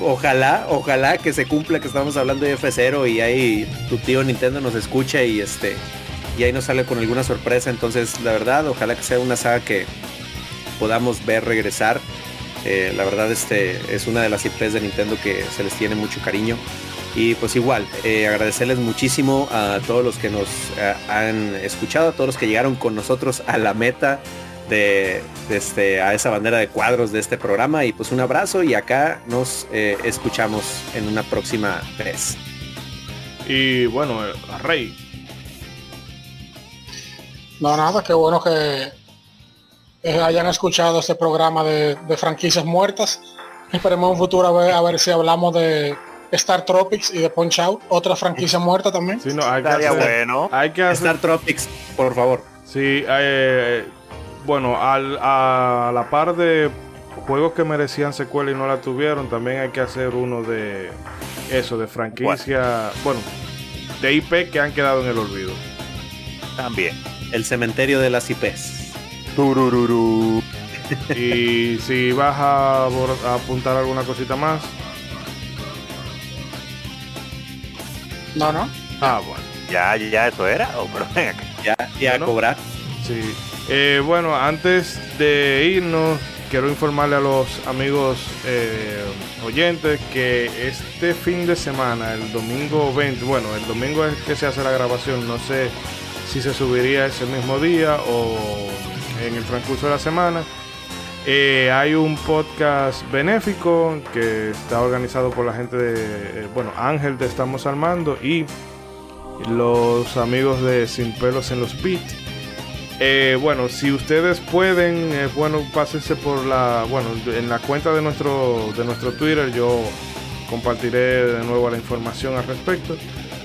ojalá, ojalá que se cumpla que estamos hablando de F0 y ahí tu tío Nintendo nos escucha y este y ahí nos sale con alguna sorpresa. Entonces, la verdad, ojalá que sea una saga que podamos ver regresar. Eh, la verdad, este es una de las IPs de Nintendo que se les tiene mucho cariño. Y pues igual, eh, agradecerles muchísimo a todos los que nos eh, han escuchado, a todos los que llegaron con nosotros a la meta de, de este, a esa bandera de cuadros de este programa. Y pues un abrazo y acá nos eh, escuchamos en una próxima vez. Y bueno, Rey, No, nada, qué bueno que hayan escuchado este programa de, de franquicias muertas. Esperemos en un futuro a ver, a ver si hablamos de Star Tropics y de Punch Out, otra franquicia muerta también. sí, no, hay que Estaría hacer, bueno. hay que hacer, Star Tropics, por favor. sí, eh, bueno, al, a la par de juegos que merecían secuela y no la tuvieron, también hay que hacer uno de eso, de franquicia, bueno, de IP que han quedado en el olvido. También. El cementerio de las IPs. Turururu. Y *laughs* si vas a, apuntar alguna cosita más, No, no. ah, bueno. Ya, ya eso era. Oh, pero ven acá. Ya, ya cobrar. Sí. Eh, bueno, antes de irnos, quiero informarle a los amigos eh, oyentes que este fin de semana, el domingo 20, bueno, el domingo es que se hace la grabación, no sé si se subiría ese mismo día o en el transcurso de la semana. Eh, hay un podcast benéfico que está organizado por la gente de, bueno, Ángel de Estamos Armando y los amigos de Sin Pelos en los Beats. Eh, bueno, si ustedes pueden, eh, bueno, pásense por la, bueno, en la cuenta de nuestro, de nuestro Twitter, yo compartiré de nuevo la información al respecto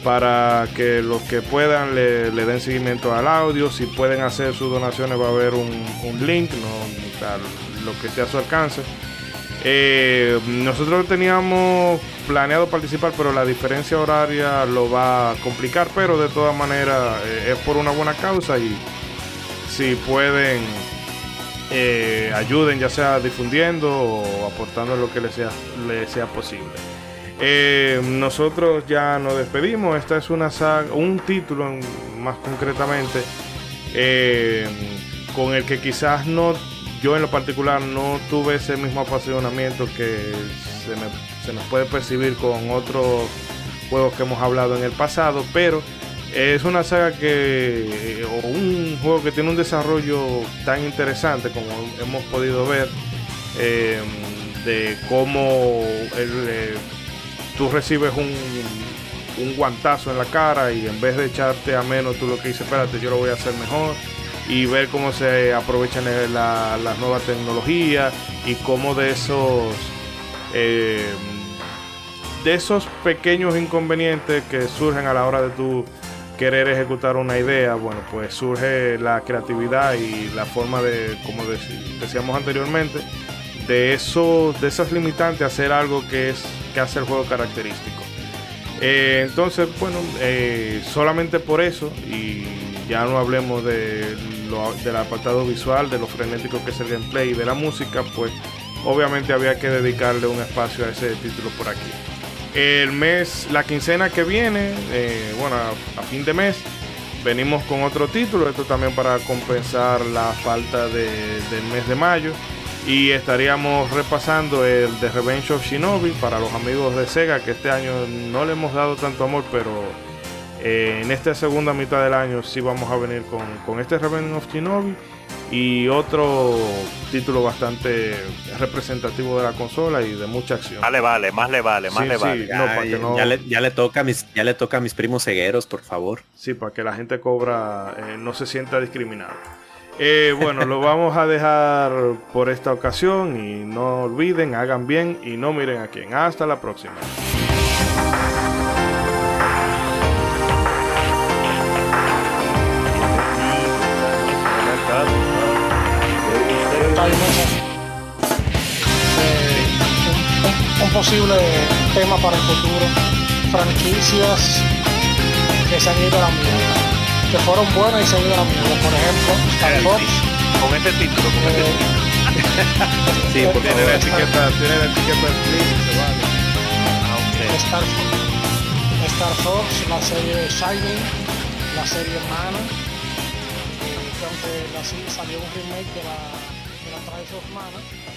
para que los que puedan le, den seguimiento al audio. Si pueden hacer sus donaciones va a haber un, un link, no, lo que esté a su alcance. Eh, nosotros teníamos planeado participar, pero la diferencia horaria lo va a complicar, pero de todas maneras eh, es por una buena causa y si pueden eh, ayuden ya sea difundiendo o aportando lo que les sea, les sea posible. Eh, nosotros ya nos despedimos. Esta es una saga, un título más concretamente eh, con el que quizás no, yo en lo particular no tuve ese mismo apasionamiento que se, me- se nos puede percibir con otros juegos que hemos hablado en el pasado, pero es una saga que, o un juego que tiene un desarrollo tan interesante como hemos podido ver, eh, de cómo eh, tú recibes un, un guantazo en la cara y en vez de echarte a menos, tú lo que dices, espérate, yo lo voy a hacer mejor y ver cómo se aprovechan la- las nuevas tecnologías y cómo de esos eh, de esos pequeños inconvenientes que surgen a la hora de tu querer ejecutar una idea, bueno, pues surge la creatividad y la forma de, como decíamos anteriormente, de esos, de esas limitantes hacer algo que es que hace el juego característico. Eh, entonces, bueno, eh, solamente por eso, y ya no hablemos de lo- del apartado visual, de lo frenético que es el gameplay y de la música, pues obviamente había que dedicarle un espacio a ese título por aquí. El mes, la quincena que viene, eh, bueno, a, fin de mes, venimos con otro título, esto también para compensar la falta de- del mes de mayo. Y estaríamos repasando el The Revenge of Shinobi para los amigos de Sega, que este año no le hemos dado tanto amor, pero eh, en esta segunda mitad del año sí vamos a venir con, con este Revenge of Shinobi y otro título bastante representativo de la consola y de mucha acción. Más le vale, más le vale, más Sí, le sí. vale. No, para que ya, no- ya le, ya le toca a mis, ya le toca a mis primos cegueros, por favor. Sí, para que la gente cobra eh, no se sienta discriminado. Eh, bueno, lo vamos a dejar por esta ocasión y no olviden, hagan bien y no miren a quién. Hasta la próxima. Un, un- posible tema para el futuro. Franquicias que se han ido a la mierda. Que fueron buenas y se han ido a la mierda. Por ejemplo, Star Fox. Con este título, con este eh, título. Sí, por Tiene la etiqueta, tiene la etiqueta se vale. Ah. Star, Star Fox, la serie Shining, la serie Mana, eh, que aunque la, sí salió un remake de la, de la Trials